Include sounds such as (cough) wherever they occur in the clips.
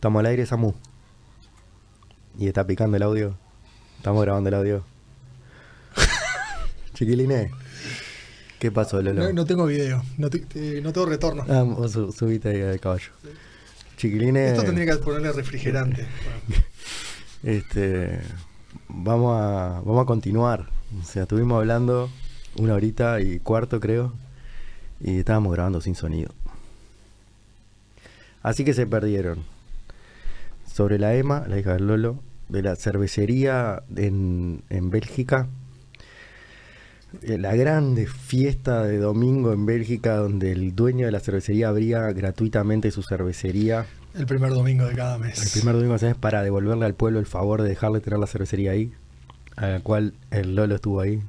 Estamos al aire, Samu. Y está picando el audio. Estamos grabando el audio. (laughs) Chiquilines. ¿Qué pasó, Lolo? No, no tengo video, no, te- te- no tengo retorno. Ah, vos su- subite ahí al caballo. Chiquilines. Esto tendría que ponerle refrigerante. (laughs) Este, vamos a, vamos a continuar. O sea, estuvimos hablando una horita y cuarto, creo, y estábamos grabando sin sonido. Así que se perdieron. Sobre la Emma, la hija del Lolo, de la cervecería en, en Bélgica. Eh, La grande fiesta de domingo en Bélgica, donde el dueño de la cervecería abría gratuitamente su cervecería. El primer domingo de cada mes. El primer domingo de mes para devolverle al pueblo el favor de dejarle tener la cervecería ahí, a la cual el Lolo estuvo ahí.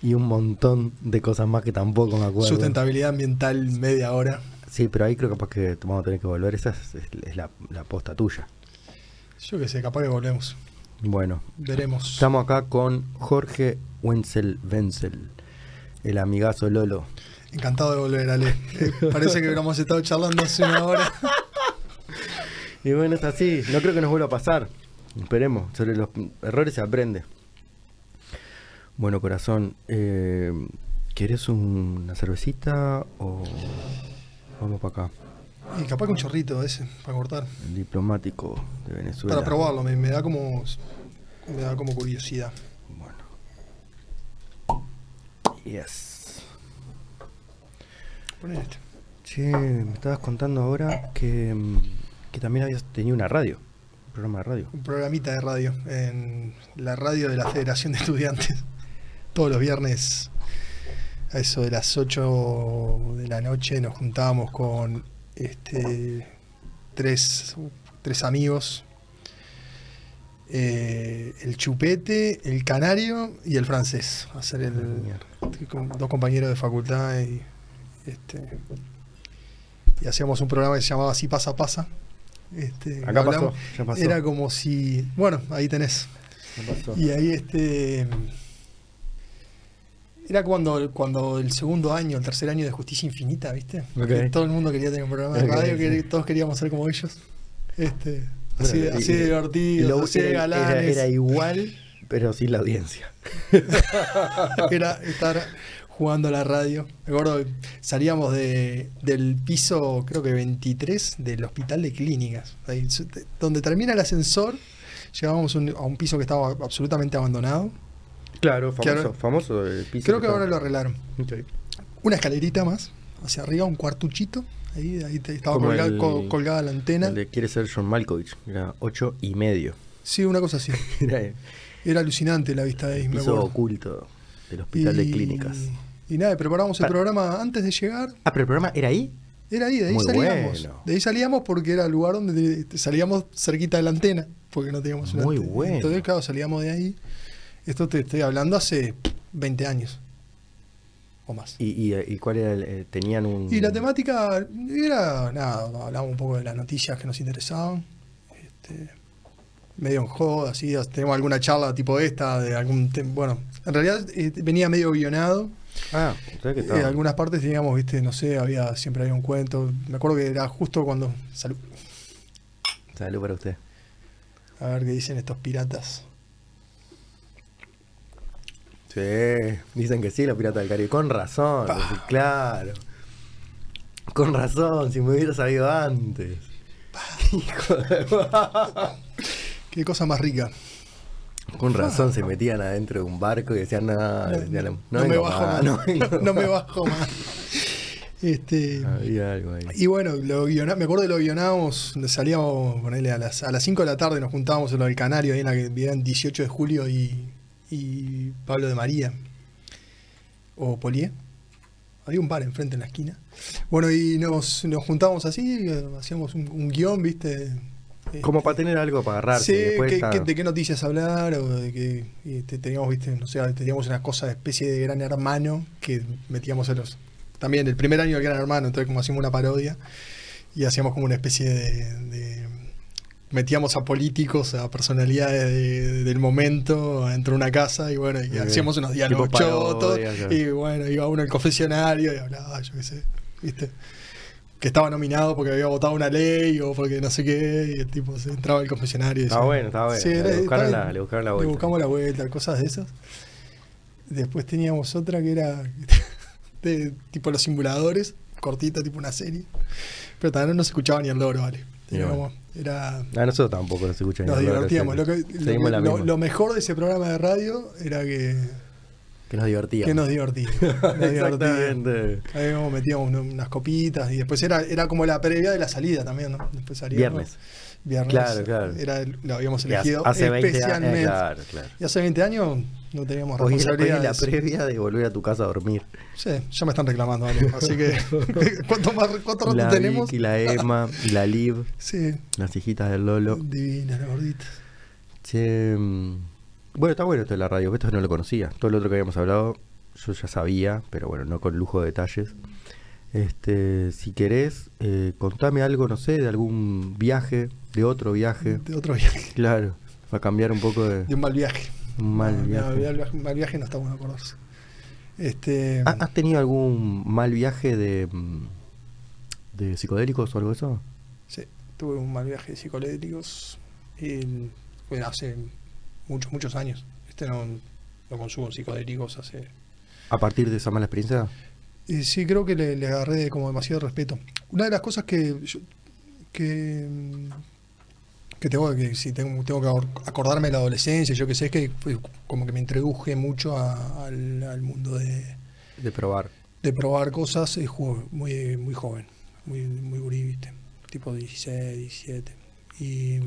Y un montón de cosas más que tampoco me acuerdo. Sustentabilidad ambiental media hora. Sí, pero ahí creo capaz que vamos a tener que volver. Esa es, la, la posta tuya. Yo qué sé, capaz que volvemos. Bueno, Veremos. estamos acá con Jorge Wenzel Wenzel, el amigazo Lolo. Encantado de volver, Ale. (laughs) Parece que hubiéramos estado charlando hace una hora. Y bueno, es así. No creo que nos vuelva a pasar. Esperemos. Sobre los errores se aprende. Bueno, corazón. Eh, ¿Querés un- una cervecita o vamos para acá? Y capaz que un chorrito ese, para cortar. El diplomático de Venezuela. Para probarlo, me, me da como. Me da como curiosidad. Bueno. Yes. Poné este. Che, me estabas contando ahora que, que también habías tenido una radio. Un programa de radio. Un programita de radio en la radio de la Federación de Estudiantes. (laughs) Todos los viernes, a eso de las 8 de la noche, nos juntábamos con este, tres, tres amigos. Eh, el chupete, el canario y el francés. Hacer el, dos compañeros de facultad y, este, y hacíamos un programa que se llamaba Así pasa pasa. Este, Acá pasó, ya pasó. Era como si. Bueno, ahí tenés. ¿Qué pasó? Y ahí este. Era cuando, cuando el segundo año, el tercer año de Justicia Infinita, ¿viste? Que todo el mundo quería tener un programa de radio, que todos queríamos ser como ellos. Este, así, Bueno, así de lo- así de era- galanes. era igual, pero sin la audiencia. (laughs) era estar jugando a la radio. Me acuerdo salíamos de, del piso, creo que 23, del hospital de clínicas. Ahí, donde termina el ascensor, llegábamos un- a un piso que estaba absolutamente abandonado. Claro, ahora- famoso el piso. Creo que ahora lo arreglaron. Una escalerita más, hacia arriba, un cuartuchito. Ahí, ahí estaba colgada, el- co- colgada la antena. El de quiere ser John Malkovich, era ocho y medio. Sí, una cosa así. (laughs) Era el Era alucinante la vista de ahí, me piso acuerdo. oculto del hospital de clínicas. Y nada, preparamos el programa antes de llegar. Ah, pero el programa era ahí. Era ahí, de ahí Muy salíamos. bueno. De ahí salíamos porque era el lugar donde salíamos cerquita de la antena, porque no teníamos una Muy antena. bueno. Entonces, claro, salíamos de ahí. Esto te estoy hablando hace 20 años o más. ¿Y, y, y cuál era el, eh, tenían un Y la temática era, nada, hablábamos un poco de las noticias que nos interesaban. Este, medio en joda, así, tenemos alguna charla tipo esta, de algún. Bueno, en realidad eh, venía medio guionado. Ah, ¿sabes qué En estaba? algunas partes teníamos, viste, no sé, había siempre había un cuento. Me acuerdo que era justo cuando. Salud. Salud para usted. A ver qué dicen estos piratas. Sí, dicen que sí, los piratas del Caribe. Con razón, sí, claro. Con razón, si me hubiera sabido antes. (laughs) Hijo de... Qué cosa más rica. Con razón se metían adentro de un barco y decían, no, decían, no, no me bajo más, más. no me más". bajo más. Este. Había algo ahí. Y bueno, lo guiona- me acuerdo que lo guionábamos, salíamos, ponele, a las, a las 5 de la tarde nos juntábamos en lo del Canario, ahí en la que vivían 18 de julio y, y Pablo de María. O Polié. Había un bar enfrente en la esquina. Bueno, y nos, nos juntábamos así, hacíamos un, un guion, ¿viste? Como Este, para tener algo para agarrarse. Sí, después qué- está- qué- de qué noticias hablar, o de qué y te- teníamos, viste, no sé, teníamos una cosa de especie de gran hermano que metíamos en los. También el primer año del gran hermano, entonces como hacíamos una parodia y hacíamos como una especie de. de- metíamos a políticos, a personalidades de- del momento dentro de una casa y bueno, y Muy hacíamos bien. unos diálogos chotos claro. y bueno, iba uno al confesionario y hablaba, yo qué sé, viste. que estaba nominado porque había votado una ley o porque no sé qué, y el tipo se entraba al confesionario. y Estaba decía- bueno, estaba bueno. Sí, le, era- buscaron la, le buscaron la Le vuelta. buscamos la vuelta, cosas de esas. Después teníamos otra que era (laughs) de tipo los simuladores, cortita, tipo una serie. Pero también no se escuchaba ni el loro, vale. Ni Era, bueno. como- era- A nosotros tampoco nos escuchan. nos divertíamos. Lo, que- lo la lo- lo mejor de ese programa de radio era que, que nos divertíamos. que nos divertíamos. (laughs) Nos. Exactamente. Ahí metíamos una- unas copitas y después era, era como la previa de la salida también, ¿no? Después salíamos. Viernes. Viernes. Claro, claro. Era, el- lo habíamos Y hace- elegido hace 20 años. especialmente. eh, claro. Y hace 20 años no teníamos es la- previa de volver a tu casa a dormir. Sí, ya me están reclamando algo. Así que, (laughs) (laughs) ¿cuánto, más, cuánto rato la tenemos? Vicky, la Emma, y la Liv, Sí, las hijitas del Lolo. divinas, las gorditas. Che, mm, bueno, está bueno esto de la radio, esto no lo conocía. Todo lo otro que habíamos hablado yo ya sabía, pero bueno, no con lujo de detalles. Este, si querés, eh, contame algo, no sé, de algún viaje, de otro viaje. De otro viaje. (laughs) Claro, para cambiar un poco de De un mal viaje. un mal No, no, viaje. mal viaje- mal viaje no está bueno acordarse. Este, ¿Ha- ¿Has tenido algún mal viaje de, mm, de psicodélicos o algo de eso? sí, tuve un mal viaje de psicodélicos. Y, bueno, hace muchos, muchos años. Este no, no consumo psicodélicos hace A partir de esa mala experiencia. Y sí, creo que le, le agarré como demasiado respeto. Una de las cosas que yo- que, mm, que tengo que si tengo, tengo que acor- acordarme de la adolescencia, yo que sé, es que fue como que me introduje mucho a- al, al mundo de, De probar. de probar cosas eh, jo- muy, muy joven, muy, muy gurí, ¿viste? tipo 16, 17. Y,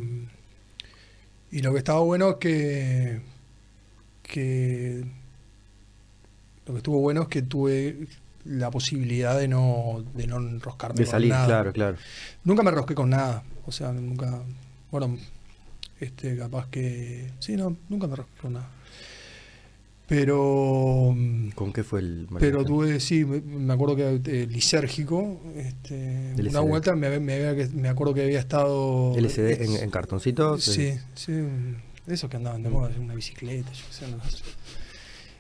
y lo que estaba bueno es que, que lo que estuvo bueno es que tuve la posibilidad de no, de no enroscarme De con salir, nada. claro, claro. Nunca me enrosqué con nada. O sea, nunca. Bueno, este, capaz que. Sí, no, nunca me con nada. Pero. ¿Con qué fue el Pero tuve, sí, me, acuerdo que eh, lisérgico. Este, una vuelta me, me, había me acuerdo que había estado. LSD en, en cartoncitos. Sí, sí, esos que andaban de moda, una bicicleta, yo qué sé, no sé.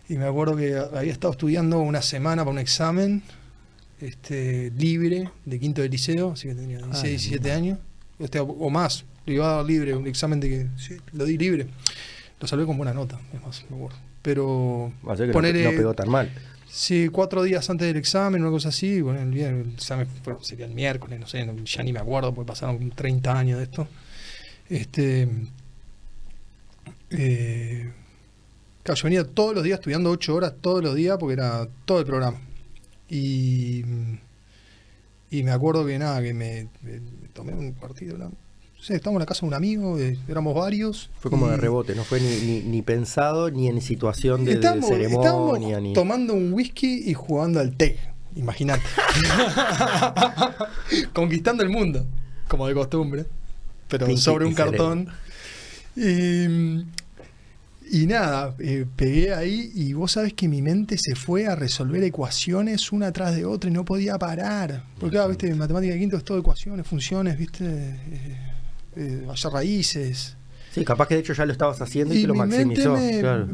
Y me acuerdo que había estado estudiando una semana para un examen este, libre de quinto de liceo, así que tenía 16, Ah, 17 mira. años, este, o, o más, lo iba a dar libre, un examen de que sí, lo di libre. Lo salvé con buena nota, es más, me acuerdo. Pero o sea no- pegó tan mal. Sí, cuatro días antes del examen, una cosa así. Bueno, el, examen fue- sería el miércoles, no sé, ya ni me acuerdo porque pasaron 30 años de esto. Este. Eh, claro, yo venía todos los días estudiando 8 horas todos los días porque era todo el programa. Y. Y me acuerdo que nada, que me, me- me tomé un partido. ¿no? Sé, estábamos en la casa de un amigo, eh, éramos varios. Fue como de rebote, no fue ni, ni, ni pensado ni en situación de, de ceremonia. estábamos Ni... tomando un whisky y jugando al TEG, imagínate. (laughs) Conquistando el mundo, como de costumbre, pero Pinky sobre un cartón. Y, y nada, eh, pegué ahí y vos sabés que mi mente se fue a resolver ecuaciones una tras de otra y no podía parar. Porque claro, viste, en matemática de quinto es todo ecuaciones, funciones, viste, eh, eh, hacer raíces. Sí, capaz que de hecho ya lo estabas haciendo y, Y te lo mi mente maximizó. me, claro.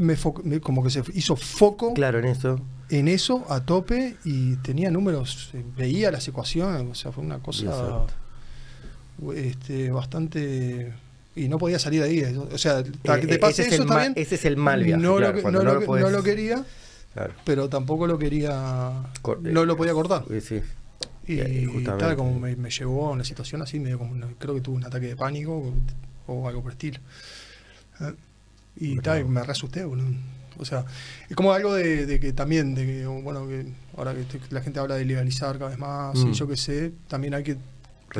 me como que se hizo foco Claro, en eso. en eso a tope y tenía números, eh, veía las ecuaciones, o sea, fue una cosa este, bastante... Y no podía salir de ahí. eh, O sea, que Eh, te pase ese es eso el mal- bien. ese es el mal viaje, No, claro, lo, que- cuando no, no lo, lo que- podés- no lo quería, Claro. pero tampoco lo quería... Cor- No lo podía cortar. Eh, Sí. Y, y tal, como me, me llevó a una situación así, medio como una- creo que tuve un ataque de pánico o, o algo por el estilo. Eh, Y tal, me re asusté, boludo. O sea, es como algo de, de que también, de que, bueno, que ahora que la gente habla de legalizar cada vez más, Mm. y yo qué sé, también hay que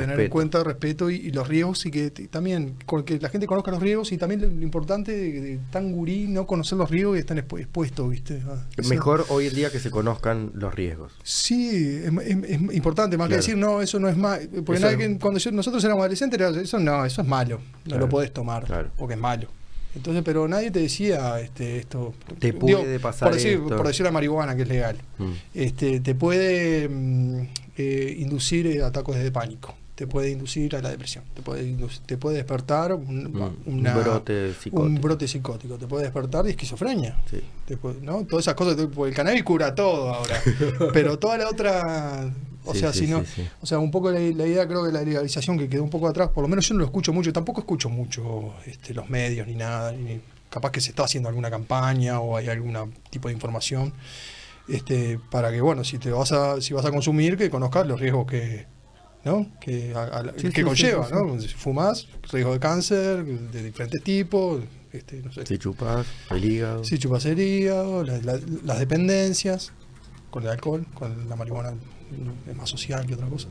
tener en cuenta el respeto y, y los riesgos y que también con que la gente conozca los riesgos y también lo, lo importante de, de tan gurí no conocer los riesgos y estar expu- expuesto, ¿viste? Ah, Mejor hoy en día que se conozcan los riesgos. Sí, es, es- es importante, más Claro. que decir, no, eso no es malo. Porque nadie cuando yo- nosotros éramos adolescentes, era, eso no, eso es malo, no Claro. lo podés tomar, Claro. porque es malo. Entonces, pero nadie te decía este, esto. Te puede pasar por decir, esto. por decir la marihuana, que es legal. Mm. Este, te puede mm, eh, inducir eh, ataques de pánico, te puede inducir a la depresión, te puede, te puede despertar un, Mm. una- un brote psicótico. un brote psicótico, te puede despertar de esquizofrenia. Sí. Después, ¿no? Todas esas cosas, el cannabis cura todo ahora. (laughs) pero toda la otra, O Sí, sea, sí, si no, o sea, un poco la, la idea creo que la legalización que quedó un poco atrás, por lo menos yo no lo escucho mucho, tampoco escucho mucho este, los medios ni nada, ni capaz que se está haciendo alguna campaña o hay algún tipo de información, este, para que bueno, si te vas a, si vas a consumir, que conozcas los riesgos que, ¿no? que, a- a Sí, que sí, conlleva, sí, sí, ¿no? Si fumas, riesgo de cáncer, de diferentes tipos, este, no sé. Si chupas, el hígado. Sí, chupas el hígado, la- la- las dependencias, con el alcohol, con la marihuana es más social que otra cosa.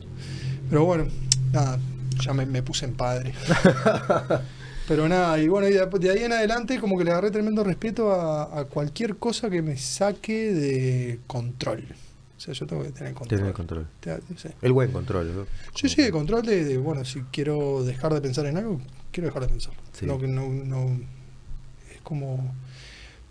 Pero bueno, nada, ya me, me puse en padre. (laughs) Pero nada, y bueno, y de, de ahí en adelante como que le agarré tremendo respeto a, a cualquier cosa que me saque de control. Sea, yo tengo que tener control. Tener control. Sí. El buen control. ¿no? Sí, sí, de control de, de, bueno, si quiero dejar de pensar en algo, quiero dejar de pensar. Sí. No, no, no, es como...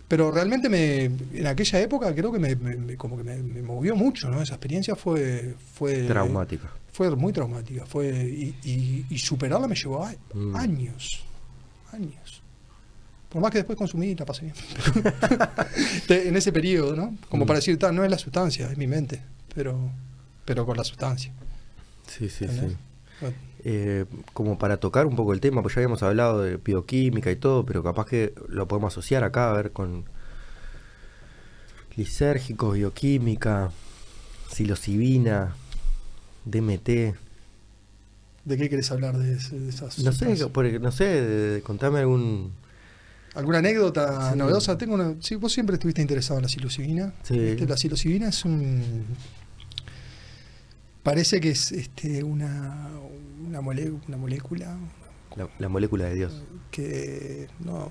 Pero realmente me, en aquella época creo que me, me- me- como que me, me movió mucho, ¿no? Esa experiencia fue... fue Traumática. Fue muy traumática. Fue, y, y- y superarla me llevó a- Mm. años. Años. Por más que después consumí, la pasé bien. (laughs) En ese periodo, ¿no? Como Mm. para decir, "Ta, no es la sustancia, es mi mente. Pero, pero con la sustancia. Sí, sí, ¿entendés? sí. Eh, como para tocar un poco el tema, pues ya habíamos hablado de bioquímica y todo, pero capaz que lo podemos asociar acá, a ver, con lisérgicos, bioquímica, psilocibina, DMT. ¿De qué querés hablar de, de esas? No sé, por- no sé, de- contame algún... ¿Alguna anécdota Sí. novedosa? Tengo una. Sí, vos siempre estuviste interesado en la psilocibina. Sí. Este, la psilocibina es un. Parece que es este, una, una, mole- una molécula La, la molécula de Dios. que. No.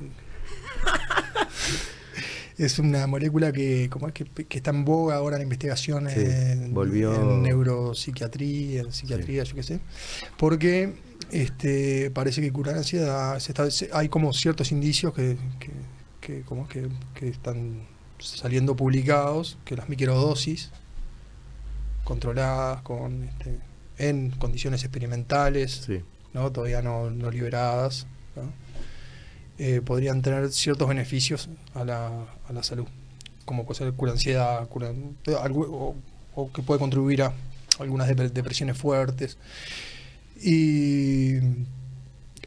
es una molécula que, como es que, que está en boga ahora en investigación Sí, en, volvió- en neuropsiquiatría, en psiquiatría, yo qué sé. Porque este, parece que cura la ansiedad. se está- se- hay como ciertos indicios que, que, que como que, que están saliendo publicados, que las microdosis controladas con este, en condiciones experimentales Sí. ¿no? todavía no, no liberadas, ¿no? Eh, podrían tener ciertos beneficios a la, a la salud, como puede ser cura ansiedad, cura, o, o que puede contribuir a algunas dep- depresiones fuertes. Y,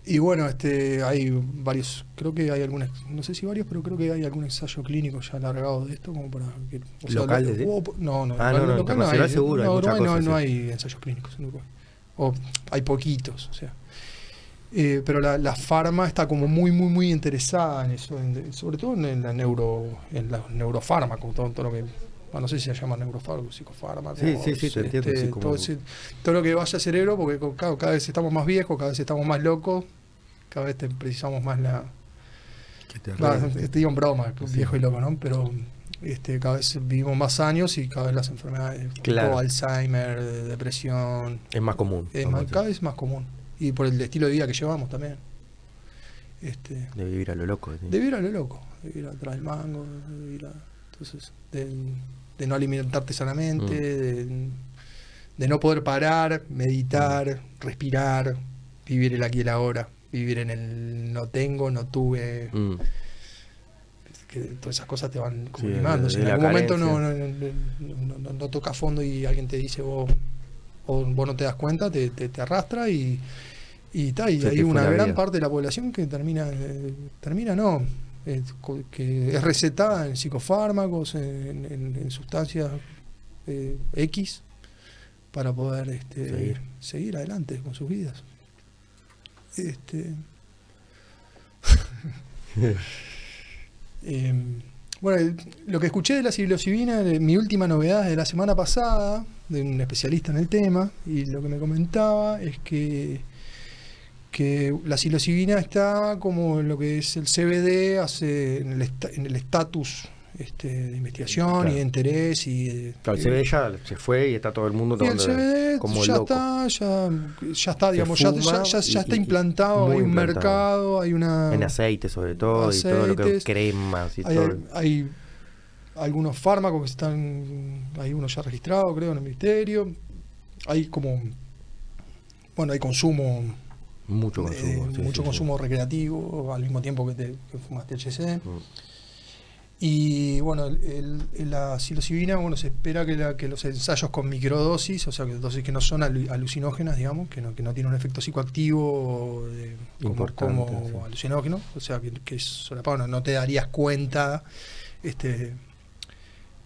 y bueno, este, hay varios, creo que hay algunos, no sé si varios, pero creo que hay algún ensayo clínico ya alargado de esto, como para que... o ¿Local, lo- o- no, no, Ah, no, no, local internacional hay, seguro, no, no, no hay ensayos clínicos en Uruguay. O hay poquitos, o sea. Eh, pero la, la farma está como muy, muy, muy interesada en eso, en- sobre todo en la neuro, en los neurofármacos, todo, todo lo que, bueno, no sé si se llama neurofármacos, psicofármacos. Sí, sí, sí, te entiendo, sí, como- todo, lo que vaya al cerebro, porque cada vez estamos más viejos, cada vez estamos más locos, cada vez te- precisamos más la, Que te digo en broma, Sí. viejo y loco, ¿no? Pero este, cada vez vivimos más años y cada vez las enfermedades, Claro. Alzheimer, de- depresión, es más común. es más- cada vez más común. Y por el estilo de vida que llevamos también. Este, De vivir a lo loco. ¿sí? de vivir a lo loco, de vivir atrás del mango, de vivir a- entonces, de, de no alimentarte sanamente, Mm. de, de no poder parar, meditar, respirar, vivir el aquí y el ahora, vivir en el no tengo, no tuve, Mm. que todas esas cosas te van como Sí, limando. de- Si en algún momento no, carencia. no, no, no- no- no tocas fondo y alguien te dice vos, o vos no te das cuenta, te, te, te arrastra y, y, ta, y hay una gran vida. parte de la población que termina, eh, termina no, eh, que es recetada en psicofármacos, en, en- en sustancias eh, X, para poder este, Seguir. seguir adelante con sus vidas. Este, (laughs) Eh, bueno, lo que escuché de la psilocibina, mi última novedad de la semana pasada, de un especialista en el tema, y lo que me comentaba es que, que la psilocibina está como en lo que es el CBD, hace en el estatus este, de investigación Claro. y de interés. Y, de- Claro, el CBD ya se fue y está todo el mundo y el CBD como ya loco. está, ya, ya está, digamos, ya, ya, ya- y- está implantado, hay un implantado. mercado, hay una... En aceite sobre todo y todo lo que Aceites. cremas y Hay, todo. hay algunos fármacos que están, hay uno ya registrado, creo, en el ministerio. Hay como, bueno, hay consumo, Mucho eh, consumo. sí, mucho sí, consumo recreativo al mismo tiempo que, te, que fumas THC. Mm. Y bueno, el- el- la psilocibina, bueno, se espera que, la- que los ensayos con microdosis, o sea, que dosis que no son alu- alucinógenas, digamos, que no, que no tienen un efecto psicoactivo de- como, Importante, como alucinógeno, o sea, que, que es no, no te darías cuenta. Este,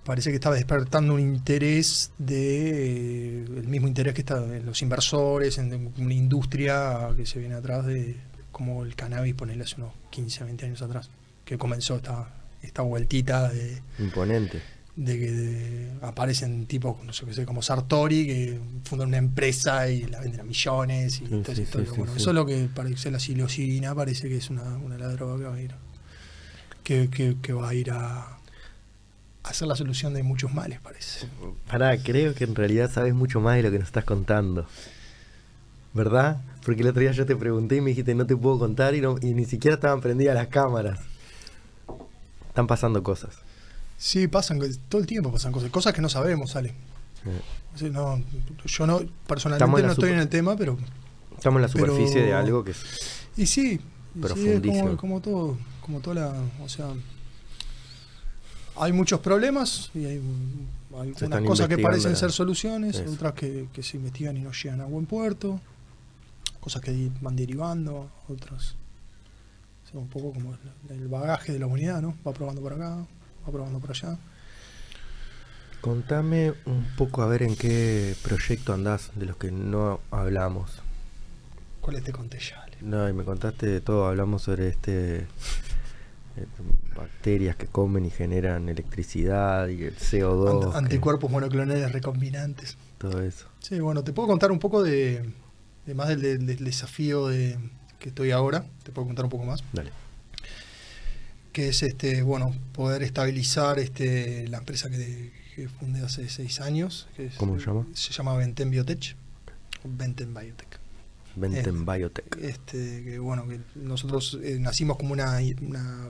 parece que estaba despertando un interés de eh, el mismo interés que está en los inversores, en una industria que se viene atrás de como el cannabis, ponerle hace unos 15, 20 años atrás, que comenzó esta, esta vueltita de, Imponente. de que de- aparecen tipos, no sé qué sé, como Sartori, que fundan una empresa y la venden a millones y Sí, toda sí, sí, bueno, eso es lo que parece la psilocibina, parece que es una, una de las drogas que va a ir, que, que- que va a ir a, a ser la solución de muchos males, parece. Pará, creo que en realidad sabes mucho más de lo que nos estás contando. ¿Verdad? Porque el otro día yo te pregunté y me dijiste no te puedo contar y, no- y ni siquiera estaban prendidas las cámaras. Están pasando cosas. Sí, pasan, todo el tiempo pasan cosas, cosas que no sabemos, sea, no, yo no, personalmente no estoy en el tema, pero Estamos en la Pero- superficie de algo que es... Y sí, y sí, es como, como todo, como toda la, o sea, hay muchos problemas y hay, algunas cosas que parecen ser soluciones, eso. otras que, que se investigan y no llegan a buen puerto, cosas que van derivando, otras, o sea, un poco como el, el bagaje de la humanidad, ¿no? Va probando por acá, va probando por allá. Contame un poco a ver en qué proyecto andás de los que no hablamos. ¿Cuál te conté ya? Ale? No, y me contaste de todo, hablamos sobre este bacterias que comen y generan electricidad y el CO2, Ant- que- anticuerpos monoclonales recombinantes. todo eso. Sí, bueno, te puedo contar un poco de, de más del, del- del desafío de, que estoy ahora, te puedo contar un poco más, Dale. que es este, bueno, poder estabilizar este, la empresa que, que fundé hace seis años. Que es- ¿Cómo se llama? Se llama Venten Biotech. o Venten Biotech. Venten Eh, Biotech. Este, que bueno, que nosotros eh, nacimos como una, una,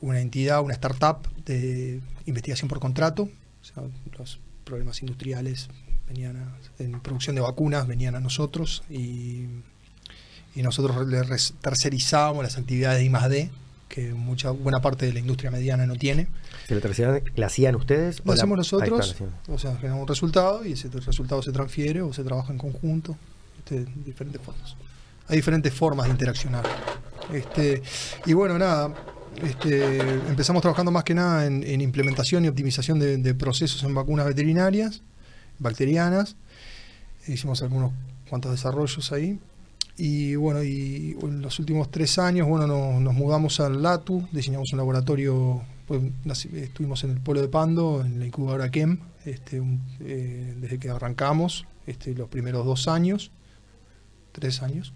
una entidad, una startup de investigación por contrato. O sea, los problemas industriales venían a- en producción de vacunas venían a nosotros y, y nosotros le res- tercerizábamos las actividades de I+D que mucha buena parte de la industria mediana no tiene. ¿Se la tercera la hacían ustedes? Lo la- hacemos nosotros, o sea, generamos un resultado y ese resultado se transfiere o se trabaja en conjunto, este, diferentes formas. Hay diferentes formas de interaccionar. Este, y bueno, nada, este, empezamos trabajando más que nada en, en implementación y optimización de, procesos en vacunas veterinarias, bacterianas. Hicimos algunos cuantos desarrollos ahí. Y bueno, y en los últimos tres años, bueno, nos, mudamos al LATU, diseñamos un laboratorio, pues, estuvimos en el pueblo de Pando, en la incubadora KEM, este, eh, desde que arrancamos, este, los primeros dos años, tres años.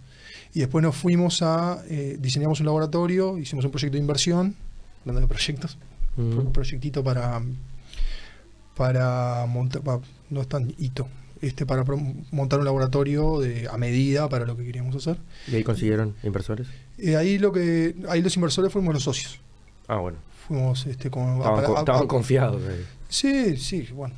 Y después nos fuimos a, eh, diseñamos un laboratorio, hicimos un proyecto de inversión, hablando de proyectos, Mm. un proyectito para para montar no es tan hito este para montar un laboratorio de, a medida para lo que queríamos hacer ¿Y ahí consiguieron inversores? Eh, ahí lo que ahí los inversores fuimos los socios Ah, bueno. fuimos este Estaban, a- co- a- estaban a- confiados. sí sí bueno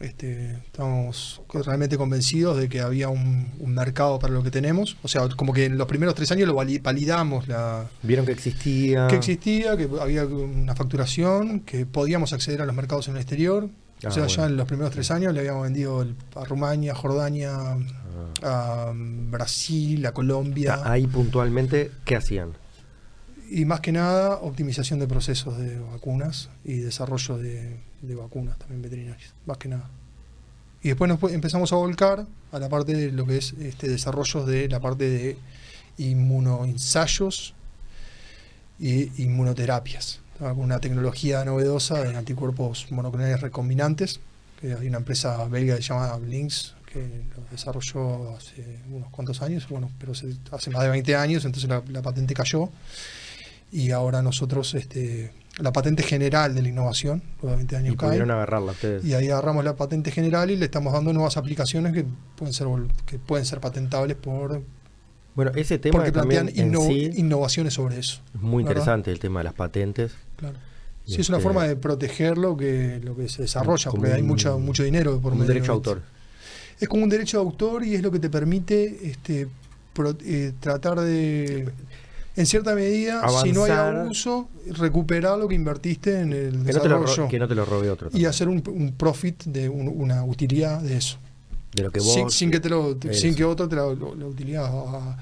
este, estamos realmente convencidos de que había un, un mercado para lo que tenemos o sea como que en los primeros tres años lo vali- validamos la Vieron que existía. que existía, que había una facturación, que podíamos acceder a los mercados en el exterior. Ah, o sea, ya en los primeros tres años le habíamos vendido el- a Rumania, Jordania, Ah. a Brasil, a Colombia. Ah, Ahí puntualmente, ¿qué hacían? Y más que nada, optimización de procesos de vacunas y desarrollo de, de vacunas también veterinarias, más que nada. Y después nos empezamos a volcar a la parte de lo que es este desarrollos de la parte de inmunoensayos y inmunoterapias, con una tecnología novedosa de anticuerpos monoclonales recombinantes, que hay una empresa belga que se llama Blinks, que lo desarrolló hace unos cuantos años, bueno, pero hace más de 20 años, entonces la, la patente cayó y ahora nosotros, este, la patente general de la innovación, de 20 años Y cae, agarrarla ustedes. y ahí agarramos la patente general y le estamos dando nuevas aplicaciones que pueden ser que pueden ser patentables por Bueno, ese tema porque también plantean en inno- sí innovaciones sobre eso. es muy ¿verdad? interesante el tema de las patentes. Claro. Sí, es una este- forma de proteger lo que, lo que se desarrolla, porque hay un- mucho, mucho dinero por Un medio derecho de- autor. Es como un derecho de autor y es lo que te permite este, pro- eh, tratar de En cierta medida, si no hay abuso, recuperar lo que invertiste en el Que no, te lo ro- desarrollo que no te lo robe otro. y hacer un, un profit de un- una utilidad de eso. de lo que vos. sin, sin que te lo, sin que otro te lo, lo- la utilidad. A,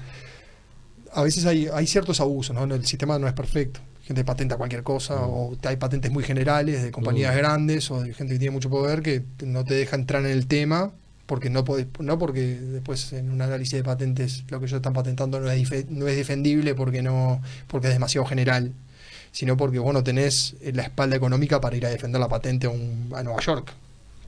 a veces hay, hay ciertos abusos, ¿no? El sistema no es perfecto. Gente patenta cualquier cosa, Mm. o hay patentes muy generales de compañías Mm. grandes o de gente que tiene mucho poder que no te deja entrar en el tema porque no podés, no porque después en un análisis de patentes lo que ellos están patentando no es, no es defendible porque no porque es demasiado general, sino porque vos no tenés la espalda económica para ir a defender la patente a, un- a Nueva York.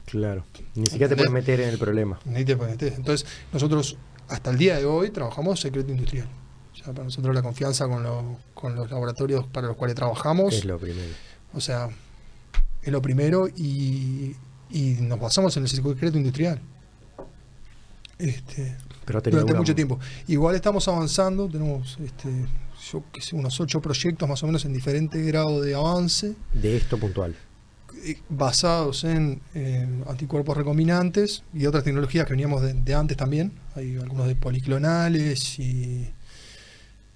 Claro. Ni siquiera te puedes meter en el problema. Ni te metes. Entonces, nosotros hasta el día de hoy trabajamos secreto industrial. O sea, para nosotros la confianza con, lo- con los laboratorios para los cuales trabajamos, es lo primero. o sea, es lo primero y, y nos basamos en el secreto industrial. Este, Pero ha durante una- mucho tiempo. Igual estamos avanzando, tenemos este, yo qué sé, unos ocho proyectos más o menos en diferente grado de avance. De esto puntual. eh, basados en eh, anticuerpos recombinantes y otras tecnologías que veníamos de, de antes también. Hay algunos de policlonales y,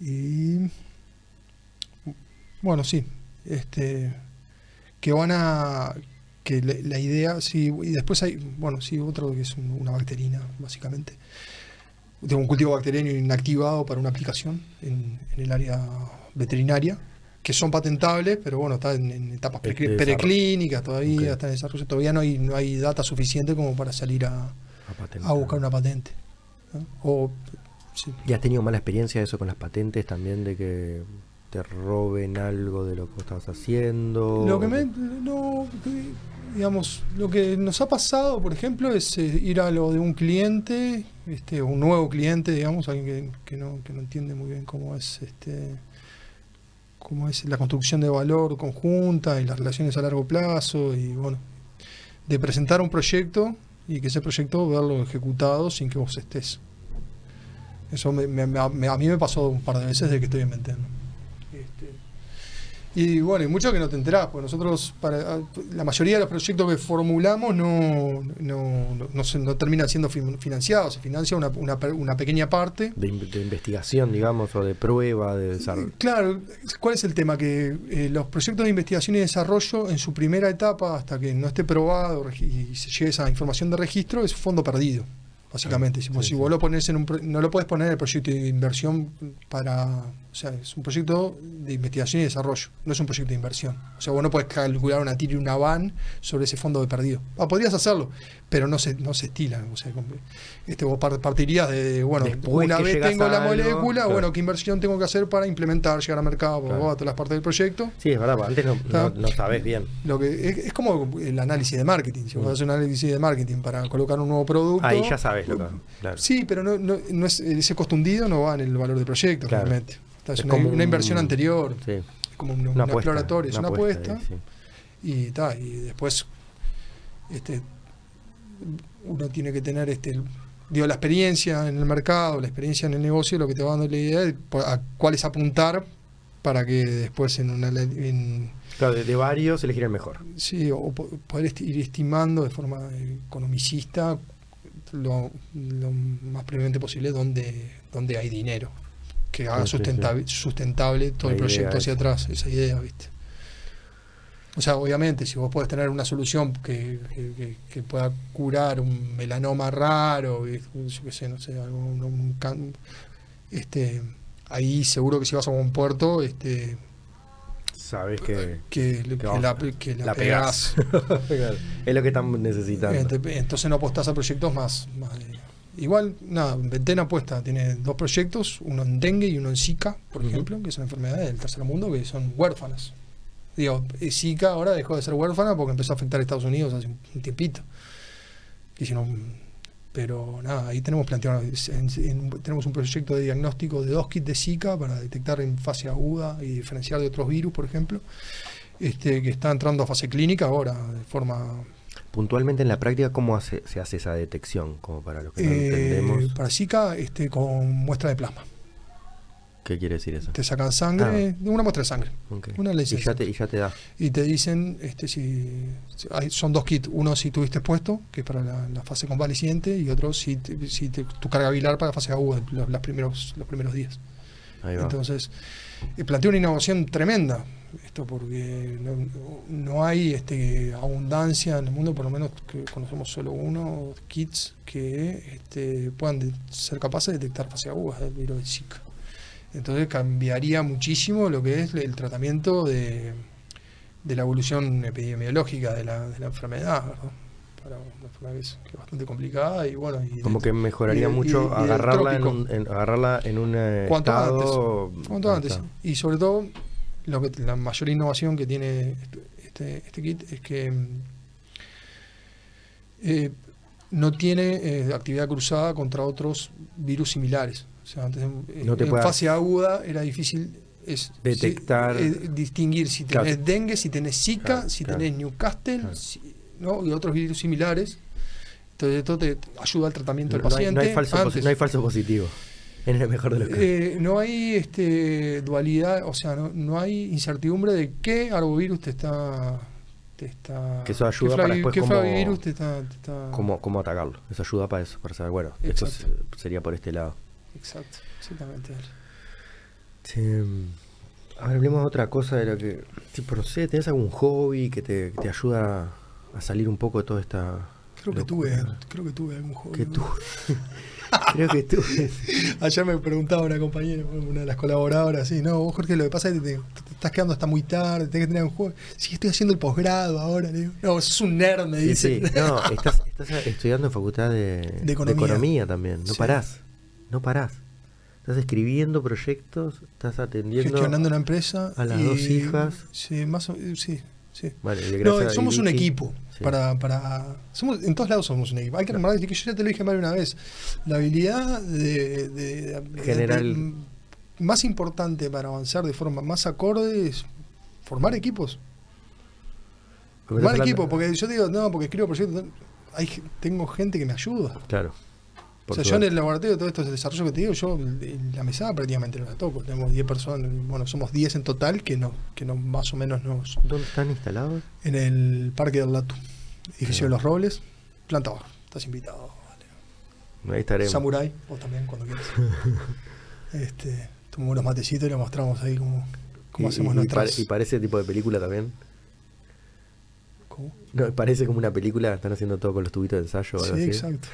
y bueno, sí, este que van a que la, la idea, sí, y después hay, bueno, sí, otro que es un- una bacterina, básicamente. De un cultivo bacteriano inactivado para una aplicación en, en el área veterinaria, que son patentables, pero bueno, está en, en etapas pre- preclínicas todavía, Ok. está en desarrollo, todavía no hay, no hay data suficiente como para salir a, A buscar una patente. ¿no? O, sí. ¿Y has tenido mala experiencia eso con las patentes también de que te roben algo de lo que estabas haciendo? Lo que me, no, que, digamos, lo que nos ha pasado, por ejemplo, es eh, ir a lo de un cliente, este, un nuevo cliente, digamos, alguien que, no, que no entiende muy bien cómo es este cómo es la construcción de valor conjunta y las relaciones a largo plazo y bueno, de presentar un proyecto y que ese proyecto verlo ejecutado sin que vos estés. Eso me- me- me- a mí me pasó un par de veces de que estoy inventando. Y bueno, y mucho que no te enterás, porque nosotros, para la mayoría de los proyectos que formulamos no, no, no, no terminan siendo fin- financiados, se financia una, una, una pequeña parte. De, in- de investigación, digamos, o de prueba, de desarrollo. Claro, ¿cuál es el tema? Que eh, los proyectos de investigación y desarrollo en su primera etapa, hasta que no esté probado y se llegue esa información de registro, es fondo perdido, básicamente. si, vos- sí, si sí. vos lo pones en un, no lo puedes poner en el proyecto de inversión para, o sea, es un proyecto de investigación y desarrollo, no es un proyecto de inversión. O sea, vos no puedes calcular una TIR y una VAN sobre ese fondo de perdido. Ah, podrías hacerlo, pero no se, no se estila. O sea, este, vos par- partirías de, bueno, Después una vez tengo a la algo, molécula, claro. bueno, ¿qué inversión tengo que hacer para implementar, llegar al mercado, Claro. todas las partes del proyecto? Sí, es verdad, antes no, no, no sabés bien. Lo que es, es como el análisis de marketing. Si vos Mm. haces un análisis de marketing para colocar un nuevo producto. Ahí ya sabes lo que. Claro. Sí, pero no, no, no es, ese costo hundido no va en el valor del proyecto, realmente. Es Es una, como una un- inversión anterior, Sí, es como una, una una apuesta. exploratoria, es una apuesta. sí. y, ta, y después este, uno tiene que tener este digo, la experiencia en el mercado, la experiencia en el negocio, lo que te va dando la idea de a cuáles apuntar para que después en una en, Claro, de, varios elegir el mejor. Sí, o po- poder esti- ir estimando de forma economicista lo, lo más previamente posible donde, donde hay dinero, que haga Sí, sí, sustentable, sustentable todo La el proyecto hacia esa. atrás, esa idea, ¿viste? O sea, obviamente, si vos podés tener una solución que, que- pueda curar un melanoma raro, y- yo qué sé, no sé, un- can- este, ahí seguro que si vas a un puerto, este, Sabes que. que, la, que la la pegás. (laughs) Es lo que están necesitando. Ent- Entonces no apostás a proyectos más. más de- Igual, nada, Ventena apuesta, tiene dos proyectos, uno en dengue y uno en Zika, por ejemplo, que son enfermedades del tercer mundo que son huérfanas. Digo, eh, Zika ahora dejó de ser huérfana porque empezó a afectar a Estados Unidos hace un tiempito. Y si no, pero nada, ahí tenemos planteado, en- en- tenemos un proyecto de diagnóstico de dos kits de Zika para detectar en fase aguda y diferenciar de otros virus, por ejemplo, este, que está entrando a fase clínica ahora de forma Puntualmente en la práctica, ¿cómo hace- se hace esa detección? Como para los que no Eh, entendemos. para Zika este, con muestra de plasma. ¿Qué quiere decir eso? Te sacan sangre, una muestra de sangre, una y, licencia. ya te, y ya te da. y te dicen este, si, si hay- son dos kits, uno si tuviste expuesto, que es para la, la fase convaleciente, y otro si, te- si te- tu carga viral para la fase aguda, los, las primeros, los primeros días. Ahí va. Entonces, eh, plantea una innovación tremenda. Esto porque no, no hay este, abundancia en el mundo, por lo menos que conocemos solo uno, kits que este, puedan de- ser capaces de detectar fase agudas del virus de Zika. Entonces cambiaría muchísimo lo que es el tratamiento de, de la evolución epidemiológica de la, de la enfermedad, ¿verdad? Para una enfermedad que es, que es bastante complicada y bueno. y Como de- que mejoraría y mucho y- agarrarla, en un, en- agarrarla en un eh, Cuanto estado... antes. Cuanto antes. Y sobre todo, lo que la mayor innovación que tiene este, este, este kit es que mm, eh, no tiene eh, actividad cruzada contra otros virus similares. O sea, antes en, No te en fase aguda era difícil es, Detectar- si- eh, distinguir si Claro. tenés dengue, si tenés Zika, Claro, si claro. tenés Newcastle Claro. si- ¿no? y otros virus similares. Entonces esto te ayuda al tratamiento del No hay, paciente. no hay falso, posi- antes. no hay falso positivo. En el mejor de los casos. Eh, no hay este, dualidad, o sea, no, no hay incertidumbre de qué arbovirus te está. Te está Que eso ayuda qué para después qué cómo- flavivirus te está. te está- cómo, cómo atacarlo. Eso ayuda para eso, para saber, bueno, esto Exacto. sería por este lado. Exacto, exactamente. Sí, mm, ahora hablemos de otra cosa de lo que, tipo, no sé, ¿tenés algún hobby que te, que te ayuda a salir un poco de toda esta... Creo que tuve, locura? creo que tuve algún. Que tú. (laughs) Creo que tú. (laughs) Ayer me preguntaba una compañera, una de las colaboradoras, sí, no, vos Jorge, lo que pasa es que te, te estás quedando hasta muy tarde, tenés que tener un juego. Sí, estoy haciendo el posgrado ahora, le digo. No, sos un nerd, me Sí, dice. sí. No, (laughs) estás, estás estudiando en facultad de, De economía. también. No Sí. parás. No parás. Estás escribiendo proyectos, estás atendiendo. Gestionando una empresa. a las y- dos hijas. Sí, más o sí, sí. Vale, No, somos un equipo. Sí. Para, para, somos, en todos lados somos un equipo. Hay que recordar que yo ya te lo dije de una vez. La habilidad de, de- de- General. de- más importante para avanzar de forma más acorde es formar equipos. Formar equipos, porque yo digo, no, porque escribo proyectos. Hay, tengo gente que me ayuda. Claro. O sea, yo en el laboratorio, todo esto, el desarrollo que te digo, yo la mesada prácticamente no la toco. Tenemos 10 personas, bueno, somos 10 en total que no, que no más o menos nos, ¿Dónde están instalados? en el Parque del Latu, edificio de los Robles, planta baja. Estás invitado. vale. Ahí estaremos. Samurai, vos también, cuando quieras. (laughs) este, tomamos unos matecitos y le mostramos ahí cómo, cómo Y- hacemos y, y nuestras. pare- y parece tipo de película también. ¿Cómo? No, parece como una película, están haciendo todo con los tubitos de ensayo Sí, así. exacto.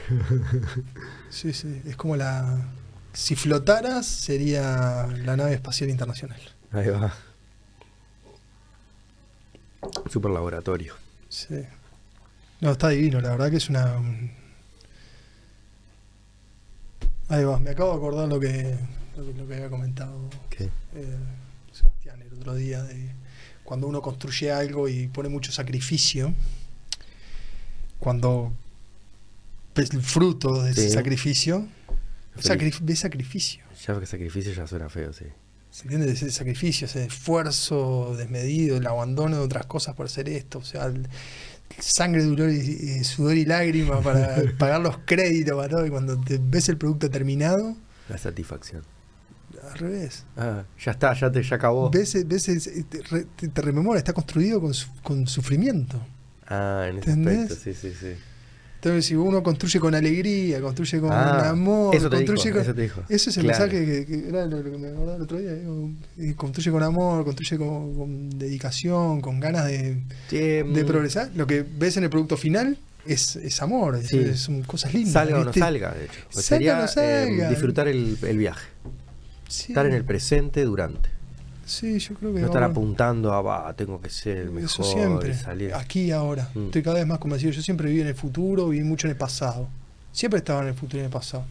sí, sí. Es como la. Si flotaras, sería la nave espacial internacional. Ahí va. Super laboratorio. Sí. No, está divino, la verdad que es una. Ahí va, me acabo de acordar lo que, lo que, lo que había comentado eh, Sebastián el otro día de cuando uno construye algo y pone mucho sacrificio, cuando ves el fruto de ese sacrificio, Feliz. sacri- ves sacrificio. Ya que sacrificio ya suena feo, sí. ¿Se entiende? Ese sacrificio, ese esfuerzo desmedido, el abandono de otras cosas por hacer esto, o sea, el- sangre, dolor y, y sudor y lágrimas para (laughs) pagar los créditos, para todo, y cuando te ves el producto terminado, La satisfacción. Al revés. Ah, ya está, ya te ya acabó. Ves, ves ese- te, re- te- te rememora, está construido con, su- con sufrimiento. Ah, en ese ¿Entendés? aspecto, sí, sí, sí. Entonces, si uno construye con alegría, construye con Ah, amor, eso te construye dijo, con- eso te dijo. Ese es el Claro. mensaje que, que era lo, que me acordaba el otro día. digo, y construye con amor, construye con, con dedicación, con ganas de, de mm, progresar. Lo que ves en el producto final es, es amor, es- Sí. es- son cosas lindas. Salga o no salga, de hecho. Pues Salga o sería no eh, salga. disfrutar el, el viaje. Sí, Estar en el presente durante. sí, yo creo que No estar apuntando a, va, tengo que ser el mejor. Eso siempre. salir. Aquí y ahora. Mm. Estoy cada vez más convencido. Yo siempre viví en el futuro, viví mucho en el pasado. Siempre estaba en el futuro y en el pasado.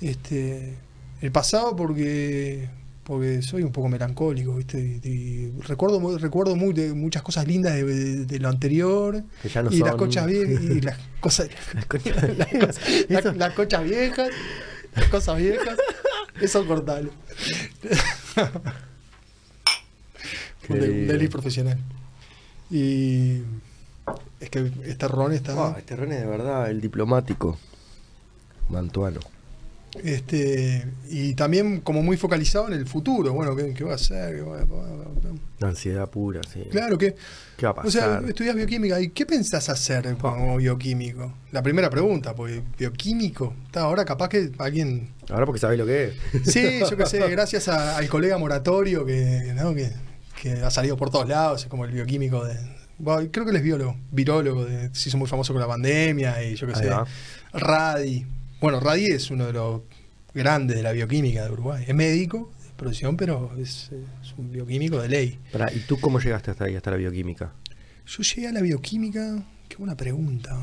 Este, el pasado porque porque soy un poco melancólico, ¿viste? Y, y recuerdo recuerdo muy de muchas cosas lindas de, de- de lo anterior Que ya no y son... las cochas viejas y (laughs) las cosas Las cochas (laughs) viejas. la- Eso- las cochas viejas, las cosas viejas, eso cortalo. (laughs) Un, de- un deli profesional. Y es que este ron está. Ah, este René de verdad, el diplomático. Mantuano. Este, y también como muy focalizado en el futuro. Bueno, ¿qué, qué va a hacer? ¿Qué va a- La ansiedad pura, sí. Claro que. ¿Qué va a O sea, estudias bioquímica. ¿Y qué pensás hacer como bioquímico? La primera pregunta, porque bioquímico. Está, ahora capaz que alguien. Ahora porque sabés lo que es. Sí, (laughs) yo qué sé, gracias a- al colega Moratorio que, ¿no? que, que ha salido por todos lados, es como el bioquímico de. bueno, creo que él es biólogo, virólogo, de- se hizo muy famoso con la pandemia y yo qué sé. Radi. Bueno, Radi es uno de los grandes de la bioquímica de Uruguay. Es médico de profesión, pero es, es un bioquímico de ley. Pará, ¿Y tú cómo llegaste hasta ahí, hasta la bioquímica? Yo llegué a la bioquímica, qué buena pregunta.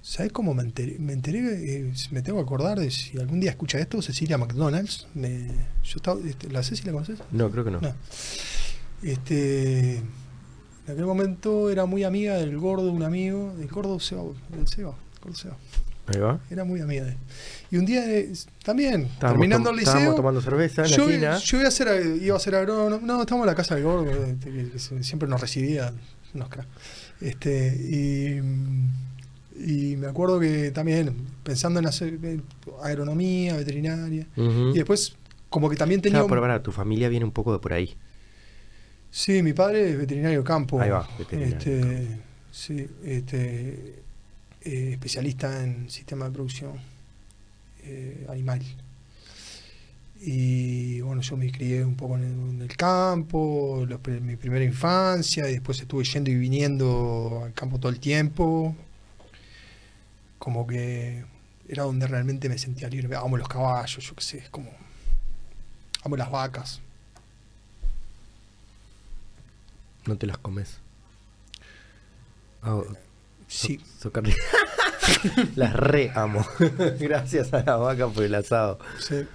¿Sabes cómo me enteré? Me enteré, eh, me tengo que acordar de si algún día escucha esto, Cecilia McDonald's. Me, yo estaba, este, ¿La Ceci la conoces? No, creo que no. No. Este, en aquel momento era muy amiga del gordo, un amigo, del gordo Seba, del Seba, gordo Seba. Ahí va. Era muy amiga de él. Y un día eh, también, Estábamos terminando el Estábamos liceo, tomando cerveza en yo, la esquina. yo iba a ser, iba a ser agrónomo. No, estábamos en la casa del gordo, este, que, siempre nos recibía. Este, y, y me acuerdo que también, pensando en hacer eh, agronomía, veterinaria, y después, como que también tenía. Claro, un- pero pará, tu familia viene un poco de por ahí. Sí, mi padre es veterinario de campo. Ahí va, veterinario Este, sí, este, eh, especialista en sistema de producción eh, animal. Y bueno, yo me crié un poco en el, campo, los mi primera infancia, y después estuve yendo y viniendo al campo todo el tiempo. Como que era donde realmente me sentía libre. Amo los caballos, yo qué sé, como. Amo las vacas. No te las comes. Ah, Sí. so- (laughs) las re amo. (laughs) Gracias a la vaca por el asado. Sí.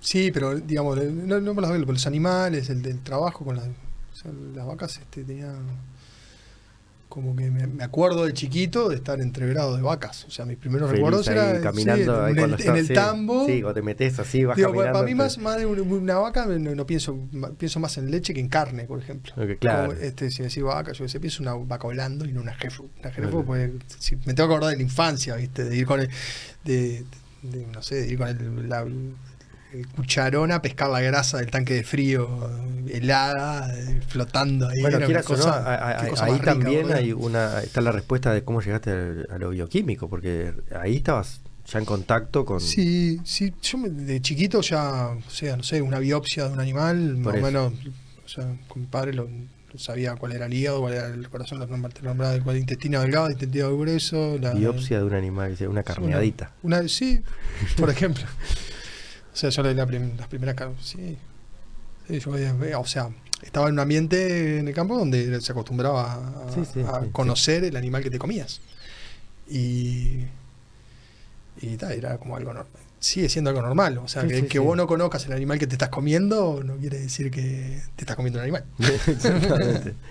Sí, pero digamos, no, no por las, por los animales, el del trabajo con las, o sea, las vacas, este, tenía como que me, me acuerdo de chiquito de estar entreverado de vacas. O sea, mis primeros Feliz recuerdos eran caminando sí, en, el, estás- en el sí, tambo. Sí, cuando te metes así, vas Digo, caminando. para mí más, más de una, vaca no, no pienso pienso más en leche que en carne, por ejemplo. Claro. Como, este, si decís vaca, yo sé, pienso una vaca volando y no una jefe. Una jefe, pues, si- me tengo que acordar de la infancia, ¿viste? De ir con el, de, de- no sé, de ir con el, la- cucharón a pescar la grasa del tanque de frío helada, eh, flotando ahí. Bueno, era quieras o no, cosa- a- cosa ahí más rica, también hay una, está la respuesta de cómo llegaste a lo bioquímico, porque ahí estabas ya en contacto con... Sí, sí, yo me- de chiquito ya, o sea, no sé, una biopsia de un animal, más Por o eso. menos, o sea, con mi padre lo, sabía cuál era el hígado, cuál era el corazón, los nombra- te nombraba cuál era el intestino delgado, el intestino grueso, la biopsia de un animal, una carneadita. Una, sí, por ejemplo. (laughs) O sea, yo la, la prim- las primeras sí. Sí, yo, o sea, estaba en un ambiente en el campo donde se acostumbraba a, Sí, sí, a sí, sí. conocer el animal que te comías. Y, y tal, era como algo normal. Sigue siendo algo normal. O sea, que, que vos no conozcas el animal que te estás comiendo no quiere decir que te estás comiendo un animal. (laughs) Exactamente. (laughs)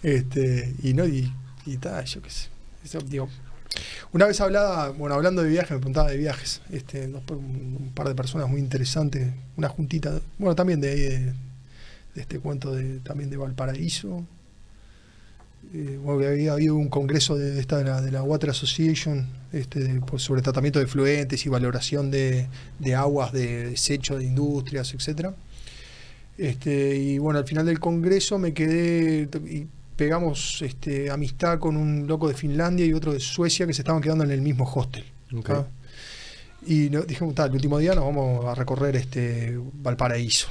Este, y no, y, y tal, yo qué sé. Eso, digo, una vez hablaba, bueno, hablando de viajes, me preguntaba de viajes, este, un, par de personas muy interesantes, una juntita, bueno, también de ahí de, este cuento de, también de Valparaíso. Eh, había habido un congreso de esta de la, Water Association este, sobre tratamiento de fluentes y valoración de, de aguas de desecho de industrias, etcétera. Este, y bueno, al final del congreso me quedé pegamos este, amistad con un loco de Finlandia y otro de Suecia que se estaban quedando en el mismo hostel. ¿ah? Y no, dijimos, "Ta, el último día nos vamos a recorrer este Valparaíso.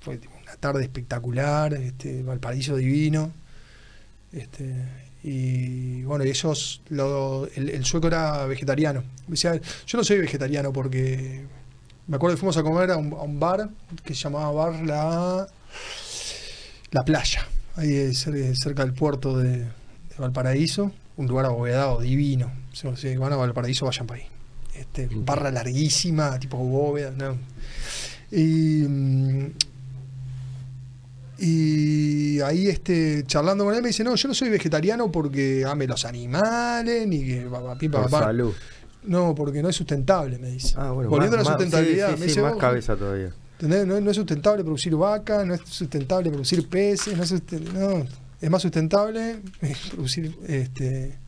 Fue una tarde espectacular, este, Valparaíso divino. Este, y bueno, ellos, lo- el, el sueco era vegetariano. Decía, yo no soy vegetariano porque me acuerdo que fuimos a comer a un, a un bar que se llamaba Bar La, la Playa, ahí cer- cerca del puerto de, de Valparaíso, un lugar abovedado, divino. Si van a Valparaíso, vayan para ahí. Este, barra larguísima, tipo bóveda, ¿no? Y, mm, y ahí este, charlando con él me dice, no, yo no soy vegetariano porque ame los animales, ni que pa, pa, pi, pa, Por pa". salud. No, porque no es sustentable, me dice. Ah, bueno, Volviendo más- a la más- sustentabilidad, sí, me dice, más "Vos, cabeza todavía. ¿Entendés? No, no es sustentable producir vaca, no es sustentable producir peces, no es, no, es más sustentable producir este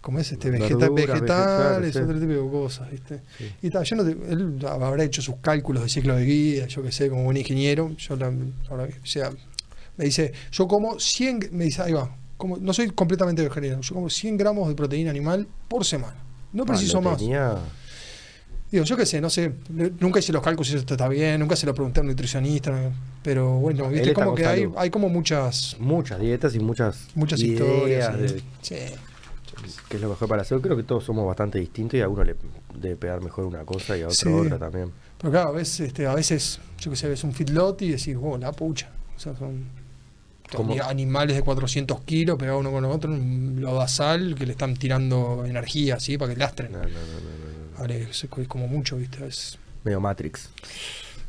como es este Verduras, vegeta- vegetales, sí. otro tipo de cosas, ¿viste? Sí. Y tal, yo no te- él habrá hecho sus cálculos de ciclo de vida, yo que sé, como un ingeniero, yo la, ahora, o sea, me dice, yo como 100, me dice, ahí va, como, no soy completamente vegetariano, yo como 100 gramos de proteína animal por semana. No preciso Ah, lo más. tenía- Digo, yo qué sé, no sé, nunca hice los cálculos si esto está bien, nunca se lo pregunté a un nutricionista, pero bueno, viste como que hay, hay como muchas muchas dietas y muchas, muchas historias. de sí. Qué es lo mejor para hacer. Creo que todos somos bastante distintos y a uno le debe pegar mejor una cosa y a otro Sí. otra también. Pero claro, a veces, este, a veces, yo que sé, ves un feedlot y decís, oh, la pucha. O sea, son Ani- animales de 400 kilos pegados uno con el otro, un lodazal que le están tirando energía así para que lastren. No, es, es como mucho, ¿viste? Es, Medio Matrix,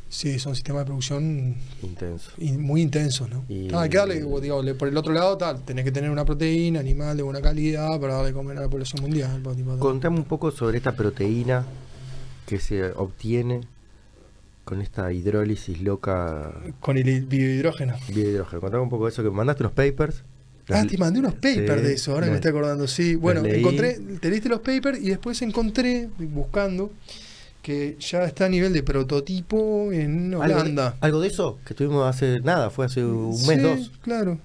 sí, son sistemas de producción intenso. in- muy intensos, ¿no? Y- hay que darle, digo, por el otro lado, tal, tenés que tener una proteína animal de buena calidad para darle comer a la población mundial. Contame un poco sobre esta proteína que se obtiene con esta hidrólisis loca Con el biohidrógeno. biohidrógeno. Contame un poco de eso, que mandaste unos papers. Ah, te mandé unos papers Sí, de eso, ahora me estoy acordando. Sí, bueno, encontré, te leíste los papers y después encontré, buscando, que ya está a nivel de prototipo en ¿Algo de, Holanda. algo de eso que tuvimos hace nada, fue hace un mes, Sí, dos. claro.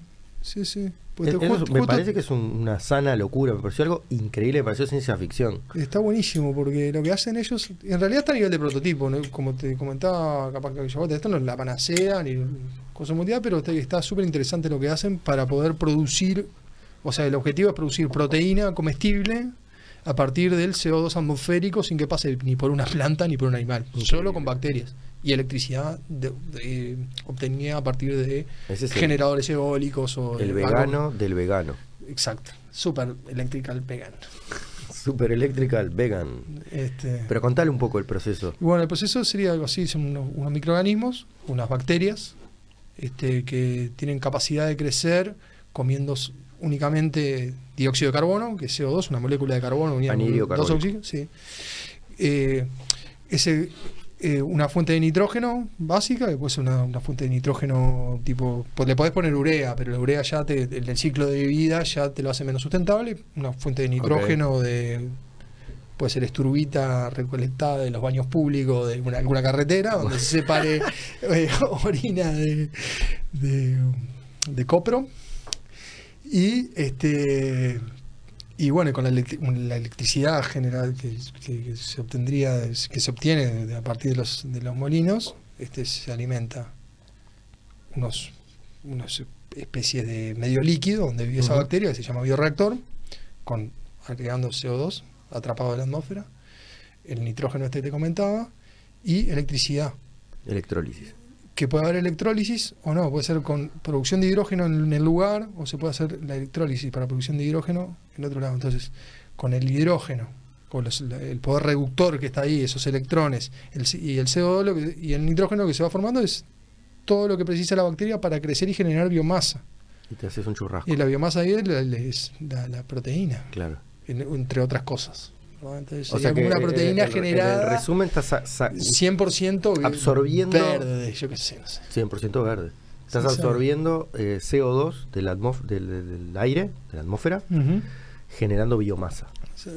Sí, sí. Pues Es- te- eso justo- me parece que es un- una sana locura, me pareció algo increíble, me pareció ciencia ficción. Está buenísimo porque lo que hacen ellos, en realidad está a nivel de prototipo, ¿no? como te comentaba, capaz que yo, esto no es la panacea ni cosa mundial, pero está- está súper interesante lo que hacen para poder producir, o sea, el objetivo es producir proteína comestible a partir del CO2 atmosférico sin que pase ni por una planta ni por un animal, solo con bacterias. Y electricidad de- de- obtenida a partir de Ese es el, generadores eólicos o el vegano del vegano. Exacto, super electrical vegan. (laughs) Super electrical vegan. Este, Pero contale un poco el proceso. Bueno, el proceso sería algo así, son unos, unos microorganismos, unas bacterias, este, que tienen capacidad de crecer comiendo únicamente dióxido de carbono, que es CO2, una molécula de carbono unida con dos oxígenos, sí. Eh, ese, eh, una fuente de nitrógeno básica, que puede ser una, una fuente de nitrógeno tipo, pues le podés poner urea, pero la urea ya te, el, el ciclo de vida ya te lo hace menos sustentable, una fuente de nitrógeno de puede ser estrubita recolectada de los baños públicos de una- alguna carretera donde se separe (laughs) eh, orina de, de, de copro. Y este y bueno con la, la electricidad general que, que- que se obtendría que se obtiene de- a partir de los de los molinos este se alimenta unos unas especies de medio líquido donde vive esa bacteria que se llama bioreactor con agregando CO2 atrapado en la atmósfera el nitrógeno este que te comentaba y electricidad Electrólisis. Que puede haber electrólisis o no, puede ser con producción de hidrógeno en el lugar o se puede hacer la electrólisis para producción de hidrógeno en otro lado. Entonces, con el hidrógeno, con los- el poder reductor que está ahí, esos electrones el y el CO2 lo que- y el nitrógeno que se va formando es todo lo que precisa la bacteria para crecer y generar biomasa. Y te haces un churrasco. Y la biomasa ahí es la, es la- la proteína, Claro. en- entre otras cosas. ¿No? Entonces, O sería sea que una eh, proteína en- en generada el resumen está sa- sa- 100% absorbiendo- verde, yo qué sé, no sé. 100% verde. Estás Sí, absorbiendo eh, CO2 del, del, del- aire, de la atmósfera, generando biomasa.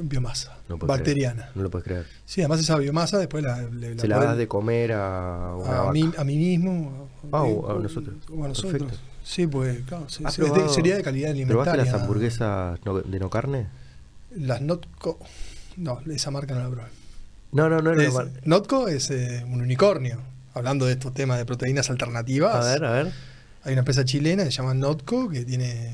Biomasa No bacteriana. No lo puedes creer. Sí, además esa biomasa después la, Se la das de comer a una a, vaca. mí, a mí mismo. Ah, eh, o a nosotros. o a nosotros. Perfecto. Sí, pues claro, sí, ¿Has sí, es de- probado- sería de calidad ¿Probaste alimentaria. las hamburguesas no- de no carne? Las Notco. No, esa marca no la probé. No, no, no. era Es- Notco es eh, un unicornio. Hablando de estos temas de proteínas alternativas. A ver, a ver. Hay una empresa chilena que se llama Notco que tiene.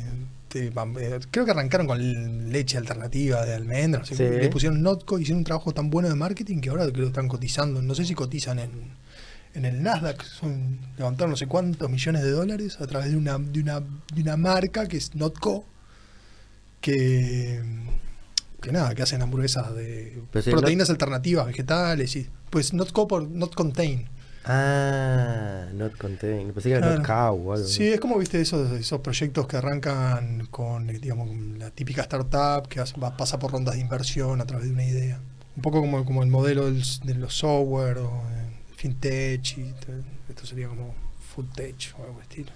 te- eh, creo que arrancaron con leche alternativa de almendras. Sí. Le pusieron Notco, hicieron un trabajo tan bueno de marketing que ahora creo que están cotizando. No sé si cotizan en, en el Nasdaq. Son, levantaron no sé cuántos millones de dólares a través de una, de una, de una marca que es Notco. Que, que nada, que hacen hamburguesas de si proteínas alternativas, vegetales. y Pues Notco por Not Contain. Ah, not contain. Pensé que era not cow o algo. Sí, es como viste esos, esos proyectos que arrancan con, digamos, la típica startup que va- pasa por rondas de inversión a través de una idea. Un poco como, como el modelo del de los software o eh, fintech y todo. esto sería como full tech o algo estilo.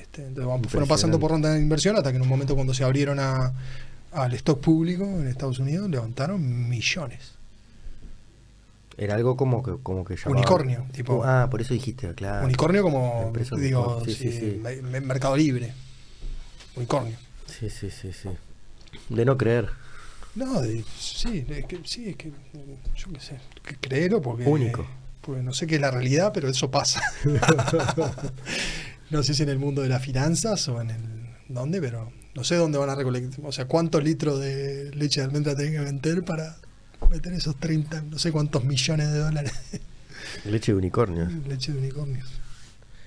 Este, entonces fueron pasando por rondas de inversión hasta que en un momento cuando se abrieron a, al stock público en Estados Unidos levantaron millones. Era algo como que, como que llamaba- Unicornio, tipo- Uh, ah, por eso dijiste, claro. Unicornio como, digo, sí, sí, sí, sí. me- me- Mercado Libre. Unicornio. Sí, sí, sí, sí. De no creer. No, de- sí, es que, sí, es que yo qué sé, que créelo porque, Único. porque no sé qué es la realidad, pero eso pasa. (laughs) (laughs) no sé si en el mundo de las finanzas o en el dónde, pero no sé dónde van a recolectar, o sea, cuántos litros de leche de almendra tienen que vender para meter esos 30, no sé cuántos millones de dólares (laughs) Leche de unicornio. leche de unicornios.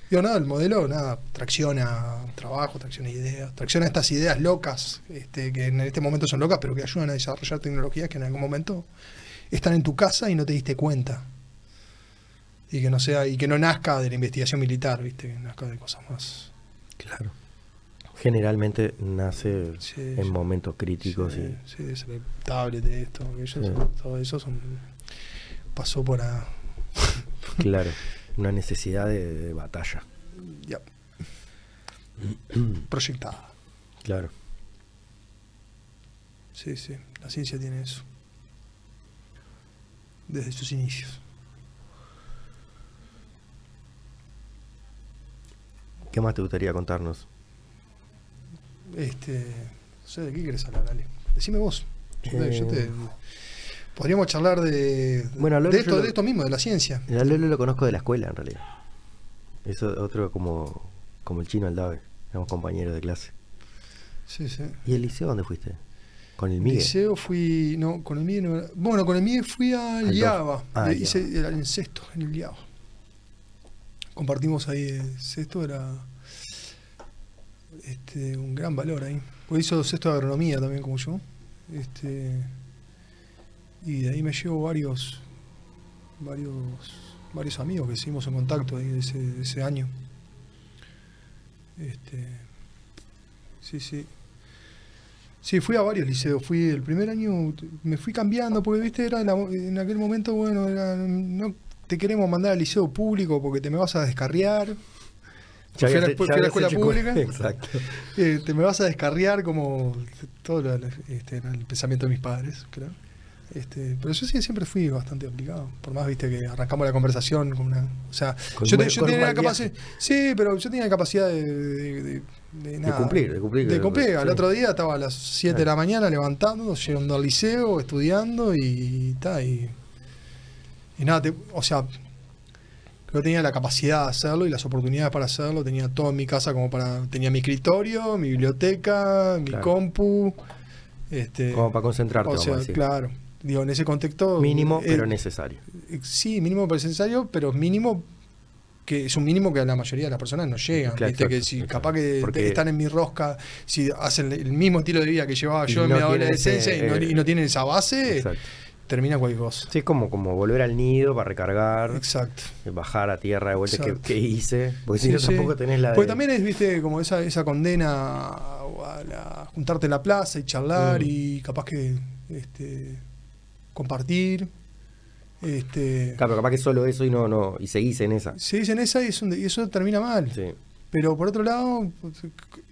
Digo, nada, el modelo, nada, tracciona trabajo, tracciona ideas, tracciona estas ideas locas, este, que en este momento son locas, pero que ayudan a desarrollar tecnologías que en algún momento están en tu casa y no te diste cuenta. Y que no sea, y que no nazca de la investigación militar, viste, que nazca de cosas más. Claro. Generalmente nace Sí, en sí. momentos críticos sí, y sí, tablet, esto, aquello, Sí. todo eso son, pasó por a, (laughs) (laughs) claro, una necesidad de, de batalla. ya, (clears throat) proyectada. Claro. Sí, sí, la ciencia tiene eso. Desde sus inicios. ¿Qué más te gustaría contarnos? Este, no sé de qué quieres hablar, Ale. Decime vos. Yo te- Eh. podríamos charlar de, Bueno, de esto, lo- de esto mismo, de la ciencia. A Lolo lo conozco de la escuela, en realidad. Eso otro como, como el chino Aldave. Éramos compañeros de clase. Sí, sí. ¿Y el liceo dónde fuiste? Con el Miguel. liceo fui, no, con el MIE no era- bueno, con el MIE fui Al Liaba. Ah, Eh, hice el sexto en el Liaba. Compartimos ahí el sexto, era este, un gran valor ahí. Pues hizo sexto de agronomía también como yo. Este, y de ahí me llevo varios, varios, varios amigos que seguimos en contacto ahí de ese, ese año. Este, sí, sí. Sí, fui a varios liceos. Fui el primer año, me fui cambiando, porque viste, era la- en aquel momento, bueno, era, no te queremos mandar al liceo público porque te me vas a descarriar. Ya Fui a la, fui a escuela pública. Exacto. (laughs) eh, te me vas a descarriar como todo lo- este, el pensamiento de mis padres, creo. Este, pero yo sí siempre fui bastante aplicado. Por más, viste, que arrancamos la conversación con una. O sea, Con yo, te- yo tenía la capacidad. Sí, pero yo tenía la capacidad de. de, de- de nada, cumplir, de cumplir. de cumplir. Al Sí. otro día estaba a las 7 de la mañana levantando, llegando al liceo, estudiando y tal. Y, y nada, te- o sea, que tenía la capacidad de hacerlo y las oportunidades para hacerlo. Tenía todo en mi casa como para. Tenía mi escritorio, mi biblioteca, mi Claro. compu. Este, Como para concentrarte, o vamos sea, a decir. claro. Digo, en ese contexto. Mínimo, eh, pero necesario. eh, Sí, mínimo necesario, pero mínimo que es un mínimo que a la mayoría de las personas no llegan. Claro, ¿viste? que si exacto. capaz que Porque- están en mi rosca, si hacen el mismo estilo de vida que llevaba yo en no mi adolescencia ese, y, no, eh, y no tienen esa base, Exacto. Termina cualquier cosa. Sí, es como, como volver al nido para recargar, Exacto. bajar a tierra de vuelta. ¿Qué, Exacto. qué hice? Porque si Sí, no, sí. tampoco tenés la. de- Porque también es, viste, como esa, esa condena a, la- juntarte en la plaza y charlar Mm. y capaz que este, compartir. Este, Claro, pero capaz que solo eso y no, no. Y seguís en esa. se dicen esa y, es un- y eso termina mal. Sí. Pero por otro lado,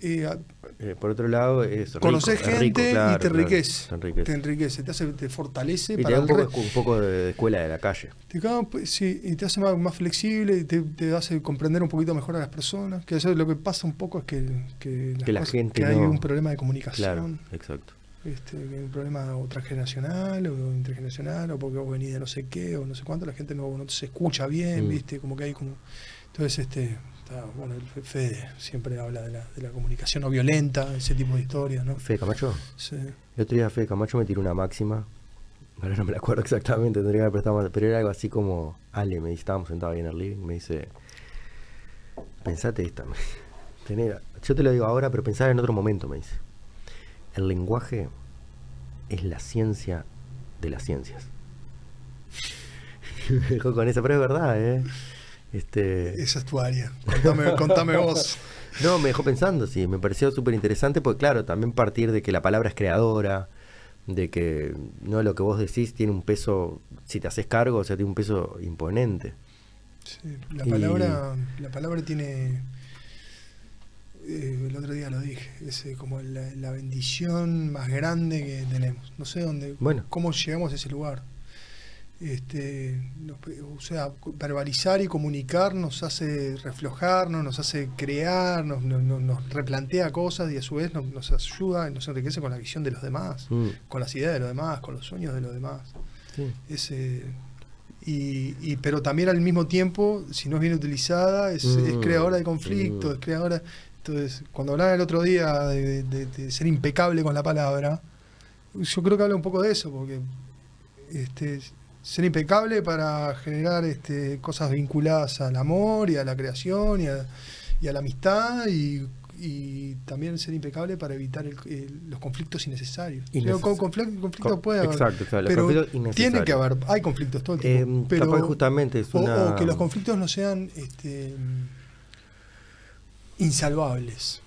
eh, a- Eh, por otro lado, es conoces es gente rico, claro, y te claro, enriquece. te enriquece. Te enriquece, te hace, te fortalece Y te para da un poco, re- un poco de escuela de la calle. te, pues, sí, y te hace más, más flexible y te, te hace comprender un poquito mejor a las personas. Que lo que pasa un poco es que, que, las Que la cosas- gente que hay no- un problema de Claro, comunicación. exacto. Este, que hay un problema o transgeneracional o intergeneracional o porque vos venís de no sé qué o no sé cuánto, la gente no, no se escucha bien, Mm. viste, como que hay como... Entonces, este, está, bueno, el Fe- Fede siempre habla de la, de la comunicación no violenta, ese tipo de historias, ¿no? Fede Camacho. Sí. El otro día Fede Camacho me tiró una máxima. Ahora no me la acuerdo exactamente, tendría que haber prestado más. Pero era algo así como. Ale, me dice, estábamos sentados ahí en el living. Me dice. Pensate esta. tener- yo te lo digo ahora, pero pensar en otro momento, me dice. El lenguaje es la ciencia de las ciencias. (laughs) Me dejó con esa, pero es verdad, ¿eh? Este, Esa es tu área. Contame, (laughs) contame vos. no, me dejó pensando, sí, me pareció súper interesante, porque claro, también partir de que la palabra es creadora, de que no lo que vos decís tiene un peso, si te haces cargo, o sea, tiene un peso imponente. Sí, la Y- palabra, la palabra tiene eh, el otro día lo dije, es eh, como la, la bendición más grande que tenemos. No sé dónde, Bueno. cómo llegamos a ese lugar. Este, nos- o sea, verbalizar y comunicar nos hace reflojarnos, nos hace crear, nos, nos- nos- nos replantea cosas y a su vez nos, nos ayuda, nos enriquece con la visión de los demás, Mm, con las ideas de los demás, con los sueños de los demás. sí. Ese, y, y- pero también al mismo tiempo, si no es bien utilizada, es, es Mm, creadora de conflicto, mm. es creadora. Entonces, cuando hablaba el otro día de, de- de ser impecable con la palabra, yo creo que habla un poco de eso, porque este, ser impecable para generar este, cosas vinculadas al amor y a la creación y a, y a la amistad y, y también ser impecable para evitar el- el- los conflictos innecesarios. Con conflicto, conflicto Co- puede haber, Exacto, pero tiene que haber, hay conflictos todo el tiempo. Eh, pero, justamente es o- una... o, que los conflictos no sean este, insalvables,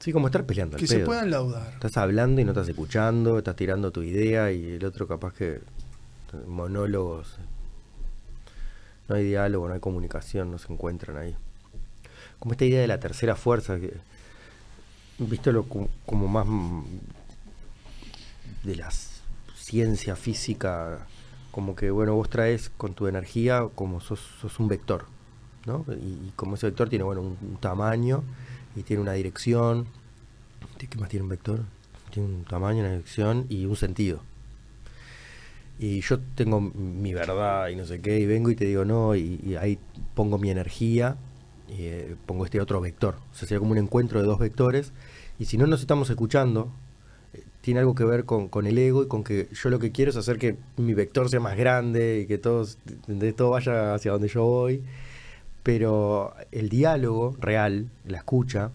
Sí, como estar peleando al que se pedo. puedan laudar. Estás hablando y no estás escuchando, estás tirando tu idea y el otro capaz que monólogos. No hay diálogo, no hay comunicación, no se encuentran ahí. Como esta idea de la tercera fuerza, que visto lo como, más mm, de la ciencia física, como que bueno, vos traes con tu energía como sos, sos un vector, ¿no? Y, y como ese vector tiene bueno un, un tamaño y tiene una dirección. ¿Qué más tiene un vector? Tiene un tamaño, una dirección y un sentido. Y yo tengo mi verdad y no sé qué, y vengo y te digo no, y, ahí pongo mi energía, y eh, pongo este otro vector. O sea, sería como un encuentro de dos vectores. Y si no nos estamos escuchando, eh, tiene algo que ver con, con el ego y con que yo lo que quiero es hacer que mi vector sea más grande y que todos, de todo vaya hacia donde yo voy. Pero el diálogo real, la escucha,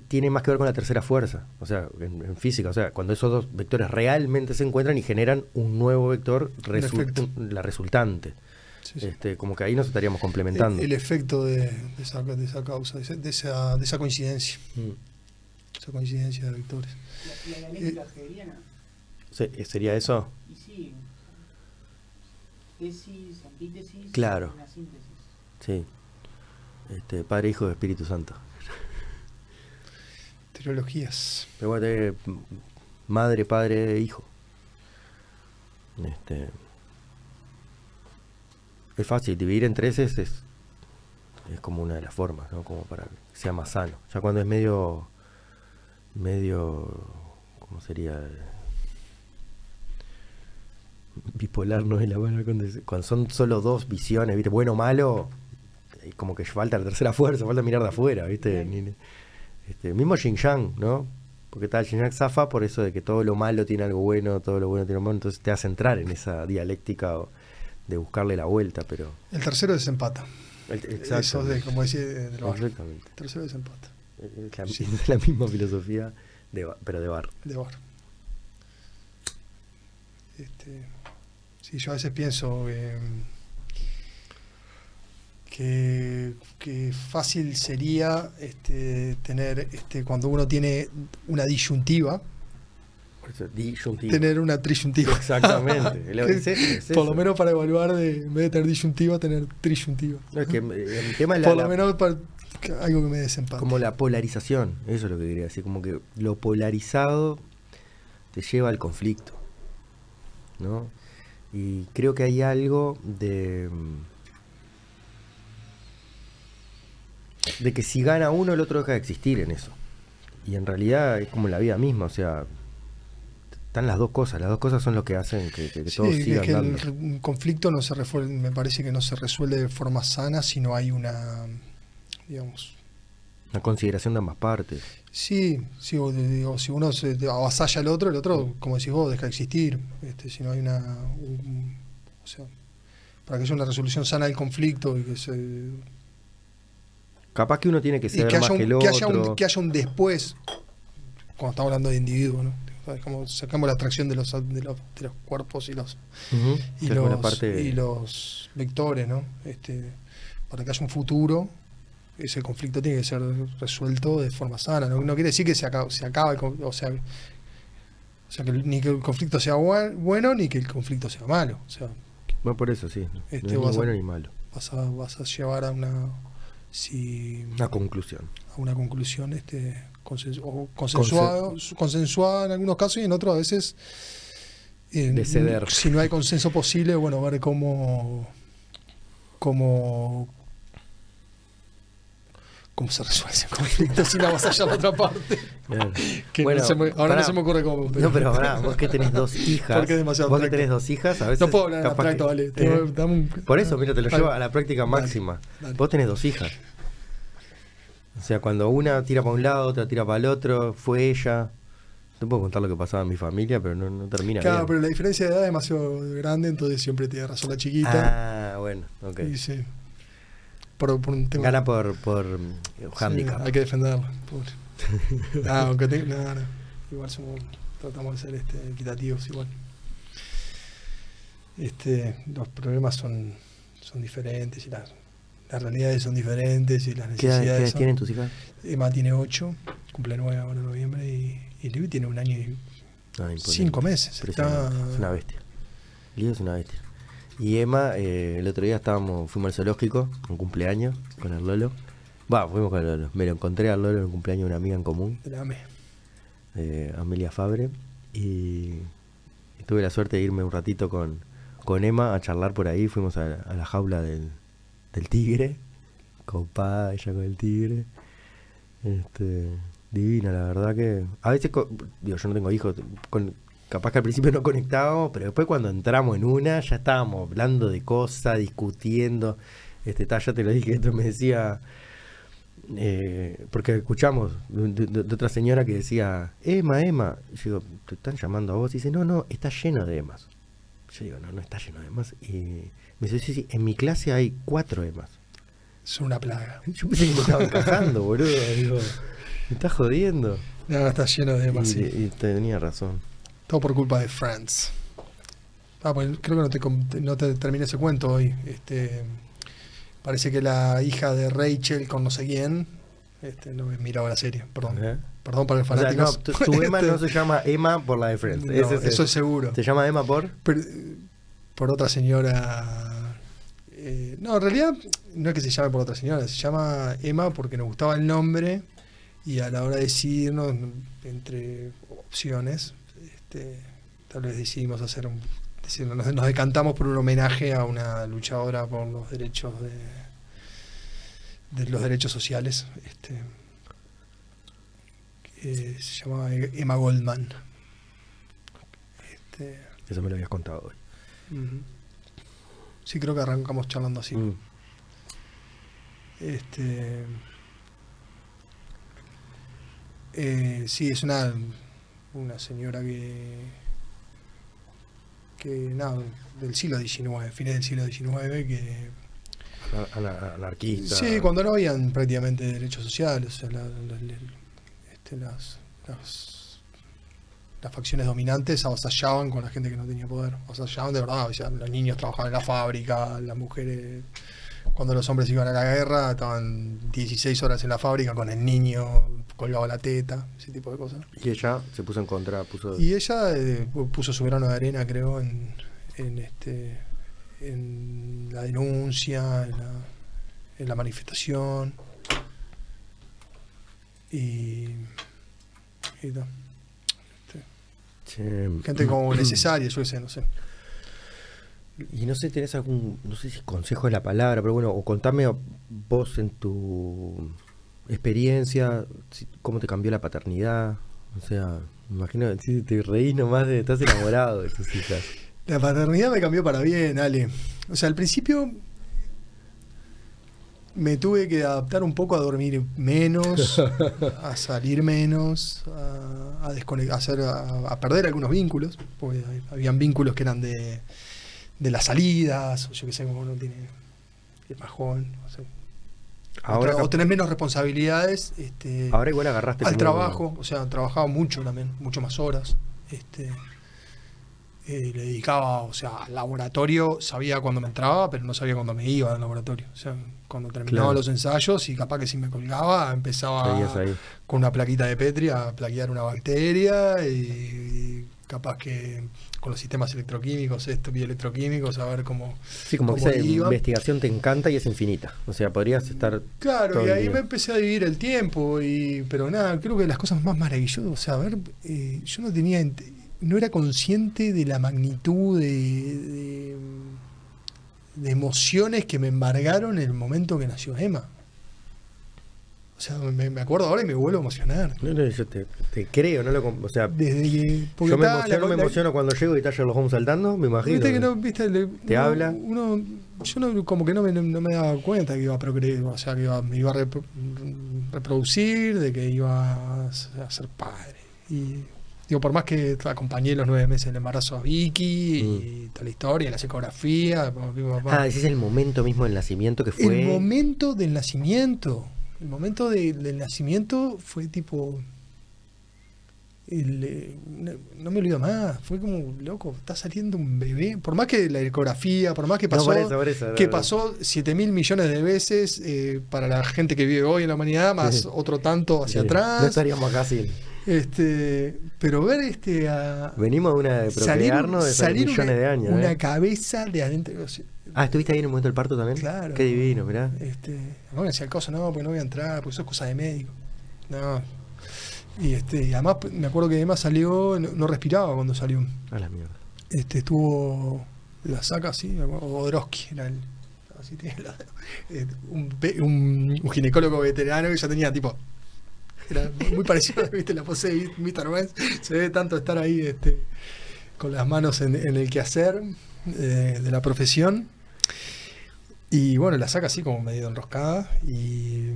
tiene más que ver con la tercera fuerza, o sea, en, en física, o sea, cuando esos dos vectores realmente se encuentran y generan un nuevo vector, resu- la resultante. Sí, sí. Este, como que ahí nos estaríamos complementando. El, el efecto de, de esa, de esa causa, de esa, de esa, de esa coincidencia, Mm. esa coincidencia de vectores. La, la dialéctica hegeliana, Se- ¿Sería eso? y sí, tesis, antítesis, Claro. una síntesis. Sí. Este, Padre, Hijo, Espíritu Santo. Trilogías. Pero bueno, eh, m- madre, padre, hijo. Este, es fácil, dividir en tres es, es, es como una de las formas, ¿no? Como para que sea más sano. Ya cuando es medio, medio, ¿cómo sería? Bipolar no es la palabra cuando, son solo dos visiones, ¿viste? Bueno o malo, como que falta la tercera fuerza, falta mirar de afuera, ¿viste? Ni- este, mismo Xing Yang, ¿no? Porque tal Xing Yang zafa por eso de que todo lo malo tiene algo bueno, todo lo bueno tiene algo malo, entonces te hace entrar en esa dialéctica de buscarle la vuelta, pero... El tercero desempata. el- Eso es de, como decía, de. Exactamente. El tercero desempata. Es la, Sí. es (laughs) la misma filosofía, de, pero de bar. de bar. Este, sí, yo a veces pienso que, que, que fácil sería este, tener, este, cuando uno tiene una disyuntiva, disyuntivo. tener una trisyuntiva. Exactamente. El- Que, es eso, es por lo menos para evaluar, de, en vez de tener disyuntiva, tener trisyuntiva. No, es que eh, el tema es la- por lo la- menos para algo que me desempate. como la polarización, eso es lo que quería decir, como que lo polarizado te lleva al conflicto, ¿no? Y creo que hay algo de de que si gana uno el otro deja de existir en eso. Y en realidad es como la vida misma, o sea, están las dos cosas, las dos cosas son lo que hacen que, que- que Sí, todo es siga que el andando. conflicto no se resuelve, me parece que no se resuelve de forma sana si no hay una, digamos, Una consideración de ambas partes. sí, sí, digo, si uno se avasalla al otro, el otro, como decís vos, deja de existir, este, si no hay una, un- o sea, para que haya una resolución sana del conflicto y que se Capaz que uno tiene que ser que más haya, que el un, que, otro. haya un, que haya un después, cuando estamos hablando de individuo, ¿no? Como sacamos la atracción de los, de los, de los cuerpos y los, y los, parte- y los vectores, ¿no? Este, para que haya un futuro, ese conflicto tiene que ser resuelto de forma sana. No, no quiere decir que se acaba, se con- o sea, o sea que ni que el conflicto sea buen- bueno ni que el conflicto sea malo. O sea, Bueno, por eso sí. Este, no es a- bueno ni malo. vas a, vas a llevar a una si Una conclusión. a una conclusión este consensu- o consensuado, consensuada en algunos casos y en otros a veces eh, De ceder. si no hay consenso posible bueno ver cómo cómo cómo se resuelve ese conflicto sin avasallar la otra parte Claro. que Bueno, no se me- ahora pará. no se me ocurre cómo No, pero ahora, vos que tenés dos (laughs) hijas. Porque es demasiado Vos que tenés dos hijas, a veces. no puedo hablar en abstracto que- vale Eh, Tengo- dame un- Por eso, mira, te lo Dale. llevo a la práctica máxima. Vos tenés dos hijas. O sea, cuando una tira para un lado, otra tira para el otro, fue ella. Te puedo contar lo que pasaba en mi familia, pero no, no termina Claro, bien. pero la diferencia de edad es demasiado grande, entonces siempre tiene razón la chiquita. Ah, bueno, ok. Y sí. Por, por un tema. Gana por, por Sí, handicap. hay que defenderla. pobre. (laughs) Ah, aunque te- no, no. Igual somos, tratamos de ser este, equitativos igual. Este, los problemas son, son diferentes y las, las realidades son diferentes y las ¿Qué qué necesidades edad son- tienen tus hijas? Emma tiene 8, cumple 9 ahora en noviembre y, y Libby tiene un año y Ah, imponente. 5 meses. Impresionante. Está- Es una bestia. Leo es una bestia. Y Emma, eh, el otro día estábamos, fuimos al zoológico, un cumpleaños, con el Lolo. Va, fuimos con el Lolo. Me lo encontré al Lolo en el cumpleaños de una amiga en común, la AME. eh, Amelia Fabre. Y, tuve la suerte de irme un ratito con, con Emma a charlar por ahí. Fuimos a, a la jaula del, del tigre. Copada ella con el tigre. Este, divina, la verdad que. A veces, digo, yo no tengo hijos. Con, capaz que al principio no conectábamos, pero después cuando entramos en una, ya estábamos hablando de cosas, discutiendo. Este, ta, ya te lo dije, esto me decía. eh, porque escuchamos de, de- de otra señora que decía, Emma, Emma. Yo digo, te están llamando a vos. Y dice, no, no, está lleno de Emas. Yo digo, no, no está lleno de Emas. Y me dice, sí, sí, en mi clase hay cuatro Emas. Son una plaga. (laughs) Yo pensé que me estaba encajando, boludo. Digo, me estás jodiendo. No, está lleno de Y, demasiado. y tenía razón. Todo por culpa de Friends. Ah, pues creo que no te, no te terminé ese cuento hoy. Este, parece que la hija de Rachel con no sé quién. Este, no he mirado la serie, perdón. Ajá. Perdón para los O sea, no, tu, tu Emma (laughs) Este, no se llama Emma por la de Friends. no, Ese es el- eso es seguro. ¿Se llama Emma por? Pero, por otra señora. eh, no, en realidad no es que se llame por otra señora, se llama Emma porque nos gustaba el nombre y a la hora de decidirnos entre opciones, este, tal vez decidimos hacer un. decir, nos, nos decantamos por un homenaje a una luchadora por los derechos de, de los derechos sociales. Este, que se llamaba Emma Goldman. Este, Eso me lo habías contado hoy. Sí, creo que arrancamos charlando así. Mm. Este. eh, sí, es una, una señora que. que nada, del siglo XIX, fines del siglo XIX, que. Ana- ana- Anarquista. Sí, cuando no habían prácticamente derechos sociales, o sea, la- la- la- este, las, las, las facciones dominantes avasallaban con la gente que no tenía poder. Avasallaban de verdad, o sea, los niños trabajaban en la fábrica, las mujeres, cuando los hombres iban a la guerra, estaban 16 horas en la fábrica con el niño colgado a la teta, ese tipo de cosas. Y ella se puso en contra, puso... Y ella eh, pu- puso su grano de arena, creo, en, en este en la denuncia, en la, en la manifestación. Y, y. Che, gente como (clears throat) necesaria, yo qué sé, no sé. Y no sé, tenés algún, no sé si consejo es la palabra, pero bueno, o contame vos en tu experiencia, cómo te cambió la paternidad. O sea, imagino, si te reís nomás de estás enamorado de tus hijas. (laughs) La paternidad me cambió para bien, Ale. O sea, al principio me tuve que adaptar un poco a dormir menos, (laughs) a salir menos, a, a, desconect- a hacer- a- a perder algunos vínculos, porque habían vínculos que eran de, de las salidas, o yo qué sé, como uno tiene el bajón, o, sea, Ahora, o tener menos responsabilidades. Este, ahora igual agarraste al trabajo, o sea, trabajaba mucho también, mucho más horas. Este, eh, le dedicaba, o sea, al laboratorio, sabía cuándo me entraba, pero no sabía cuándo me iba al laboratorio. O sea, cuando terminaba Claro. los ensayos y capaz que si me colgaba, empezaba con una plaquita de Petri a plaquear una bacteria y, capaz que con los sistemas electroquímicos, esto, bioelectroquímicos, a ver cómo. Sí, como que esa iba. investigación te encanta y es infinita. O sea, podrías estar. Claro, y ahí me empecé a vivir el tiempo, y pero nada, creo que las cosas más maravillosas, o sea, a ver, eh, yo no tenía, no era consciente de la magnitud de, de, de emociones que me embargaron en el momento que nació Emma. O sea, me, me acuerdo ahora y me vuelvo a emocionar. No, no, yo te, te creo, no lo. O sea, Desde que. yo me está emociono, la- me la- emociono cuando llego y Tyler los Holmes saltando, me imagino. Viste que no, viste, le- Te uno- habla. Uno, yo no, como que no me, no me daba cuenta que iba a procrear, o sea, que iba, me iba a repro- reproducir, de que iba a ser padre. Y digo, por más que acompañé los nueve meses del embarazo a Vicky y toda la historia, la ecografía, papá. Mm. Ah, ese es el momento mismo del nacimiento que fue. el momento del nacimiento, el momento de- del nacimiento fue tipo el, eh, no me olvido más, fue como, loco, está saliendo un bebé. Por más que la ecografía, por más que No, pasó, por eso, por eso, que no, no. pasó 7 mil millones de veces eh, para la gente que vive hoy en la humanidad, más Sí. otro tanto hacia Sí, atrás. No estaríamos acá sin. este, pero ver este a Venimos de una de procrearnos de salir millones una, de años. una ¿eh? cabeza de adentro. Ah, ¿estuviste ahí en el momento del parto también? Claro. Qué divino, mirá. Este, bueno, decía el coso, no, porque no voy a entrar, porque eso es cosa de médico. No. Y este, y además me acuerdo que Emma salió, no, no respiraba cuando salió. A la mierda. Este, estuvo la saca así, me acuerdo, Odrowski era el. así tiene la- eh, un, pe- un- un ginecólogo veterano que ya tenía tipo. Era muy parecido, (laughs) viste, la pose de Mr. Benz. Se ve tanto estar ahí este, con las manos en, en el quehacer eh, de la profesión. Y bueno, la saca así como medio enroscada y,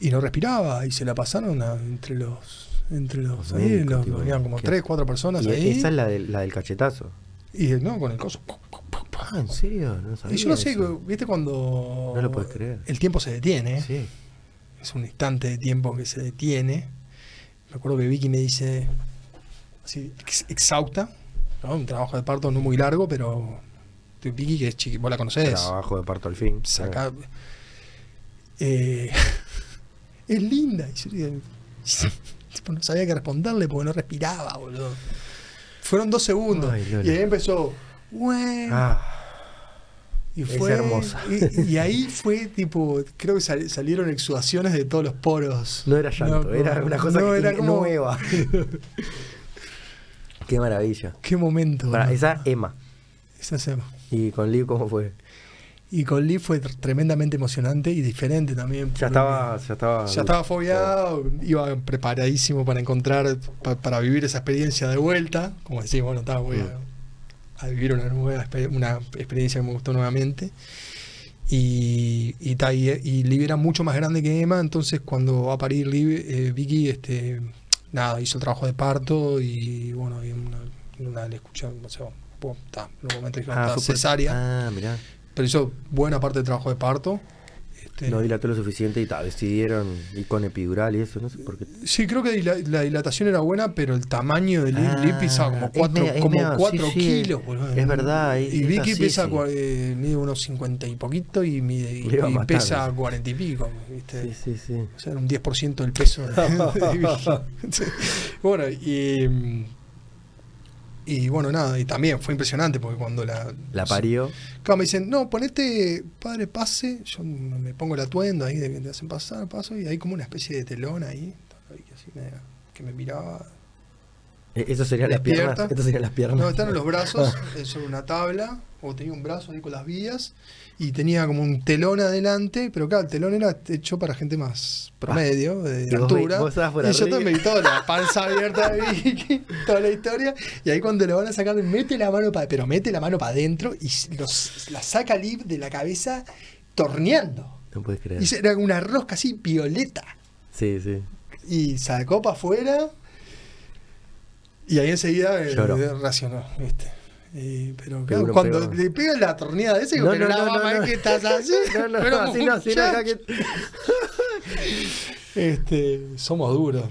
y no respiraba y se la pasaron a- entre los entre los Los ahí, los- como tres, cuatro personas ahí. esa es la del, la del cachetazo. Y no, con el coso. Ah, ¿en serio? No sabía Y yo no sé, eso. ¿viste cuando No lo puedes creer. el tiempo se detiene? Sí. Es un instante de tiempo que se detiene. Me acuerdo que Vicky me dice, así, ex- exhausta, ¿no? un trabajo de parto no muy largo, pero Vicky, que es chiqui, vos la conocés, Trabajo de parto al fin. saca. eh, (laughs) es linda. Y (laughs) tipo, no sabía qué responderle porque no respiraba, boludo. Fueron dos segundos. Ay, y ahí empezó. "Güey". Ah, Y Es hermosa. Y, y ahí fue tipo, creo que sal- salieron exudaciones de todos los poros. no era llanto, No, era una cosa no, que- era como- nueva. (laughs) Qué maravilla. Qué momento. Para, esa Emma. Esa se llama. ¿Y con Liv cómo fue? Y con Lee fue tr- tremendamente emocionante y diferente también. Ya estaba. Ya estaba, Ya estaba fobiado, iba preparadísimo para encontrar, pa- para vivir esa experiencia de vuelta. Como decís, bueno, estaba, voy a, a vivir una nueva una experiencia que me gustó nuevamente. Y, y, ta, y, y Liv era mucho más grande que Emma, entonces cuando va a parir eh, Vicky, este, nada, hizo el trabajo de parto y bueno, y una, una le escuché, o sea, pum, ta, en un momento dijeron, Ah, "Ta, fue por- cesárea, Ah, mirá. pero hizo buena parte del trabajo de parto. Este, No dilató lo suficiente y ta, decidieron ir con epidural y eso, no sé por qué. Sí, creo que la, la dilatación era buena, pero el tamaño de Liv, Ah, Liv pesaba como es 4 medio- es como medio- cuatro sí, sí, kilos, boludo. es verdad, Y es Vicky pesa, sí. cua- eh, mide unos 50 y poquito y, mide, y, y pesa eso. 40 y pico, ¿viste? Sí, sí, sí. O sea, era un 10% del peso de, (laughs) de Vicky. (laughs) Bueno, y. Y bueno, nada, y también fue impresionante porque cuando la. La parió. Claro, me dicen, no, ponete, padre, pase. Yo me pongo el atuendo ahí de que te hacen pasar, paso, y hay como una especie de telón ahí, ahí así que me miraba. Eh, Eso serían las piernas. Estas serían las piernas. No, están en los brazos (laughs) sobre una tabla, o tenía un brazo ahí con las vías, y tenía como un telón adelante, pero claro, el telón era hecho para gente más promedio, de, Y vos altura. vos por y yo también toda la (laughs) panza abierta de Vicky, (laughs) toda la historia, y ahí cuando le van a sacar, mete la mano para, pero mete la mano para adentro y los, la saca Liv de la cabeza torneando. No puedes creer. Y era una rosca así violeta. Sí, sí. Y sacó para afuera. Y ahí enseguida eh, racionó, ¿viste? Y- pero claro, cuando pegó. le pega la torneada esa, digo, No, pero no, la no, mamá no, estás así. (laughs) No, no, pero así no, así no, que- (laughs) Este, somos duros.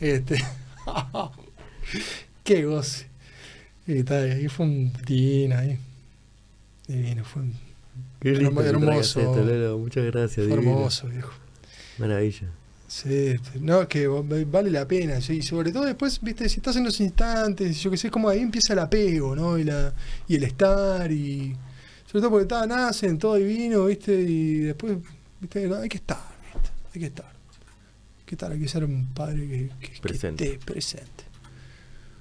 Este. (laughs) Qué goce. Y fue un tin ahí. Divino, fue, un- Qué lindo hermoso. Muchas gracias, divino. hermoso, viejo. Maravilla. Sí, no, es que vale la pena, sí, sobre todo después, viste, si estás en los instantes, yo que sé, como ahí empieza el apego, ¿no? Y, la, y el estar, y sobre todo porque nacen, todo divino, viste, y después, viste, hay que estar, viste, hay que estar. Hay que estar, hay que ser un padre que, que- que Presente. esté presente.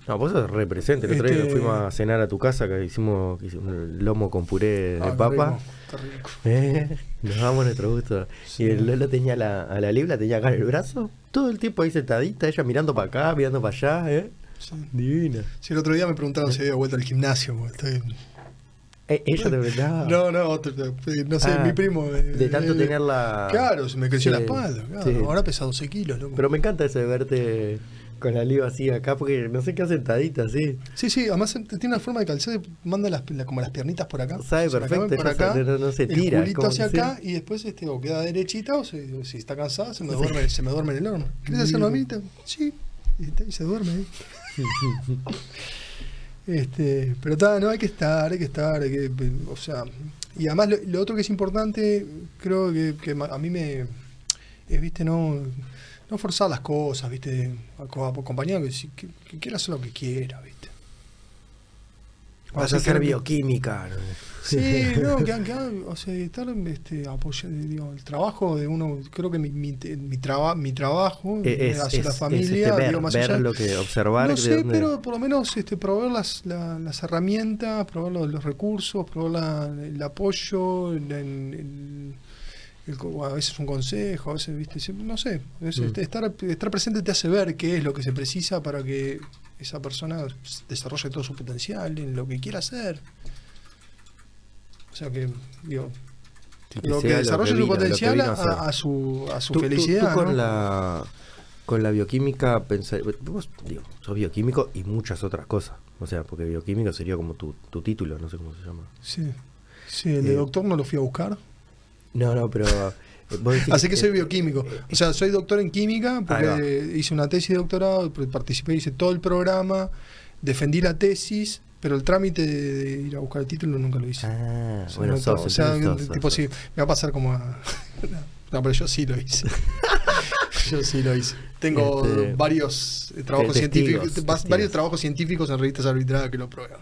No, vos sos represente. El otro día Este- fuimos a cenar a tu casa que hicimos, que hicimos un lomo con puré de Ah, papa. qué rico. Eh, nos damos nuestro gusto. Sí. Y el Lolo tenía la, a la Libra, tenía acá en el brazo, todo el tiempo ahí sentadita, ella mirando para acá, mirando para allá, ¿eh? Sí. Divina. Sí, el otro día me preguntaron si había vuelto al gimnasio. estoy- Eh, ella te preguntaba. (laughs) No, no, no sé, Ah, mi primo. eh, de tanto eh, tenerla- Claro, se me creció Sí, la espalda. Claro. Ahora pesa 12 kilos, loco. Pero me encanta eso de verte con la Libra así acá, porque no sé qué sentadita así. Sí, sí, además tiene una forma de calzar, manda las, la- como las piernitas por acá. Sabe perfecto, por acá, no- no se el tira, culito como hacia acá sí. y después este, o queda derechita o se- si está cansada se me duerme, se me duerme en el horno. ¿Quieres hacerlo a mí? Sí. Y, se duerme ahí. (laughs) Este, pero está, no hay que estar, hay que estar, hay que, o sea, y además lo, lo otro que es importante, creo que, que a mí me es, viste, no, no forzar las cosas, viste, aco- acompañar que, que, que quiera hacer lo que quiera, viste. Vas a hacer bioquímica. ¿no? Sí, no, (laughs) que, que- o sea, estar este, apoya- digo, el trabajo de uno, creo que mi, mi, mi, traba- mi trabajo Eh, Es, hacia es- la es, familia, este, ver, digo, más ver allá- lo que observar. no sé, dónde- pero por lo menos este, proveer las, la- las herramientas, proveer los, los recursos, proveer la- el apoyo, el, el- el a veces un consejo, a veces, viste, no sé, Mm. estar, estar presente te hace ver qué es lo que se precisa para que esa persona desarrolle todo su potencial en lo que quiera hacer. O sea que, digo, Sí, que lo que desarrolle su potencial a a, hacer. a su, a su Tú- tú- felicidad. tú con ¿no? la con la bioquímica pensar, vos digo, sos bioquímico y muchas otras cosas. O sea, porque bioquímico sería como tu, tu título, no sé cómo se llama. Sí, sí, el de Eh, doctor no lo fui a buscar. No, no, pero eh, Así que soy eh, bioquímico. O sea, soy doctor en química porque hice una tesis de doctorado, participé, hice todo el programa, defendí la tesis, pero el trámite de, ir a buscar el título nunca lo hice. Ah, O sea, bueno, no- sos, o sea, sos, tipo, sos, sí, me va a pasar como a... (laughs) No, pero yo sí lo hice. (laughs) yo sí lo hice. Tengo Este, varios eh, trabajos testigos, científicos, testigos. varios trabajos científicos en revistas arbitradas que lo prueban.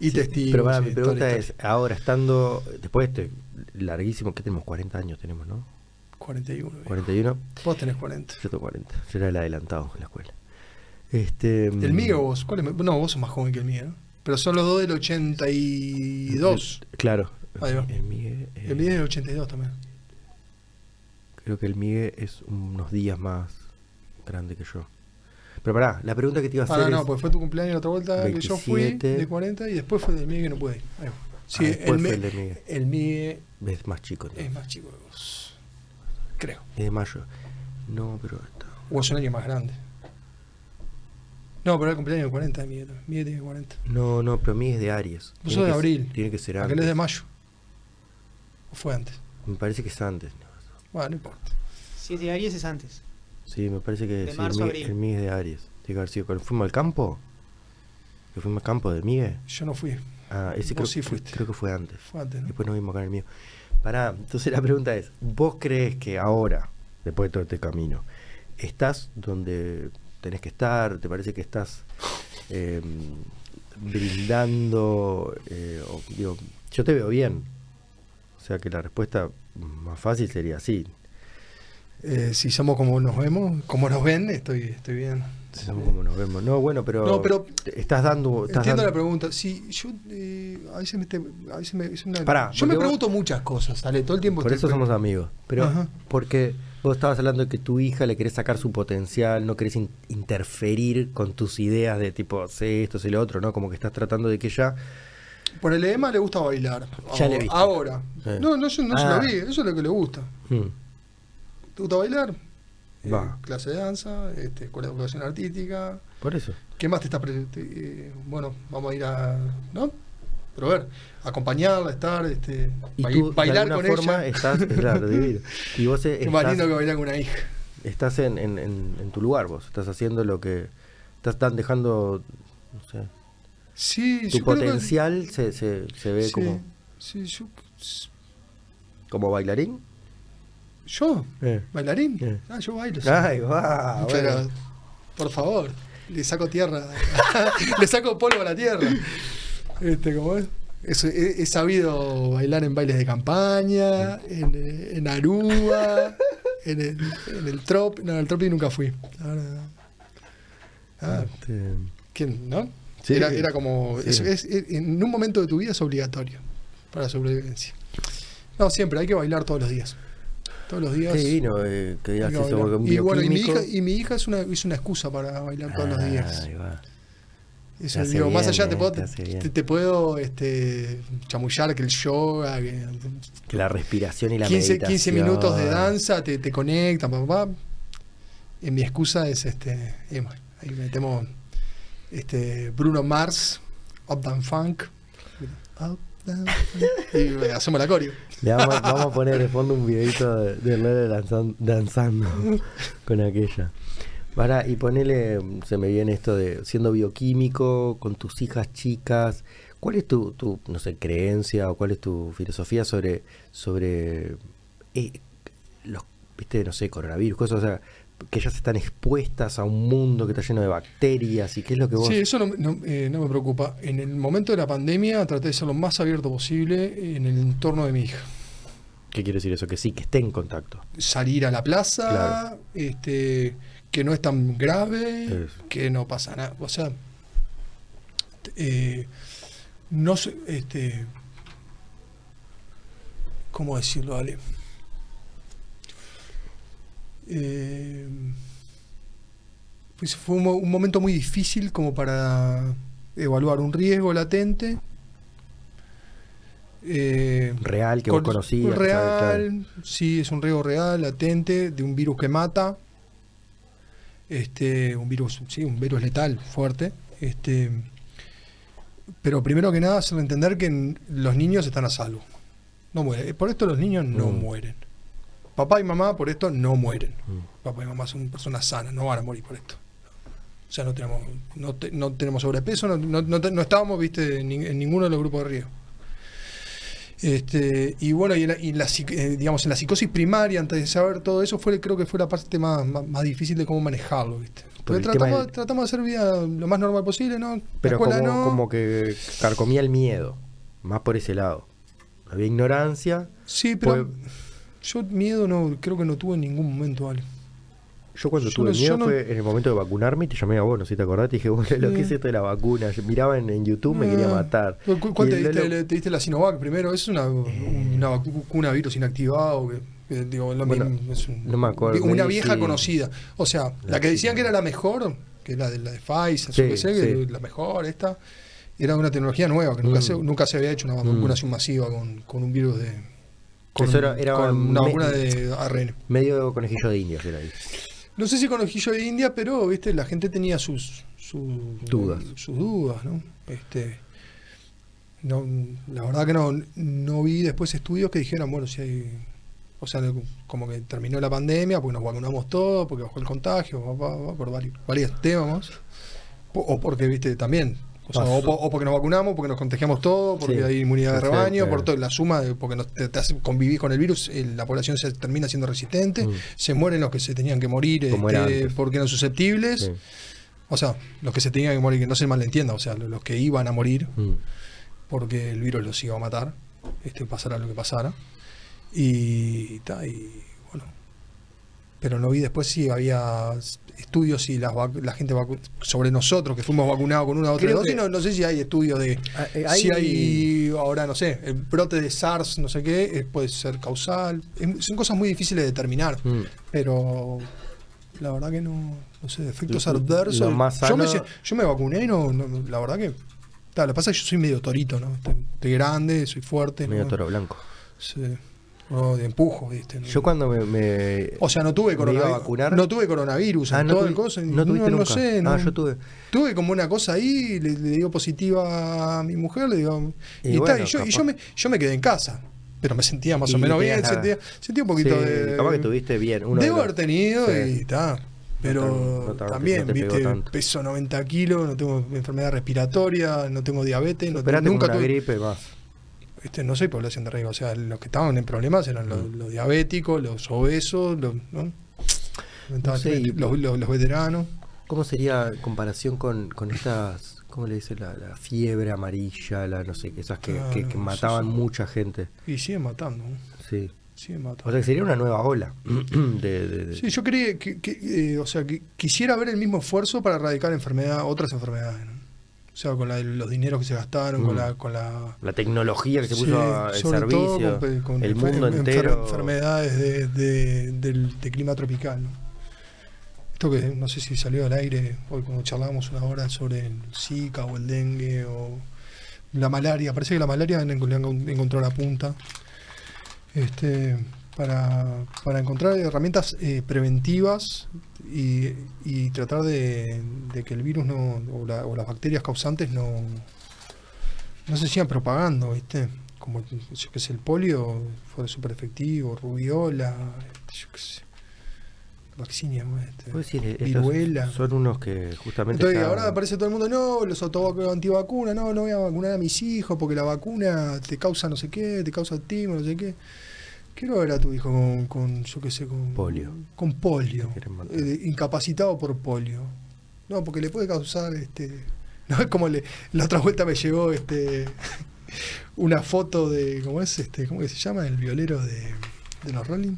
Y Sí, testigos. Pero para, mi pregunta es, ahora estando, después de este larguísimo, ¿qué tenemos? 40 años tenemos, ¿no? 41. viejo. 41. Vos tenés 40. Yo tengo 40. Yo era el adelantado en la escuela. Este, ¿El mío o vos? ¿Cuál es? No, vos sos más joven que el mío, ¿no? Pero son los dos del 82. Claro. Ahí va. El Migue, eh, El mío es del 82 también. Creo que el Migue es unos días más grande que yo. Pero pará, la pregunta que te iba a hacer Ah, no, es... pues fue tu cumpleaños la otra vuelta que yo fui 27. de 40 y después fue del mío que no pude ir. Ahí va. Sí, Ah, después el, fue el de Miguel. el Es más chico. es entonces. más chico que vos. Creo. Es de mayo. No, pero... está- Vos sos un año más grande. No, pero era el cumpleaños de 40 de Miguel. Miguel tiene 40. No, no, pero Migue es de Aries. Vos sos de abril. Tiene que ser Aquel antes. es de mayo. ¿O fue antes? Me parece que es antes. Bueno, no importa. Si es de Aries es antes. Sí, me parece que De sí, el, marzo abril. el Migue es de Aries. Tiene que haber sido fuimos al campo. ¿Que fuimos al campo de Migue? Yo no fui. Ah, ese creo, sí fuiste. creo que fue antes. Fue antes, ¿no? Después nos vimos acá en el mío. Pará, entonces la pregunta es, ¿vos crees que ahora, después de todo este camino, estás donde tenés que estar? ¿Te parece que estás (laughs) eh, brindando? eh, o, digo, yo te veo bien. O sea que la respuesta más fácil sería sí. Eh, si somos como nos vemos, como nos ven, estoy, estoy bien. Nos vemos. No, bueno, pero, No, pero- te- estás dando... Estás Entiendo la pregunta. Sí, yo eh, a veces me, te- a veces me- es una- Pará, yo me vos- pregunto muchas cosas, ¿sale? Todo el tiempo. Por eso somos amigos. Pero Ajá. porque vos estabas hablando de que tu hija le querés sacar su potencial, no querés in- interferir con tus ideas de tipo, sé esto, sé lo otro, ¿no? Como que estás tratando de que ya... Por el Emma le gusta bailar. Ya ahora, le viste. Ahora. No, no, yo no se Ah. lo vi, eso es lo que le gusta. hmm, ¿Te gusta bailar? Eh, Va. clase de danza, este, escuela de educación artística. por eso. ¿Qué más te está pre- te- eh, bueno, vamos a ir a. ¿No? Pero ver, acompañarla, estar, este, Y tú, bailar de con forma, ella. estás... Claro. (laughs) Y vos eh, Qué más estás, lindo que bailar con una hija. estás en, en- en- tu lugar, vos. Estás haciendo lo que... Estás tan dejando, no sé... Sí, Tu yo creo que- potencial se, se, se ve sí, como, sí, yo- como bailarín. ¿Yo? Eh. ¿Bailarín? Eh. Ah, yo bailo. sí. Ay, va. Pero, bueno. por favor, le saco tierra. (laughs) le saco polvo a la tierra. Este, ¿cómo es? Es- He, he sabido bailar en bailes de campaña, en, en Aruba, en el, en el trop. No, en el tropi nunca fui. Ahora- Ah, Este, ¿Quién? ¿No? Sí. Era, era como. Sí. es- es- es- en un momento de tu vida es obligatorio para la sobrevivencia. No, siempre, hay que bailar todos los días. Todos los días. Qué divino eh, que digas eso, porque un y bueno, y mi hija, y mi hija es una, es una excusa para bailar todos los días. Ahí va. Eso, Te digo, más bien, allá te eh, puedo, te hace bien. te, te puedo este, chamullar que el yoga, que Que la respiración y la 15, meditación. 15 minutos de danza te, te conectan, papá. En mi excusa es este. eh, ahí metemos este Bruno Mars, Up Down Funk. Up, down, funk, y eh, hacemos la coreo. Le vamos, vamos a poner de fondo un videito de, de danzan- danzando (laughs) con aquella. Para, y ponele, se me viene esto de siendo bioquímico, con tus hijas chicas. ¿Cuál es tu, tu no sé, creencia o cuál es tu filosofía sobre, sobre eh, los, viste, no sé, coronavirus, cosas, o sea, que ellas están expuestas a un mundo que está lleno de bacterias y qué es lo que vos... Sí, eso no, no, eh, no me preocupa. En el momento de la pandemia traté de ser lo más abierto posible en el entorno de mi hija. ¿Qué quiere decir eso? Que sí, que esté en contacto. salir a la plaza, Claro. este, que no es tan grave, que no pasa nada. O sea, eh, no sé, este, ¿cómo decirlo, Ale? Eh, pues fue un, mo- un momento muy difícil como para evaluar un riesgo latente. Eh, Real, que vos con- conocías. Real, ¿sabes? Claro. sí, es un riesgo real, latente, de un virus que mata. Este, un virus, sí, un virus letal, fuerte. Este, pero primero que nada, hacerle entender que los niños están a salvo. No mueren. Por esto los niños no Mm. mueren. Papá y mamá por esto no mueren. Papá y mamá son personas sanas, no van a morir por esto. O sea, no tenemos, no, te- no tenemos sobrepeso, no, estábamos, viste, en, nin- en ninguno de los grupos de riesgo. Este, y bueno, y, en la, y la eh, digamos, en la psicosis primaria, antes de saber todo eso, fue creo que fue la parte más, más, más difícil de cómo manejarlo, ¿viste? Tema tratamos, del- tratamos de hacer vida lo más normal posible, ¿no? Pero como, no. como que carcomía el miedo, más por ese lado. Había ignorancia. Sí, pero Fue- yo miedo no, creo que no tuve en ningún momento, Ale. Yo cuando Yo tuve no- miedo no- fue en el momento de vacunarme y te llamé a vos, no sé si te acordás, te dije, bueno, lo que es esto de la vacuna. Yo miraba en, en YouTube, me quería Ah, matar. ¿cu- cu- ¿Cuál te diste, le- te diste la Sinovac primero? Es una, una vacuna virus inactivado, que, que, digo, lo Bueno, mismo, es un- no me acuerdo, Una vieja sí. conocida. O sea, la, La que decían que era la mejor, que es la de, la de Pfizer, sé, la mejor, esta, era una tecnología nueva, que nunca, Mm. se, nunca se había hecho una Mm. vacunación masiva con, con un virus de... Con, Eso era- era con una me- vacuna de ARN. Medio conejillo de indias era ahí. No sé si con ojillo de India, pero viste, la gente tenía sus, sus Dudas. Sus dudas, ¿no? Este, no, la verdad que no, no vi después estudios que dijeran, bueno, si hay. O sea, como que terminó la pandemia, porque nos vacunamos todos, porque bajó el contagio, va, va, va, por varios, varios temas. O porque, viste, también. O, sea, o, po- o porque nos vacunamos, porque nos contagiamos todos, porque Sí. hay inmunidad de rebaño, por todo, la suma, de, porque nos, te, te hace convivir con el virus, eh, la población se termina siendo resistente, Mm. se mueren los que se tenían que morir este, porque eran susceptibles. Sí. O sea, los que se tenían que morir, que no se malentienda, o sea, lo- los que iban a morir Mm. porque el virus los iba a matar, este, pasara lo que pasara. Y, ta, y. Pero no vi después si había estudios y las vac- la gente vacu- sobre nosotros que fuimos vacunados con una u otra Creo dosis. que- No, no sé si hay estudios de. Ah, eh, Si hay- ahora, no sé, el brote de SARS, no sé qué, eh, puede ser causal. Es- son cosas muy difíciles de determinar. Mm. Pero la verdad que no, no sé, efectos Lo- adversos. lo más yo, me, sano- yo me vacuné y no, no, la verdad que. ta, lo que pasa es que yo soy medio torito, ¿no? Estoy, estoy grande, soy fuerte. Medio ¿no? toro blanco. Sí. No, de empujo, ¿viste? No- Yo cuando me. me- o sea, no tuve a coronavirus. vacunar- No tuve coronavirus Ah, no, todo tuvi- el coso. no tuviste no, nunca. sé. No, Ah, yo tuve. Tuve como una cosa ahí, le, le digo positiva a mi mujer, le digo. Y Y, y yo, y yo me, yo me quedé en casa. Pero me sentía más o menos bien, sentía, sentía un poquito Sí, de. capaz que tuviste bien. Uno Debo haber tenido Sí. y está. Pero no también, no viste, peso 90 kilos, no tengo enfermedad respiratoria, no tengo diabetes, no, Esperaste nunca una tuve. gripe más. ¿Viste? No soy población de riesgo. O sea, los que estaban en problemas eran los, Mm. los diabéticos, los obesos, los, ¿no? Y- los, los- los veteranos. ¿Cómo sería comparación con, con estas, cómo le dice, la, la fiebre amarilla, la no sé, esas que, que- mataban sí, sí. mucha gente? Y siguen matando. Sí. Siguen O matando. sea que sería una nueva ola (clears throat) de, de- de- Sí, yo que, que, eh, o sea, que quisiera ver el mismo esfuerzo para erradicar enfermedad, otras enfermedades. ¿no? O sea, con la- los dineros que se gastaron, con Mm. la, con la la tecnología que se puso a- en sobre todo servicio, con, con el mundo enfer- entero. enfermedades de, de- de clima tropical. ¿no? Esto que no sé si salió al aire hoy cuando charlábamos una hora sobre el Zika o el dengue o la malaria. Parece que la malaria le han encontrado la punta. Este, para, para encontrar herramientas eh, preventivas y, y tratar de, de que el virus no, o, la- o las bacterias causantes no, no se sigan propagando, ¿viste? Como yo que sé, el polio fue súper efectivo, rubiola, yo qué sé, vaccinia, este, estos viruela. son unos que justamente. Entonces estaban- ahora aparece todo el mundo, no, los antivacunas, no, no voy a vacunar a mis hijos porque la vacuna te causa no sé qué, te causa timo, no sé qué. Quiero ver a tu hijo con, con yo qué sé, con Polio. Con polio. Eh, incapacitado por polio. No, porque le puede causar este. (laughs) No es como le. La otra vuelta me llegó este (laughs) una foto de. ¿Cómo es este? ¿Cómo que se llama? El violero de, de los Rolling.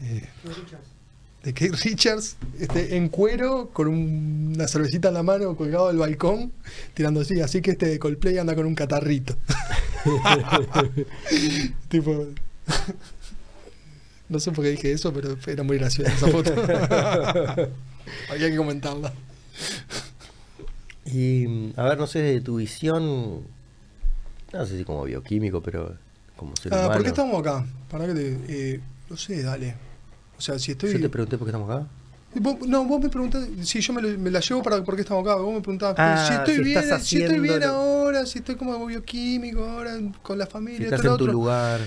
Eh, de Keith Richards, este, en cuero, con un- una cervecita en la mano, colgado del balcón, tirando así. Así que este de Coldplay anda con un catarrito. (laughs) tipo. No sé por qué dije eso, pero era muy graciosa esa foto. (laughs) Había que comentarla. Y mm, a ver, no sé, de tu visión, no sé si como bioquímico, pero como ser Ah, humano. ¿Por qué estamos acá? Para que te. eh, no sé, dale. O sea, si estoy. Yo te pregunté por qué estamos acá. Vos- no, vos me preguntás, si yo me, lo- me la llevo para por qué estamos acá, vos me preguntabas Ah, si estoy si bien, estás si estoy bien ahora, si estoy como bioquímico ahora con la Si familia, estás esto, lo en tu lugar.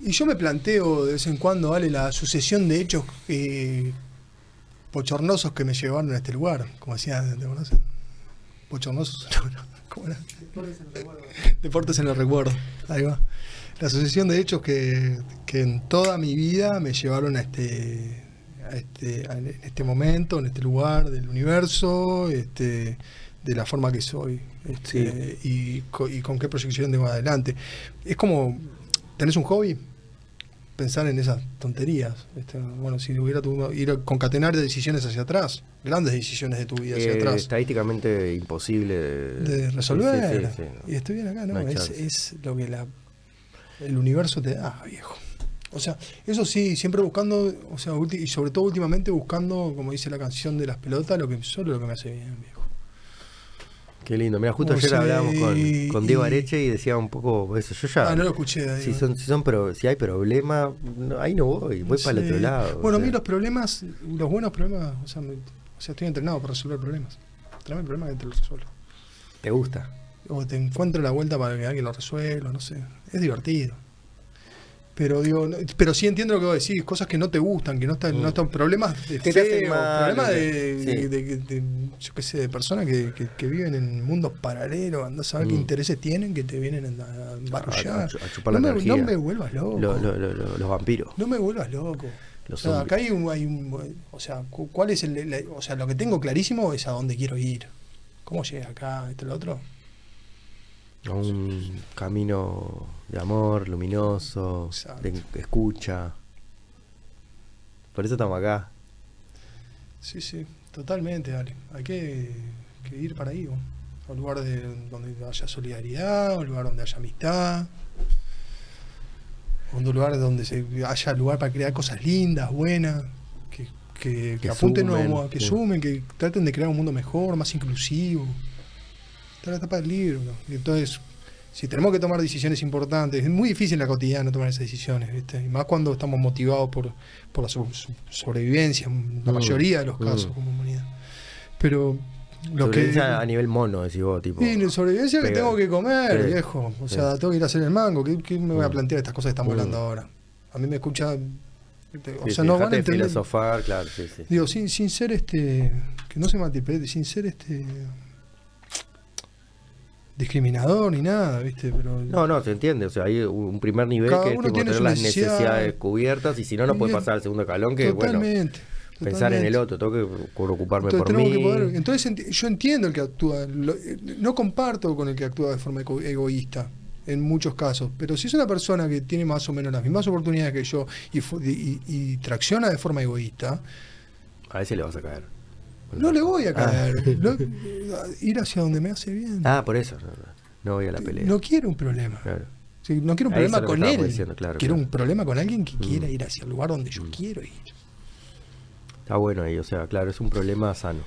Y yo me planteo de vez en cuando, vale, la sucesión de hechos eh, bochornosos que me llevaron a este lugar, como decía, ¿te no, no, (laughs) ¿cómo era? Deportes en el recuerdo, ahí va. La sucesión de hechos que, que en toda mi vida me llevaron a este, a este, a- en este momento, en este lugar del universo, este, de la forma que soy, este, y, y con qué proyección tengo adelante. Es como, ¿tenés un hobby? Pensar en esas tonterías. este, bueno, si hubiera tu, ir a concatenar decisiones hacia atrás, grandes decisiones de tu vida hacia Eh, atrás estadísticamente imposible de, de resolver. Sí, sí, sí, no. Y estoy bien acá, ¿no? No es, es lo que la, el universo te da, viejo. O sea, eso sí, siempre buscando, o sea, y sobre todo últimamente buscando, como dice la canción de las pelotas, lo que solo lo que me hace bien, viejo. Qué lindo. Mira, justo O ayer sea, hablábamos con, con Diego y- Areche y decía un poco eso. Yo ya. Ah, no lo escuché. ahí, si, son, si, son pro- si hay problema, no, ahí no voy, voy para el otro lado. Bueno, o a mí los problemas, los buenos problemas, o sea, me- o sea, estoy entrenado para resolver problemas. Tráeme el problema que te lo resuelvo. ¿Te gusta? O te encuentro la vuelta para que alguien lo resuelva, no sé. Es divertido. Pero digo, no- pero sí entiendo lo que vos decís, cosas que no te gustan, que no están, Mm. no están problemas de Que te hacen feo, mal, problemas de, sí. de- de- de- yo qué sé, de personas que, que- que viven en mundos paralelos, andás a saber qué Mm. intereses tienen que te vienen a, embarullar. A- a chu- a chupar no, la me, energía. no me vuelvas loco. Lo- lo- lo- lo- los vampiros. No me vuelvas loco. Los o sea, acá hay un, hay un- o sea, cu- ¿cuál es el, la- o sea, lo que tengo clarísimo es a dónde quiero ir. ¿Cómo llegué acá? Esto lo otro. A un camino de amor, luminoso, Exacto. de escucha. Por eso estamos acá. Sí, sí, totalmente, dale. Hay que, que ir para ahí, ¿no? a un lugar de, donde haya solidaridad, a un lugar donde haya amistad, a un lugar donde se haya lugar para crear cosas lindas, buenas, que, que, que Que apunten sumen, que sí. sumen, que traten de crear un mundo mejor, más inclusivo. Está la etapa del libro, ¿no? Y entonces, si tenemos que tomar decisiones importantes, es muy difícil en la cotidiana tomar esas decisiones, ¿viste? Y más cuando estamos motivados por, por la so- so- sobrevivencia, en la Mm, mayoría de los mm. casos como humanidad. Pero lo que... A nivel mono, decís vos, tipo. Sí, sobrevivencia que tengo que comer, viejo. O sea, tengo que ir a hacer el mango. ¿Qué, qué me voy a Mm. plantear estas cosas que estamos Mm. hablando ahora? A mí me escucha... O Sí, sea, no van a entender... filosofar, claro, sí, sí. Digo, sin, sin ser este. Que no se malinterprete, sin ser este. Discriminador ni nada, ¿viste? Pero No, no, se entiende. O sea, hay un primer nivel que es tipo, tener las necesidad. necesidades cubiertas y si no, no puede pasar al segundo escalón que, bueno, totalmente. pensar en el otro. Tengo que ocuparme Entonces, por mí. que poder- entonces yo entiendo el que actúa, lo- no comparto con el que actúa de forma ego- egoísta en muchos casos, pero si es una persona que tiene más o menos las mismas oportunidades que yo y- y tracciona de forma egoísta, A ese le vas a caer. No le voy a Ah. caer. No- ir hacia donde me hace bien. Ah, por eso. No, voy a la pelea. No quiero un problema. Claro. Sí, no quiero un Ahí problema con él. diciendo, claro, quiero claro. un problema con alguien que Mm. quiera ir hacia el lugar donde yo Mm. quiero ir. Está bueno ahí, o sea, claro, es un problema sano.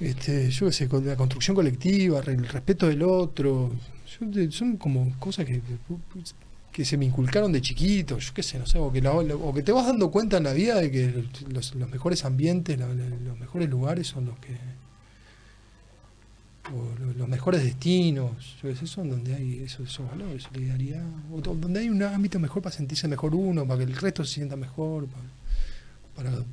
Este, yo qué sé, con la construcción colectiva, el respeto del otro, son como cosas que, que se me inculcaron de chiquito, yo qué sé, no sé, o que, la- o que te vas dando cuenta en la vida de que los, los mejores ambientes, la- la- los mejores lugares son los que... o lo- los mejores destinos, yo qué sé, son donde hay esos, esos valores, solidaridad, o do- donde hay un ámbito mejor para sentirse mejor uno, para que el resto se sienta mejor, para, para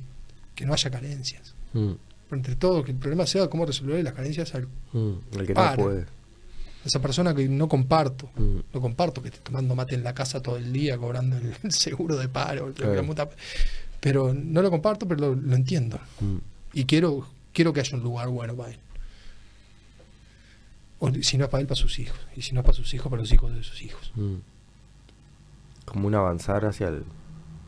que no haya carencias. Mm, Pero entre todo, que el problema sea cómo resolver las carencias al- mm, el que Para. no puede. Esa persona que no comparto. Mm, No comparto que esté tomando mate en la casa todo el día, cobrando el, seguro de paro. Claro. Pero no lo comparto, pero lo, lo entiendo. mm. Y quiero, quiero que haya un lugar bueno para él. O si no es para él, para sus hijos. Y si no es para sus hijos, para los hijos de sus hijos. Mm. Como un avanzar hacia el-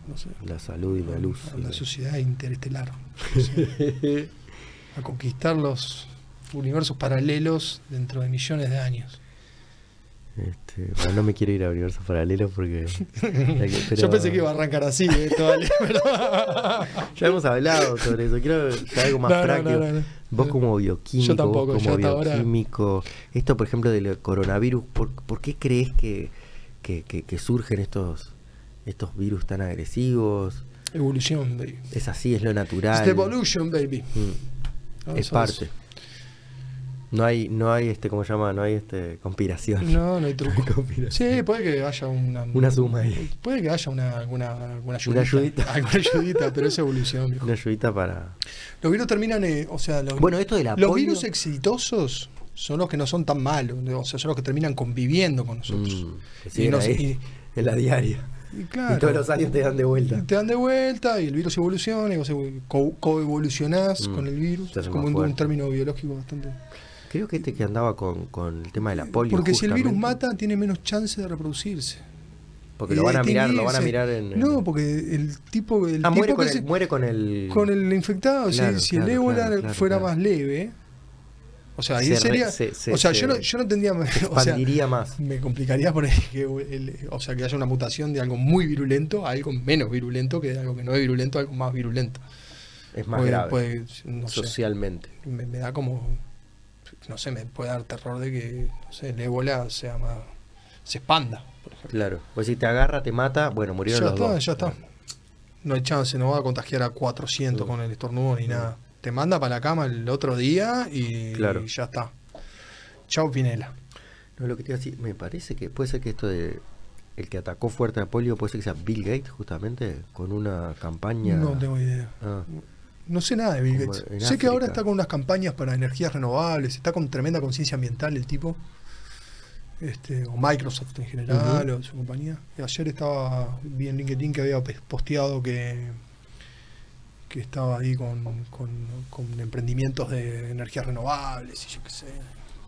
No sé. la salud y la luz. A la la- sociedad interestelar. (laughs) No sé. a conquistar los universos paralelos dentro de millones de años. Este, bueno, no me quiero ir a universos paralelos porque. (laughs) pero- Yo pensé que iba a arrancar así, ¿eh? (laughs) Ya hemos hablado sobre eso. Quiero algo más No, práctico. no, no, no. Vos como bioquímico, tampoco, vos como ahora- bioquímico, esto por ejemplo del coronavirus, ¿por, por qué crees que, que, que- que surgen estos, estos virus tan agresivos? Evolución, baby. Es así, es lo natural. The evolution, baby. Mm, es parte. No hay, no hay este, ¿cómo se llama? No hay este conspiración. No, no hay truco. (laughs) Conspiración. Sí, puede que haya una... Una suma ahí. Puede que haya una, alguna, alguna ayudita. Una ayudita. (laughs) Alguna ayudita, pero es evolución, viejo. Una ayudita para. Los virus terminan, eh, o sea, los, Bueno, esto de la los virus exitosos son los que no son tan malos, o sea, son los que terminan conviviendo con nosotros. ahí, en la diaria. Y claro, Y todos los años te dan de vuelta. te dan de vuelta y el virus evoluciona y vos evo- co- coevolucionás Mm, con el virus. Es como un, término biológico bastante. Creo que este que andaba con, con el tema de la polio. Porque si el virus mata, tiene menos chance de reproducirse. Porque lo de van a mirar, lo van a mirar en. No, porque el tipo. El ah, tipo muere con, que el, se- muere con el. con el infectado, si- Claro, si, claro, el ébola claro, fuera más leve. O sea, ahí Se sería. se- se- o sea, se yo, no, yo no tendría. (laughs) O sea, Expandiría más. me complicaría por ahí que, el- o sea, que haya una mutación de algo muy virulento a algo menos virulento que de algo que no es virulento a algo más virulento. Es más Puede- grave. puede, no sé, socialmente. me, me da como. No sé, me puede dar terror de que no sé, el ébola sea más. se expanda, por ejemplo. Claro. Pues si te agarra, te mata, bueno, murieron Ya los está, dos. ya está. No hay chance, no va a contagiar a 400 No. con el estornudo ni nada. Te manda para la cama el otro día y, Claro. y ya está. Chao Pinela. No, lo que te iba a decir, me parece que puede ser que esto de. El que atacó fuerte a polio puede ser que sea Bill Gates, justamente, con una campaña. No tengo idea. Ah, No sé nada de Bill Gates. Sé que ahora está con unas campañas para energías renovables, está con tremenda conciencia ambiental el tipo. Este, o Microsoft en general, o su compañía. Y ayer estaba, vi en LinkedIn que había posteado que, que estaba ahí con, con, con emprendimientos de energías renovables y yo qué sé,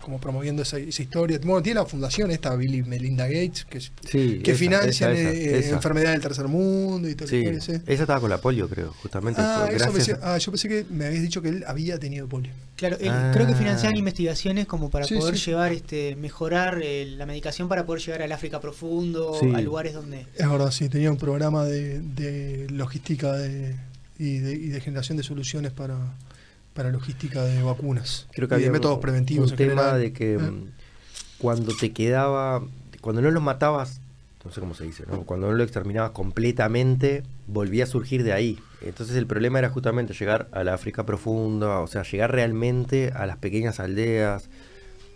como promoviendo esa, esa historia. Bueno, tiene la fundación esta, Bill y Melinda Gates, que, sí, que esa, esa, eh, esa. enfermedades del tercer mundo y todo Sí, esa estaba con la polio, creo, justamente. Ah, eso gracias pensé- ah, yo pensé que me habías dicho que él había tenido polio. Claro, él- Ah. creo que financian investigaciones como para Sí, poder sí. llevar, este, mejorar eh, la medicación para poder llegar al África profundo, Sí. a lugares donde... Es verdad, sí, tenía un programa de, de logística de, y, de, y de generación de soluciones para, para logística de vacunas Creo que y de métodos un- preventivos. Un tema general. de que Eh. mm, cuando te quedaba, cuando no los matabas, no sé cómo se dice, ¿no? cuando no lo exterminabas completamente, volvía a surgir de ahí. Entonces el problema era justamente llegar a la África profunda, o sea, llegar realmente a las pequeñas aldeas.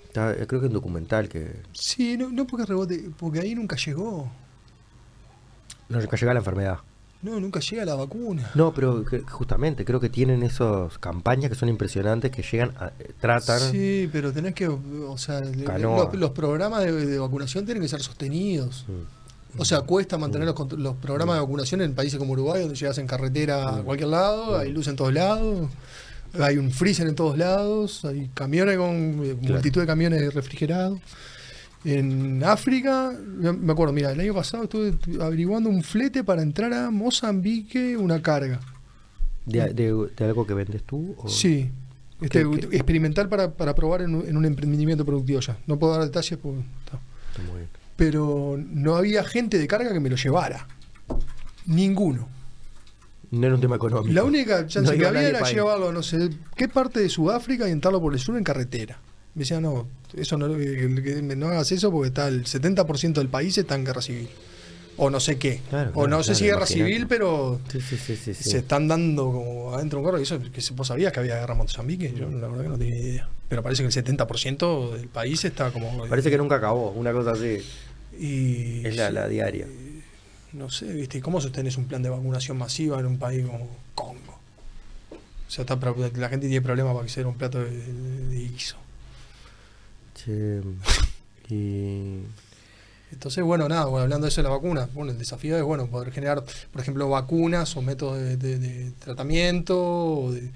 Está- creo que un documental que Sí, no, no porque rebote, porque ahí nunca llegó. no nunca llega la enfermedad. No, nunca llega la vacuna. No, pero que- justamente creo que tienen esas campañas que son impresionantes que llegan a eh, tratan Sí, pero tenés que, o sea, los, los programas de, de vacunación tienen que ser sostenidos. Mm. O sea, cuesta mantener los, contro- los programas de vacunación en países como Uruguay, donde llegas en carretera a cualquier lado, hay luz en todos lados, hay un freezer en todos lados, hay camiones con eh, Claro. multitud de camiones refrigerados. En África, me acuerdo, mira, el año pasado estuve averiguando un flete para entrar a Mozambique, una carga. ¿De, de- de algo que vendes tú? o- Sí. Este, ¿Qué- qué? Experimental para, para probar en un, en un emprendimiento productivo ya. No puedo dar detalles porque... muy bien. Pero no había gente de carga que me lo llevara. Ninguno. No era un tema económico. La única chance No que había era llevarlo a no sé qué parte de Sudáfrica y entrarlo por el sur en carretera. Me decían, no, eso no, no hagas eso porque está el 70% del país está en guerra civil. O no sé qué. Claro, o no claro, sé si guerra civil, pero Sí, sí, sí, sí, sí. se están dando como adentro de un carro. Y eso, que vos sabías que había guerra en Mozambique. Yo la verdad que no tenía idea. Pero parece que el 70% del país está como. Parece que nunca acabó, una cosa así. Y, Es la, la diaria. No sé, ¿viste? ¿Y ¿Cómo sostenés un plan de vacunación masiva en un país como Congo? O sea, está, la gente tiene problemas para a un plato de, de- de guiso. Y Entonces, bueno, nada, bueno, hablando de eso de la vacuna, bueno, el desafío es, bueno, poder generar, por ejemplo, vacunas o métodos de, tratamiento o de,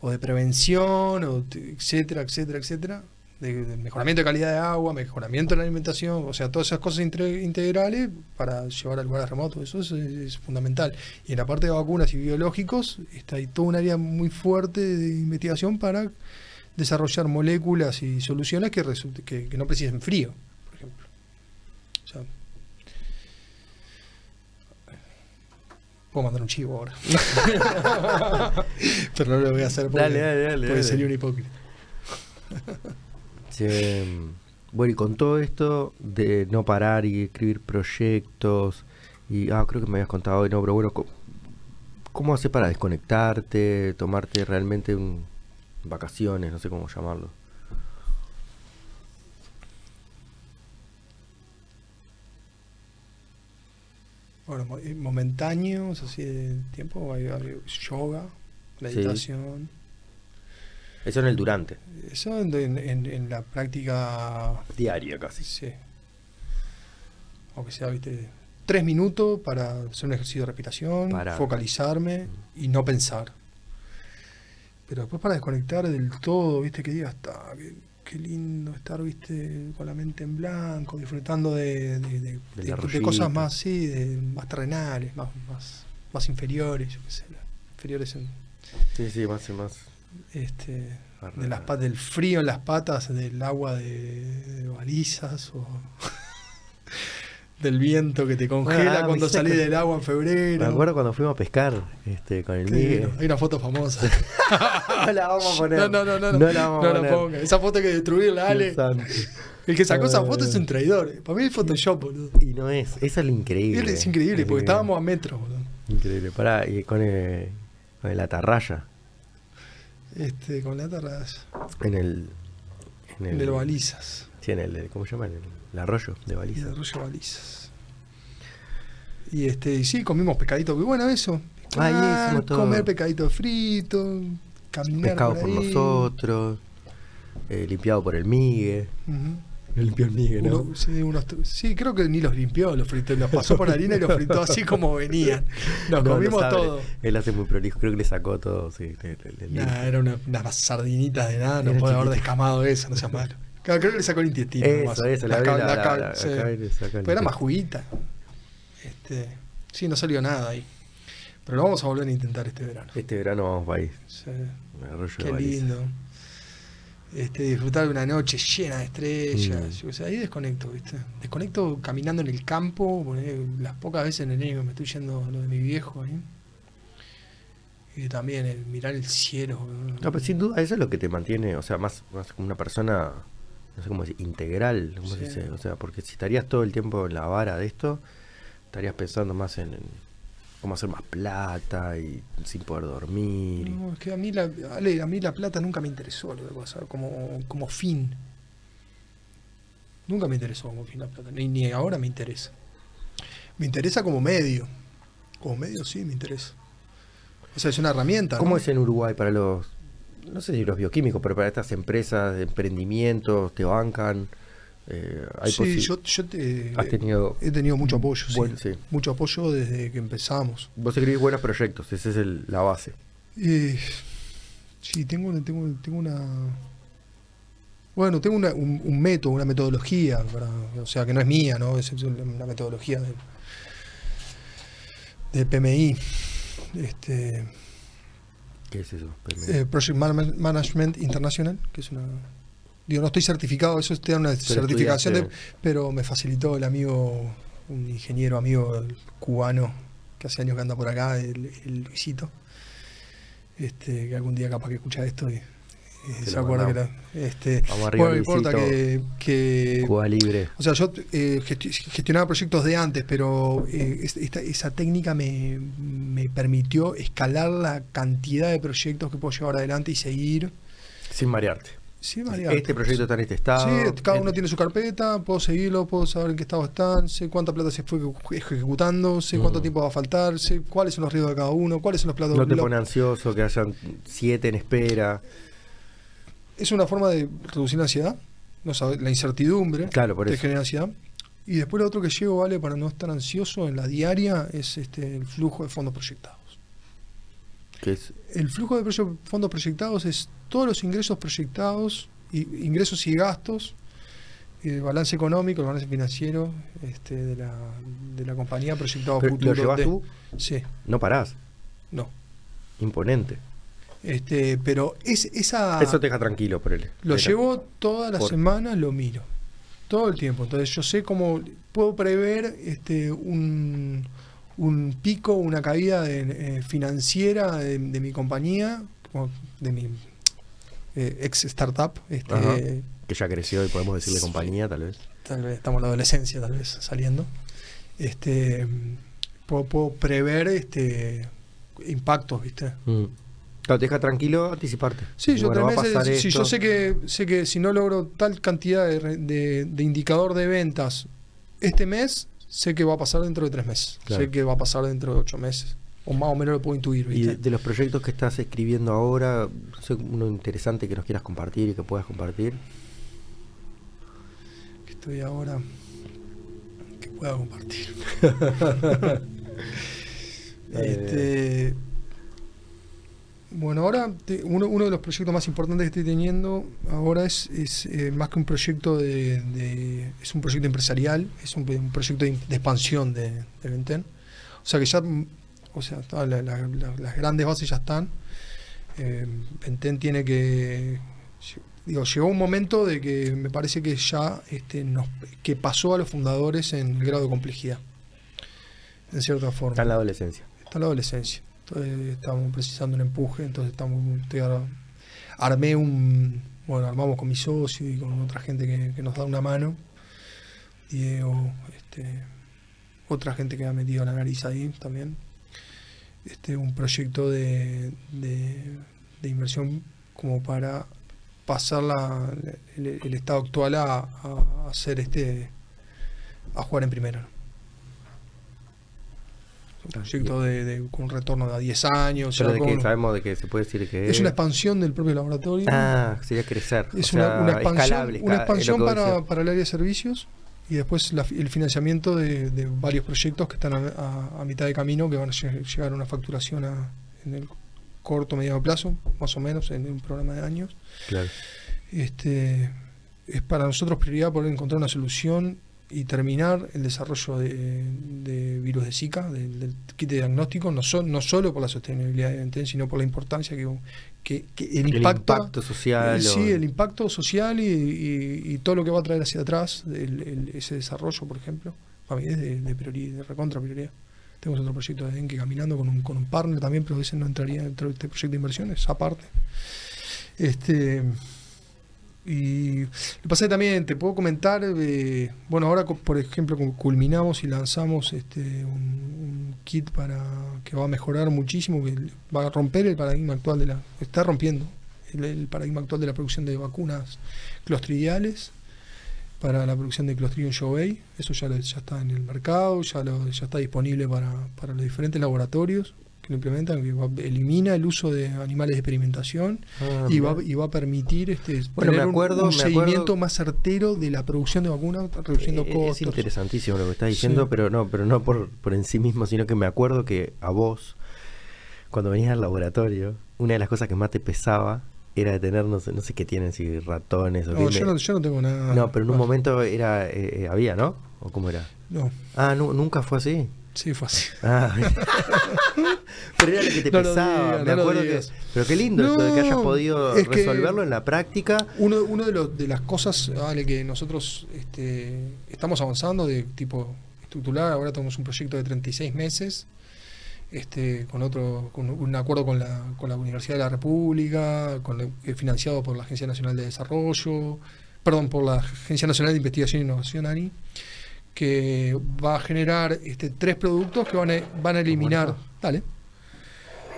o de prevención, o te- etcétera, etcétera, etcétera. De, mejoramiento de calidad de agua, mejoramiento de la alimentación, o sea, todas esas cosas integrales para llevar a lugares remotos, eso es, es fundamental. Y en la parte de vacunas y biológicos, está ahí todo un área muy fuerte de investigación para desarrollar moléculas y soluciones que, resulte- que, que no precisen frío, por ejemplo. O sea, puedo mandar un chivo ahora. (laughs) Pero no lo voy a hacer porque, Dale, dale, dale, porque dale. sería un hipócrita. Che, bueno, y con todo esto de no parar y escribir proyectos, y ah, creo que me habías contado hoy, no, pero bueno, co- ¿cómo haces para desconectarte, tomarte realmente un, vacaciones, no sé cómo llamarlo? Bueno, eh, momentáneos, así de tiempo, hay, hay yoga, meditación. Eso en el durante, Eso en, en- la práctica, diaria casi. sí. Aunque sea, viste, tres minutos para hacer un ejercicio de respiración, Parar. focalizarme y no pensar. Pero después para desconectar del todo, viste, que digas, "Ta, qué, lindo estar, viste, con la mente en blanco, disfrutando de, de- cosas más, sí, de- más terrenales, más, más, más inferiores, yo qué sé, inferiores en, Sí, sí, más y más. este, de las patas, del frío en las patas, del agua de, de balizas o del viento que te congela Ah, cuando salís del agua en febrero. Me acuerdo cuando fuimos a pescar este, con el Miguel. Hay una foto famosa. (laughs) no la vamos a poner. No, no, no, no, no, la vamos a no la ponga. Esa foto hay que destruirla, Ale. El que sacó esa foto Eh. es un traidor. Para mí es Photoshop, boludo. Y no es, eso es lo increíble. Es increíble, porque estábamos a metros, boludo. Increíble, pará, y con el, con el atarraya. Este, con la terraza. En el. En En el balizas. Sí, en el. ¿Cómo se llama? En el, el arroyo de Y baliza. de arroyo balizas. Y este, y sí, comimos pescadito. Muy bueno eso. Ah, y Ah, hicimos todo. Comer pescadito frito, caminar Pescado por, nosotros. eh, limpiado por el Migue. Ujú. Lo limpió el Migue, ¿no? Uno- sí, unos- sí, creo que ni los limpió, los fritó, los pasó por harina y los fritó así como venían. (laughs) Nos No, no comimos sabe. todo. Él hace muy prolijo, creo que le sacó todo, sí. le- le- le- Nah, era una, unas sardinitas de nada, no puede haber descamado eso, no sea malo. Claro, creo que le sacó el intestino. Eso, ca- la- la- la- sí. Pero era más juguita. Este, sí, no salió nada ahí. Pero lo vamos a volver a intentar este verano. Este verano vamos para ahí. Sí, qué lindo. Este, disfrutar de una noche llena de estrellas. Mm. Ahí desconecto, ¿viste? Desconecto caminando en el campo, las pocas veces en el año que me estoy yendo a lo de mi viejo ahí. Y también el mirar el cielo. No, pero sin duda eso es lo que te mantiene, o sea, más, más como una persona, no sé cómo decir, integral, ¿cómo se Sí. dice? O sea, porque si estarías todo el tiempo en la vara de esto, estarías pensando más en, en cómo hacer más plata y sin poder dormir. No, es que a mí, la, Ale, a mí la plata nunca me interesó lo pasa, como, como fin. Nunca me interesó como fin la plata, ni, ni ahora me interesa. Me interesa como medio. Como medio, sí, me interesa. O sea, es una herramienta. ¿Cómo ¿no? es en Uruguay para los, no sé si los bioquímicos, pero para estas empresas de emprendimientos, te bancan? Eh, hay Sí, yo, yo te- has tenido, he tenido mucho apoyo, sí. Bueno, sí. Mucho apoyo desde que empezamos. vos escribís buenos proyectos, esa es el- la base. Eh, sí, tengo, una- tengo, tengo una. Bueno, tengo una- un, un método, una metodología, para, o sea, que no es mía, ¿no? Es una metodología de, de PMI. Este, ¿Qué es eso? eh, Project Man- Management International, que es una. Digo, no estoy certificado, eso te da una certificación, de, pero me facilitó el amigo, un ingeniero amigo cubano, que hace años que anda por acá, el, el Luisito, este, que algún día capaz que escucha esto y Se acuerda que la- este, Vamos arriba, bueno, no importa Luisito. que, que Cuba Libre. o sea, yo eh, gesti- gestionaba proyectos de antes, pero eh, es- esta- esa técnica me, me permitió escalar la cantidad de proyectos que puedo llevar adelante y seguir. Sin marearte. Sí, variante. Este proyecto está en este estado. Sí, cada uno este- tiene su carpeta, puedo seguirlo, puedo saber en qué estado están, sé cuánta plata se fue eje- ejecutando, sé cuánto Mm. tiempo va a faltar, sé cuáles son los riesgos de cada uno, cuáles son los platos. No te pone ansioso que hayan siete en espera. Es una forma de reducir la ansiedad, no sabe- la incertidumbre. Claro, por te eso. genera ansiedad. Y después lo otro que llevo, vale, para no estar ansioso en la diaria, es este el flujo de fondos proyectados. Que es, El flujo de fondos proyectados es todos los ingresos proyectados, y, ingresos y gastos, y el balance económico, el balance financiero este, de, la, de la compañía proyectado pero, futuro. ¿Lo llevas de- tú? Sí, No parás. no. Imponente. Este, pero es, esa... Eso te deja tranquilo por él. Lo llevo todas las Por- semanas, lo miro. Todo el tiempo. Entonces yo sé cómo puedo prever este, un, un pico, una caída de- eh, financiera de, de mi compañía, de mi eh, ex startup. Este, Ajá. Que ya creció y podemos decirle Sí. compañía, tal vez. tal vez estamos en la adolescencia, tal vez saliendo. Este, puedo, puedo prever este, impactos, ¿viste? Mm. Claro, te deja tranquilo anticiparte. Sí, yo bueno, tres meses, si esto. yo sé que, sé que si no logro tal cantidad de, de- de indicador de ventas este mes, sé que va a pasar dentro de tres meses. Claro. Sé que va a pasar dentro de ocho meses. O más o menos lo puedo intuir, Y de, de los proyectos que estás escribiendo ahora, uno interesante que nos quieras compartir y que puedas compartir. que estoy ahora que pueda compartir. (laughs) (laughs) este, bueno, ahora te- uno, uno de los proyectos más importantes que estoy teniendo ahora es, es, eh, más que un proyecto de, de- es un proyecto empresarial, es un, un proyecto de, de expansión de, de Venten. O sea que ya, o sea, todas la- la- la- las grandes bases ya están. Eh, Venten tiene que digo, llegó un momento de que me parece que ya este, nos, que pasó a los fundadores en el grado de complejidad, en cierta forma. Está en la adolescencia. Está en la adolescencia. Entonces estamos precisando un empuje, entonces estamos, armé un, bueno, armamos con mi socio y con otra gente que, nos da una mano, Diego, este, otra gente que ha metido la nariz ahí también, este, un proyecto de, de, inversión como para pasar la, el, estado actual a hacer este a jugar en primera. Proyecto de, de- con un retorno de a 10 años. Pero de que sabemos de que se puede decir que es una expansión del propio laboratorio. Ah, sería crecer. es o una, sea, una expansión, escalable, una para, el área de servicios y después la- el financiamiento de, de varios proyectos que están a, a- a mitad de camino que van a lle- llegar a una facturación a- en el corto mediano plazo, más o menos, en un programa de años. Claro. Este, es para nosotros prioridad poder encontrar una solución y terminar el desarrollo de, de virus de Zika, del, del kit de diagnóstico, no, so- no solo por la sostenibilidad de Venten, sino por la importancia que, que, que el, El impacto, impacto social. el- sí, el impacto social y, y- y todo lo que va a traer hacia atrás el- el- ese desarrollo, por ejemplo, para mí es de, de, priori- de recontra prioridad. Tenemos otro proyecto de Dengue caminando con un, con un partner también, pero ese no entraría dentro de este proyecto de inversiones, aparte. Este, y lo que también te puedo comentar, eh, bueno, ahora por ejemplo cu- culminamos y lanzamos este, un, kit para que va a mejorar muchísimo, que va a romper el paradigma actual de la, está rompiendo el, paradigma actual de la producción de vacunas clostridiales. para la producción de Clostridium jovei. Eso ya, ya está en el mercado, ya, lo- ya está disponible para, para los diferentes laboratorios que lo implementan, que va- elimina el uso de animales de experimentación Ah, y, va, y va a permitir este, Bueno, tener me acuerdo- un, me acuerdo- seguimiento más certero de la producción de vacunas, reduciendo Eh, Es costos. interesantísimo lo que estás diciendo, Sí. pero no, pero no por, por en sí mismo, sino que me acuerdo que a vos, cuando venías al laboratorio, una de las cosas que más te pesaba era de tener, no sé, no sé qué tienen, si ratones o No, yo no, yo no tengo nada. No, pero en un Ah, momento era eh, eh, había, ¿no? ¿O cómo era? No, Ah, nu- nunca fue así. Sí, fue así. (laughs) Ah, pero era lo que te (laughs) No lo pesaba. digas, me no acuerdo que. Pero qué lindo esto de que hayas podido resolverlo en la práctica. Uno, uno de, los, de las cosas, Ale, que nosotros este, estamos avanzando de tipo estructural, ahora tenemos un proyecto de 36 meses, este, con otro, con un acuerdo con la, con la Universidad de la República, con la- financiado por la Agencia Nacional de Desarrollo, perdón, por la Agencia Nacional de Investigación e Innovación, ANI, que va a generar este, tres productos que van a, van a eliminar, dale,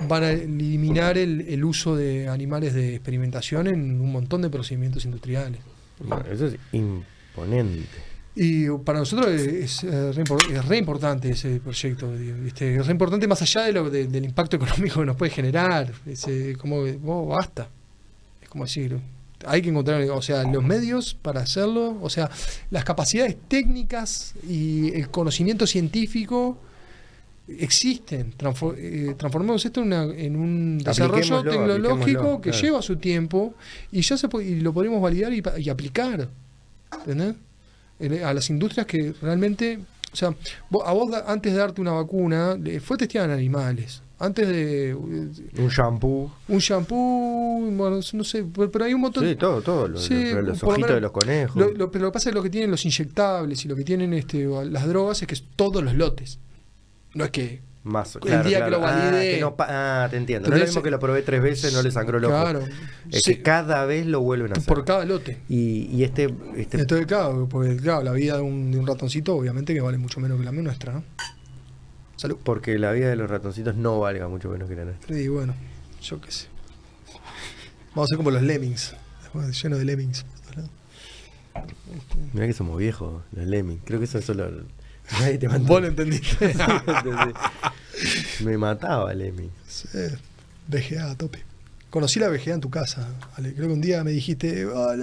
van a eliminar el, el uso de animales de experimentación en un montón de procedimientos industriales. Bueno, eso es imponente. Y para nosotros es, eh, re, impor- es re importante ese proyecto, ¿viste? es re importante más allá de lo, de- del impacto (laughs) económico que nos puede generar, es como, "Oh, basta, es como decir, hay que encontrar, o sea, los medios para hacerlo, o sea, las capacidades técnicas y el conocimiento científico existen, Transfor- eh, transformemos esto en, una- en un desarrollo tecnológico que claro. lleva su tiempo y ya se y lo podemos validar y, y aplicar. a las industrias que realmente, o sea, vos- a vos antes de darte una vacuna, fue testeada en animales. Antes de Un shampoo. un shampoo, bueno, no sé, pero hay un montón Sí, todo, todo. Los, Sí, los- lo ojitos menos- de los conejos. Lo, lo- pero lo que pasa es que lo que tienen los inyectables y lo que tienen este, las drogas es que es todos los lotes. No es que. Más, el claro, día que lo Ah, valide- que no ah, te entiendo. No es lo mismo que lo probé tres veces, no le sangró el ojo. Claro. Es sí, que cada vez lo vuelven a hacer. por cada lote. Y, y este, este Entonces, claro, porque claro, la vida de un, de un ratoncito, obviamente, que vale mucho menos que la nuestra, ¿no? Salud. porque la vida de los ratoncitos no valga mucho menos que la nuestra. Y bueno, yo qué sé. Vamos a ser como los lemmings. Lleno de lemmings. Mirá que somos viejos, los lemmings. Creo que eso es solo. Nadie te (laughs) Vos lo entendiste. (laughs) Me mataba Lemming. Sí, VGA a tope. Conocí la VGA en tu casa, Ale. Creo que un día me dijiste, oh,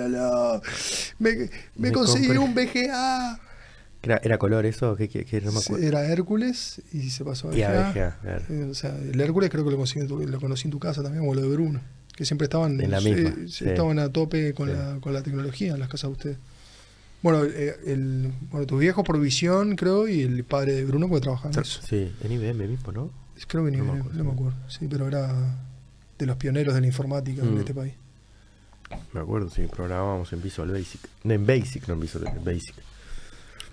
me, me Me conseguí compré". un VGA. ¿Era, era color eso? ¿Qué, qué, qué? No me. Era Hércules y se pasó a Y claro. Eh, O sea, el Hércules creo que lo conocí, en tu, lo conocí en tu casa también, como lo de Bruno. Que siempre estaban, En la misma, sí. estaban a tope con, Sí. la, con la tecnología en las casas de ustedes. Bueno, eh, el, bueno, tus viejos por visión, creo, y el padre de Bruno puede trabajar en eso. Sí, en IBM mismo, ¿no? Creo que No me no, me acuerdo. Sí, pero era de los pioneros de la informática en Mm. este país. Me acuerdo, sí, programábamos en Visual Basic. No, en Basic, no en Visual Basic.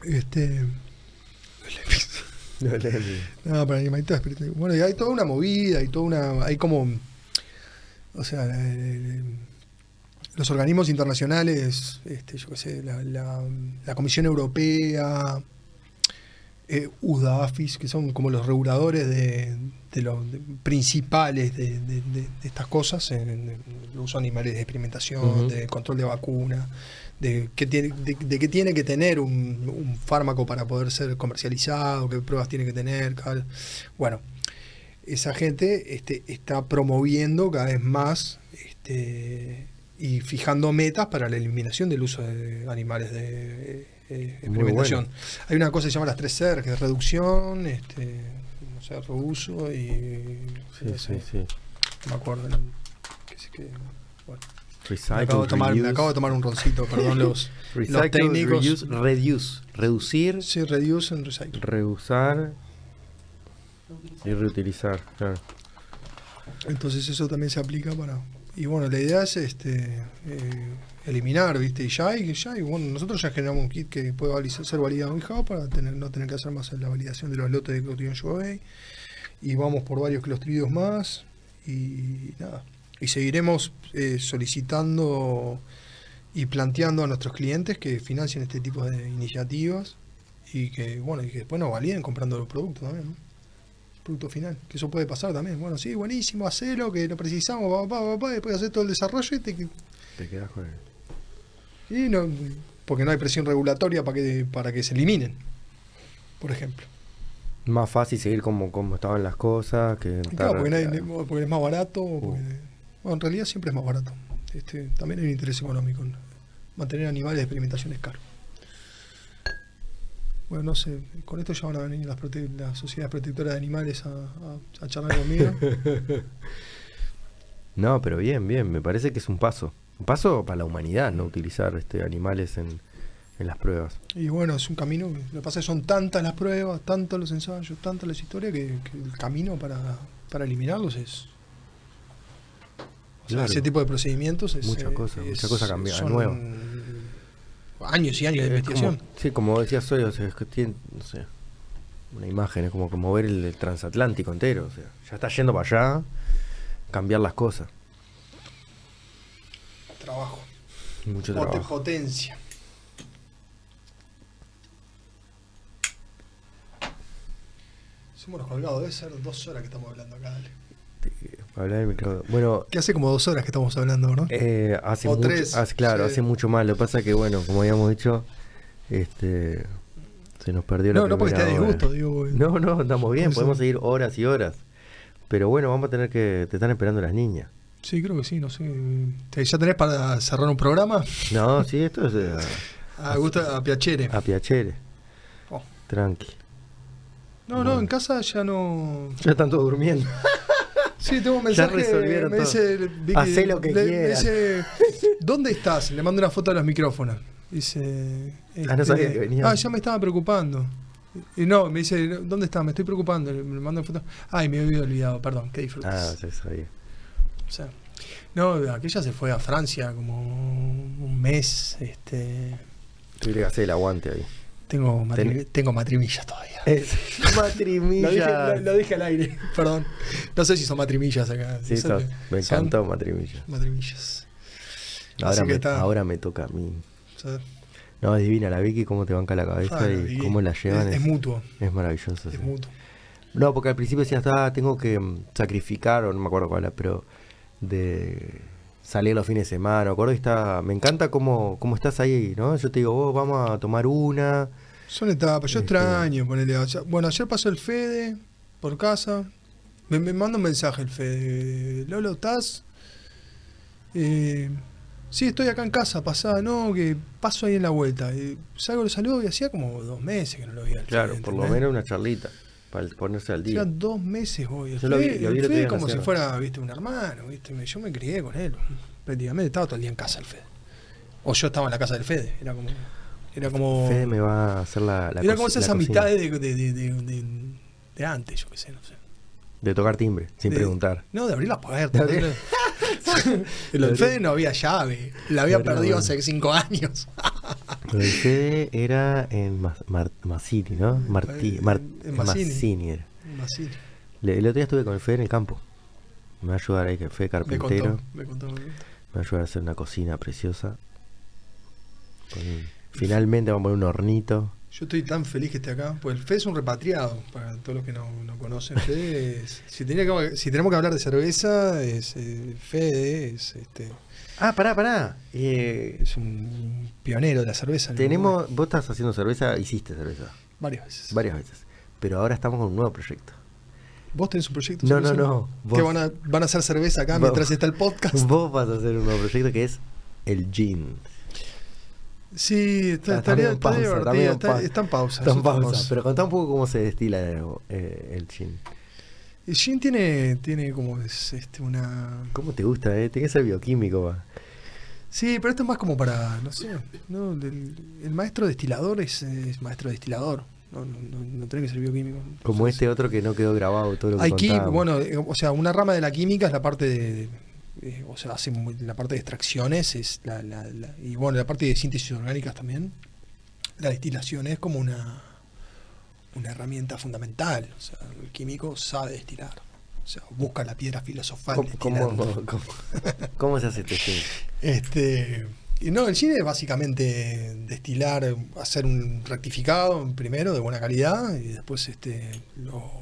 Este. No, para animalitos. pero- Bueno, y hay toda una movida, hay toda una. Hay como. O sea, eh, los organismos internacionales, este, yo qué sé, la, la- la Comisión Europea, eh, UDAFIS, que son como los reguladores de, de los de- principales de, estas cosas, en, en el uso de animales de experimentación, de control de vacuna, de qué tiene, de, de qué tiene que tener un, un fármaco para poder ser comercializado, qué pruebas tiene que tener, cal- bueno, esa gente este, está promoviendo cada vez más este, y fijando metas para la eliminación del uso de animales de eh, experimentación. bueno. Hay una cosa que se llama las tres R, que es reducción, este, no sé, reuso y... Sí, no sí, sé, sí. No me acuerdo. que que- bueno. Me Recycle, acabo, de tomar, me reuse, acabo de tomar un roncito, perdón, los, (laughs) los técnicos. reduce. Reducir, Sí, reduce and recycle. reusar y reutilizar. Claro. Entonces eso también se aplica para... Y bueno, la idea es este eh, eliminar, ¿viste? Y ya hay, ya hay, bueno, nosotros ya generamos un kit que puede ser validado en Java para tener, no tener que hacer más la validación de los lotes de Jovei. Y vamos por varios clostridios más. Y nada. Y seguiremos eh, solicitando y planteando a nuestros clientes que financien este tipo de iniciativas y que, bueno, y que después nos validen comprando los productos también, ¿no? producto final, que eso puede pasar también. Bueno, sí, buenísimo, hacelo, que lo precisamos, papá, papá, después hacer todo el desarrollo y te, Te quedas con el. y no, porque no hay presión regulatoria para que, para que se eliminen, por ejemplo. Más fácil seguir como, como estaban las cosas. Que claro, porque, nadie- porque es más barato. porque- bueno, en realidad siempre es más barato. Este, también hay un interés económico. en Mantener animales de experimentación es caro. Bueno, no sé, con esto ya van a venir las, prote- las sociedades protectoras de animales a, a- a charlar conmigo. (laughs) No, pero bien, bien. Me parece que es un paso. Un paso para la humanidad, no utilizar este, animales en, en las pruebas. y bueno, es un camino. Lo que pasa es que son tantas las pruebas, tantos los ensayos, tantas las historias, que, que el camino para, para eliminarlos es. O sea, Claro. ese tipo de procedimientos es. Mucha eh, cosa, es- mucha cosa cambia- son nueva. Años y años de Es investigación. como- sí, como decías hoy, o sea, es que tiene, no sé, una imagen, es como mover el, el transatlántico entero. O sea, ya está yendo para allá, cambiar las cosas. Trabajo. Mucho trabajo. potencia. Somos los colgados, debe ser dos horas que estamos hablando acá, dale. Hablar del micrófono. Bueno, Que hace como dos horas que estamos hablando, ¿verdad? eh, hace O mucho, tres, hace- claro, sí. hace mucho más. Lo que pasa que, bueno, como habíamos dicho, este, se nos perdió la no, no porque esté disgusto, digo. No, no, estamos bien, podemos seguir horas y horas. Pero bueno, vamos a tener que. Te están esperando las niñas. Sí, creo que sí, no sé. ¿Te- ¿Ya tenés para cerrar un programa? No, sí, esto es eh, A (laughs) gusta a Piacere. a piacere. Oh. Tranqui. No, no, en casa ya no. Ya están todos durmiendo. (laughs) Sí, tengo un mensaje. resolvieron me todo. dice, Vicky, Hacé lo que le- me dice, ¿dónde estás? Le mando una foto de los micrófonos. Dice. Ah, no sabía que venía. Ah, ya me estaba preocupando. Y no, me dice, ¿dónde estás? Me estoy preocupando. Le- mando foto. Ay, me había olvidado, perdón, que disfrutes. Ah, sí, sabía. O sea, no, aquella se fue a Francia como un mes. Este, Tuviste que hacer el aguante ahí. Tengo, matri- tengo matrimillas todavía. Es (laughs) Lo dije, matrimilla. lo- lo dije al aire, (laughs) perdón. No sé si son matrimillas acá. Sí, No qué. me Son encantó matrimilla. Matrimillas. Ahora me, está. ahora me toca a mí. No, es divina la Vicky, cómo te banca la cabeza ah, y y cómo la llevan. Es, Es, es mutuo. es maravilloso. Es sí. mutuo. No, porque al principio decías, ah, tengo que mm, sacrificar, o no me acuerdo cuál era, pero de salir los fines de semana. Me acuerdo que está, me encanta cómo, cómo estás ahí, ¿no? Yo te digo, vos vamos a tomar una. Son etapas. Yo Este- extraño ponerle. bueno, ayer pasó el Fede por casa. Me, me manda un mensaje el Fede. Lolo, ¿estás? Eh, sí, estoy acá en casa, pasada, no, que paso ahí en la vuelta. Eh, salgo, lo saludo y hacía como dos meses que no lo veía. al Claro, por lo menos una charlita, para ponerse al día. Hacía dos meses hoy. El Yo lo vi- Fede, lo vi el Fede como si fuera, viste, un hermano, viste. Me- Yo me crié con él. Prácticamente estaba todo el día en casa el Fede. O yo estaba en la casa del Fede. Era como. Era como. Fede me va a hacer la, la Era como esas la amistades de, de, antes, yo qué sé, no sé. De tocar timbre, sin preguntar. No, de abrir En De (laughs) el abrir- Fede no había llave. La había perdido hace cinco años. Del Fede era en Mas- Mar- Massini, ¿no? Martí, Eh, Mar- en Massini. Massini era. Le- El otro día estuve con el Fede en el campo. Me va a ayudar ahí, que fue Me carpintero. contó, me contó. me contó. Me va a ayudar a hacer una cocina preciosa. Con un- Finalmente vamos a poner un hornito. Yo estoy tan feliz que esté acá. Pues el Fede es un repatriado, para todos los que no, no conocen. (laughs) Fede es- si, tenía que- si tenemos que hablar de cerveza, es, eh, Fede es, este, Ah, pará, pará. Eh, es un pionero de la cerveza. tenemos, vos estás haciendo cerveza, hiciste cerveza varias veces. varias veces. Pero ahora estamos con un nuevo proyecto. ¿Vos tenés un proyecto? No, no, no, ¿Que vos. van a, van a hacer cerveza acá Vos. mientras está el podcast? (laughs) Vos vas a hacer un nuevo proyecto que es el gin. Sí, está, Está- estaría, está pausa, está divertido, en está, pausa. está en pausa. Está en eso está pausa, pero contá un poco cómo se destila eh, el gin. El gin tiene, tiene como es, este, una... ¿Cómo te gusta, eh? Tiene que ser bioquímico, va. Sí, pero esto es más como para, no sé, ¿no? El, el maestro destilador es, es maestro destilador, no, no, no, no tiene que ser bioquímico. Como Entonces, este otro que no quedó grabado todo lo que Hay bueno, o sea, una rama de la química es la parte de- eh, o sea, hace muy- la parte de extracciones es la, la- la- y bueno, la parte de síntesis orgánicas también. La destilación es como una una herramienta fundamental, o sea, el químico sabe destilar. O sea, busca la piedra filosofal. ¿Cómo, cómo, cómo- cómo se hace este? Este, no, el gin es básicamente destilar, hacer un rectificado primero de buena calidad y después este lo,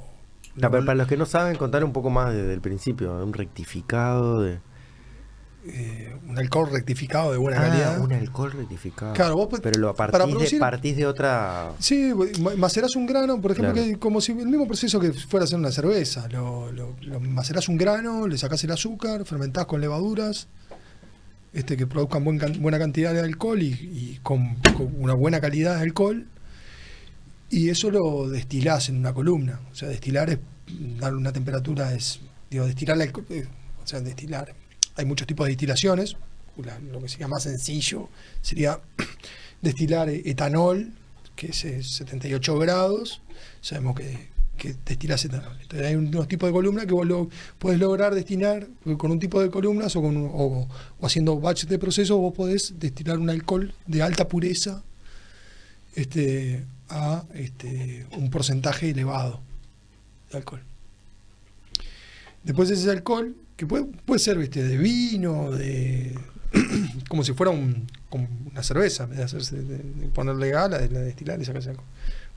No, para los que no saben, contar un poco más desde el principio. Un rectificado de. eh, un alcohol rectificado de buena Ah, calidad. un alcohol rectificado. Claro, vos pues- Pero lo para partís, producir- de, partís de otra. Sí, ma- macerás un grano, por ejemplo, Claro. que como si el mismo proceso que fuera a hacer una cerveza. Lo, lo- lo macerás un grano, le sacás el azúcar, fermentás con levaduras, este que produzcan buen can- buena cantidad de alcohol y, y con, con una buena calidad de alcohol. Y eso lo destilás en una columna. O sea, destilar es darle una temperatura, es, digo, destilar alcohol, eh, o sea, destilar. Hay muchos tipos de destilaciones. La- lo que sería más sencillo sería (clears throat) destilar eh, etanol, que es eh, 78 grados. Sabemos que, que destilas etanol. Entonces hay unos tipos de columnas que vos lo, puedes lograr destilar con un tipo de columnas o, con o haciendo batches de proceso, vos podés destilar un alcohol de alta pureza este, a este, un porcentaje elevado de alcohol. Después ese alcohol, que puede, puede ser ¿viste? de vino, de (clears throat) como si fuera un, como una cerveza, de, hacerse, de, de ponerle gala, de la destilar y sacarse alcohol.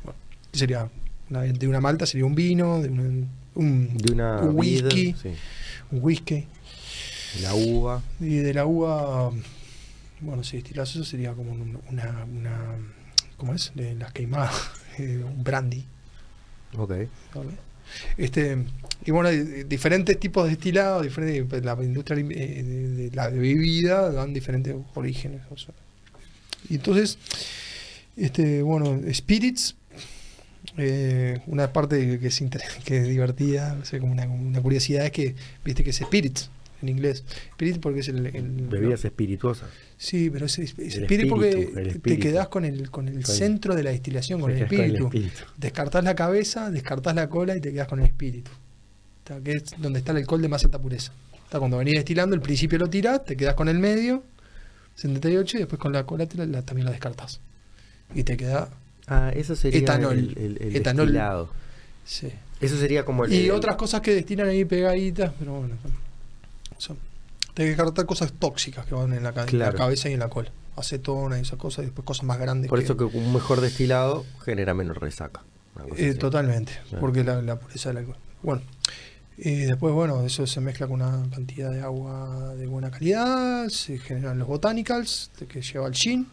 Bueno, sería una- de una malta, sería un vino, de una- un, De una. un whisky, sí. un whisky. La uva. Y de la uva, bueno, si destilas eso sería como un- una, una ¿cómo es? De las queimadas, (laughs) eh, un brandy. Ok. ¿vale? Este, y bueno, diferentes tipos de destilados, diferentes, pues, la industria eh, de, de la bebida dan diferentes orígenes. o sea. Y entonces, este, bueno, spirits, eh, una parte que es, (laughs) que es divertida, o sea, como una, una curiosidad es que, viste que es spirits en inglés. Spirit porque es el... el- Bebidas espirituosas. Sí, pero es, es- El spirit porque espíritu, el te quedás con el, con el Con- centro de la destilación, con el quedás espíritu. espíritu. Descartás la cabeza, descartás la cola y te quedas con el espíritu. Está, Que es donde está el alcohol de más alta pureza. Está, cuando venís destilando, el principio lo tirás, te quedas con el medio, 78, y después con la cola la- la- también la descartás. Y te queda. Ah, eso sería Etanol. el, el- el Etanol. Sí. Eso sería como el. Y el- otras cosas que destilan ahí pegaditas, pero bueno. Son, te que descartar cosas tóxicas que van en la, ca- en la cabeza y en la cola. Acetona y esas cosas, y después cosas más grandes. Por que- eso que un mejor destilado genera menos resaca. Eh, totalmente, Claro. porque la, la pureza del alcohol. Bueno, y después, bueno, eso se mezcla con una cantidad de agua de buena calidad, se generan los botanicals, que lleva el gin.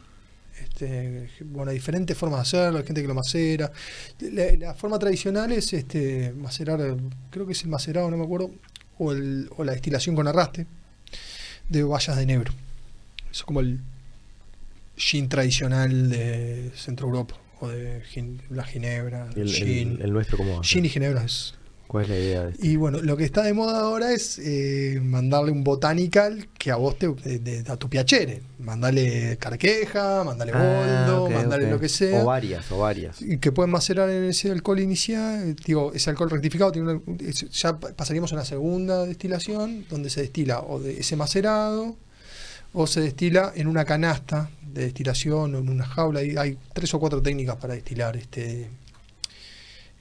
Este, bueno, hay diferentes formas de hacerlo, hay gente que lo macera. La, la forma tradicional es este macerar, creo que es el macerado, no me acuerdo, o, el, o la destilación con arraste de bayas de negro. Eso es como el gin tradicional de Centro Europa, o de gin- la ginebra, El, el- gin. el nuestro, ¿cómo va a ser? Gin y ginebra es. ¿Cuál es la idea de esto? Y bueno, lo que está de moda ahora es eh, mandarle un botanical que a vos te de- de- a tu piacere. Mandale carqueja, mandale Ah, boldo, mandale lo que sea. O varias, o varias. Y que pueden macerar en ese alcohol inicial, eh, digo, ese alcohol rectificado, tiene una- es- ya pa- pasaríamos a una segunda destilación, donde se destila o de ese macerado, o se destila en una canasta de destilación o en una jaula. Hay, hay tres o cuatro técnicas para destilar este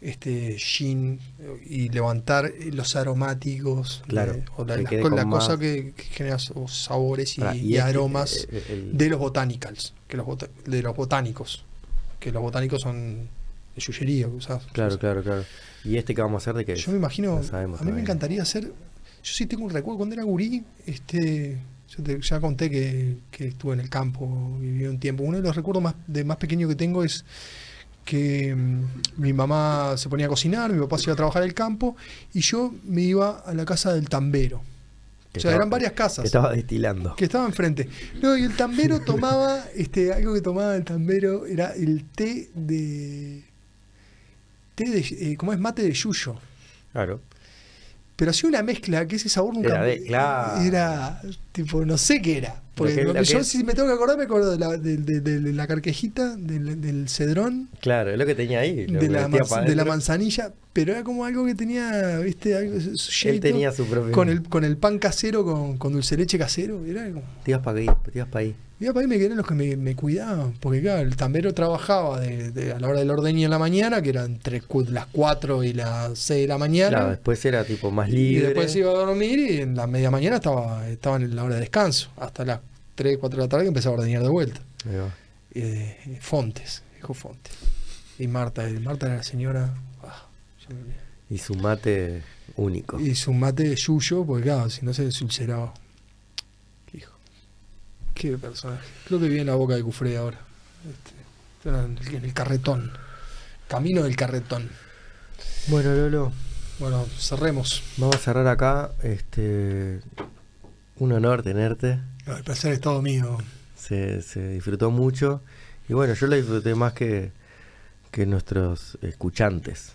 este gin eh, y levantar eh, los aromáticos Claro, de- o la, que la con cosa que, que genera sabores y, este, aromas eh, el- de los botanicals, que los bota- de los botánicos, que los botánicos son de yuyería que usás. Claro, claro, claro. ¿Y este que vamos a hacer de qué es? Yo me imagino, a mí me encantaría hacer, yo sí tengo un recuerdo cuando era gurí, este, yo te- ya conté que, que estuve en el campo, viví un tiempo. Uno de los recuerdos más, de más pequeño que tengo es que mm, mi mamá se ponía a cocinar, mi papá se iba a trabajar al campo y yo me iba a la casa del tambero. Que o sea, estaba- eran varias casas que estaba destilando. que estaba enfrente. No, y el tambero (laughs) tomaba, este, algo que tomaba el tambero era el té de. té de. eh, ¿Cómo es? Mate de yuyo. Claro. Pero hacía una mezcla que ese sabor nunca. Era de- claro. Era, tipo, no sé qué era. Porque Lo que- lo yo, si me tengo que acordar, me acuerdo de la, de, de- de la carquejita, del, cedrón, Claro, es lo que tenía ahí. de la, para de manzanilla, pero era como algo que tenía, ¿viste? Algo, su- Él tenía su propio. con el, con el pan casero, con, con dulce leche casero. Era como. Te ibas para ahí, te ibas para ahí. Mi papá y me quedaron los que me, me cuidaban, porque claro, el tambero trabajaba de, de- a la hora del ordeño en la mañana, que eran entre las 4 y las 6 de la mañana, Claro, después era tipo más y libre. después se iba a dormir y en la media mañana estaba, estaba en la hora de descanso, hasta las 3, 4 de la tarde que empezaba a ordeñar de vuelta. Eh, Fontes, dijo Fontes. Y Marta, y Marta era la señora, ah, me. Y su mate único. y su mate de yuyo, porque claro, si no se desulceraba. Qué personaje. Creo que vive en la boca de Cufré ahora. Este, en, el, en el carretón. Camino del carretón. Bueno, Lolo, Bueno, cerremos. vamos a cerrar acá. Este, un honor tenerte. No, el placer es todo mío. Se, se disfrutó mucho. Y bueno, yo lo disfruté más que, que nuestros escuchantes.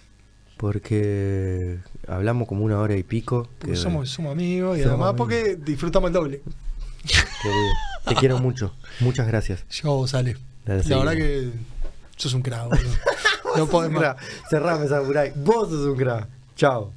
Porque hablamos como una hora y pico. Porque que- somos, somos amigos y Somos además amigos. porque disfrutamos el doble. querido, te quiero mucho. Muchas gracias. Yo, sale. La seguimos. verdad que sos un crack. No podés (laughs) más. Cerrame, Samurai. Vos sos un crack. Chao.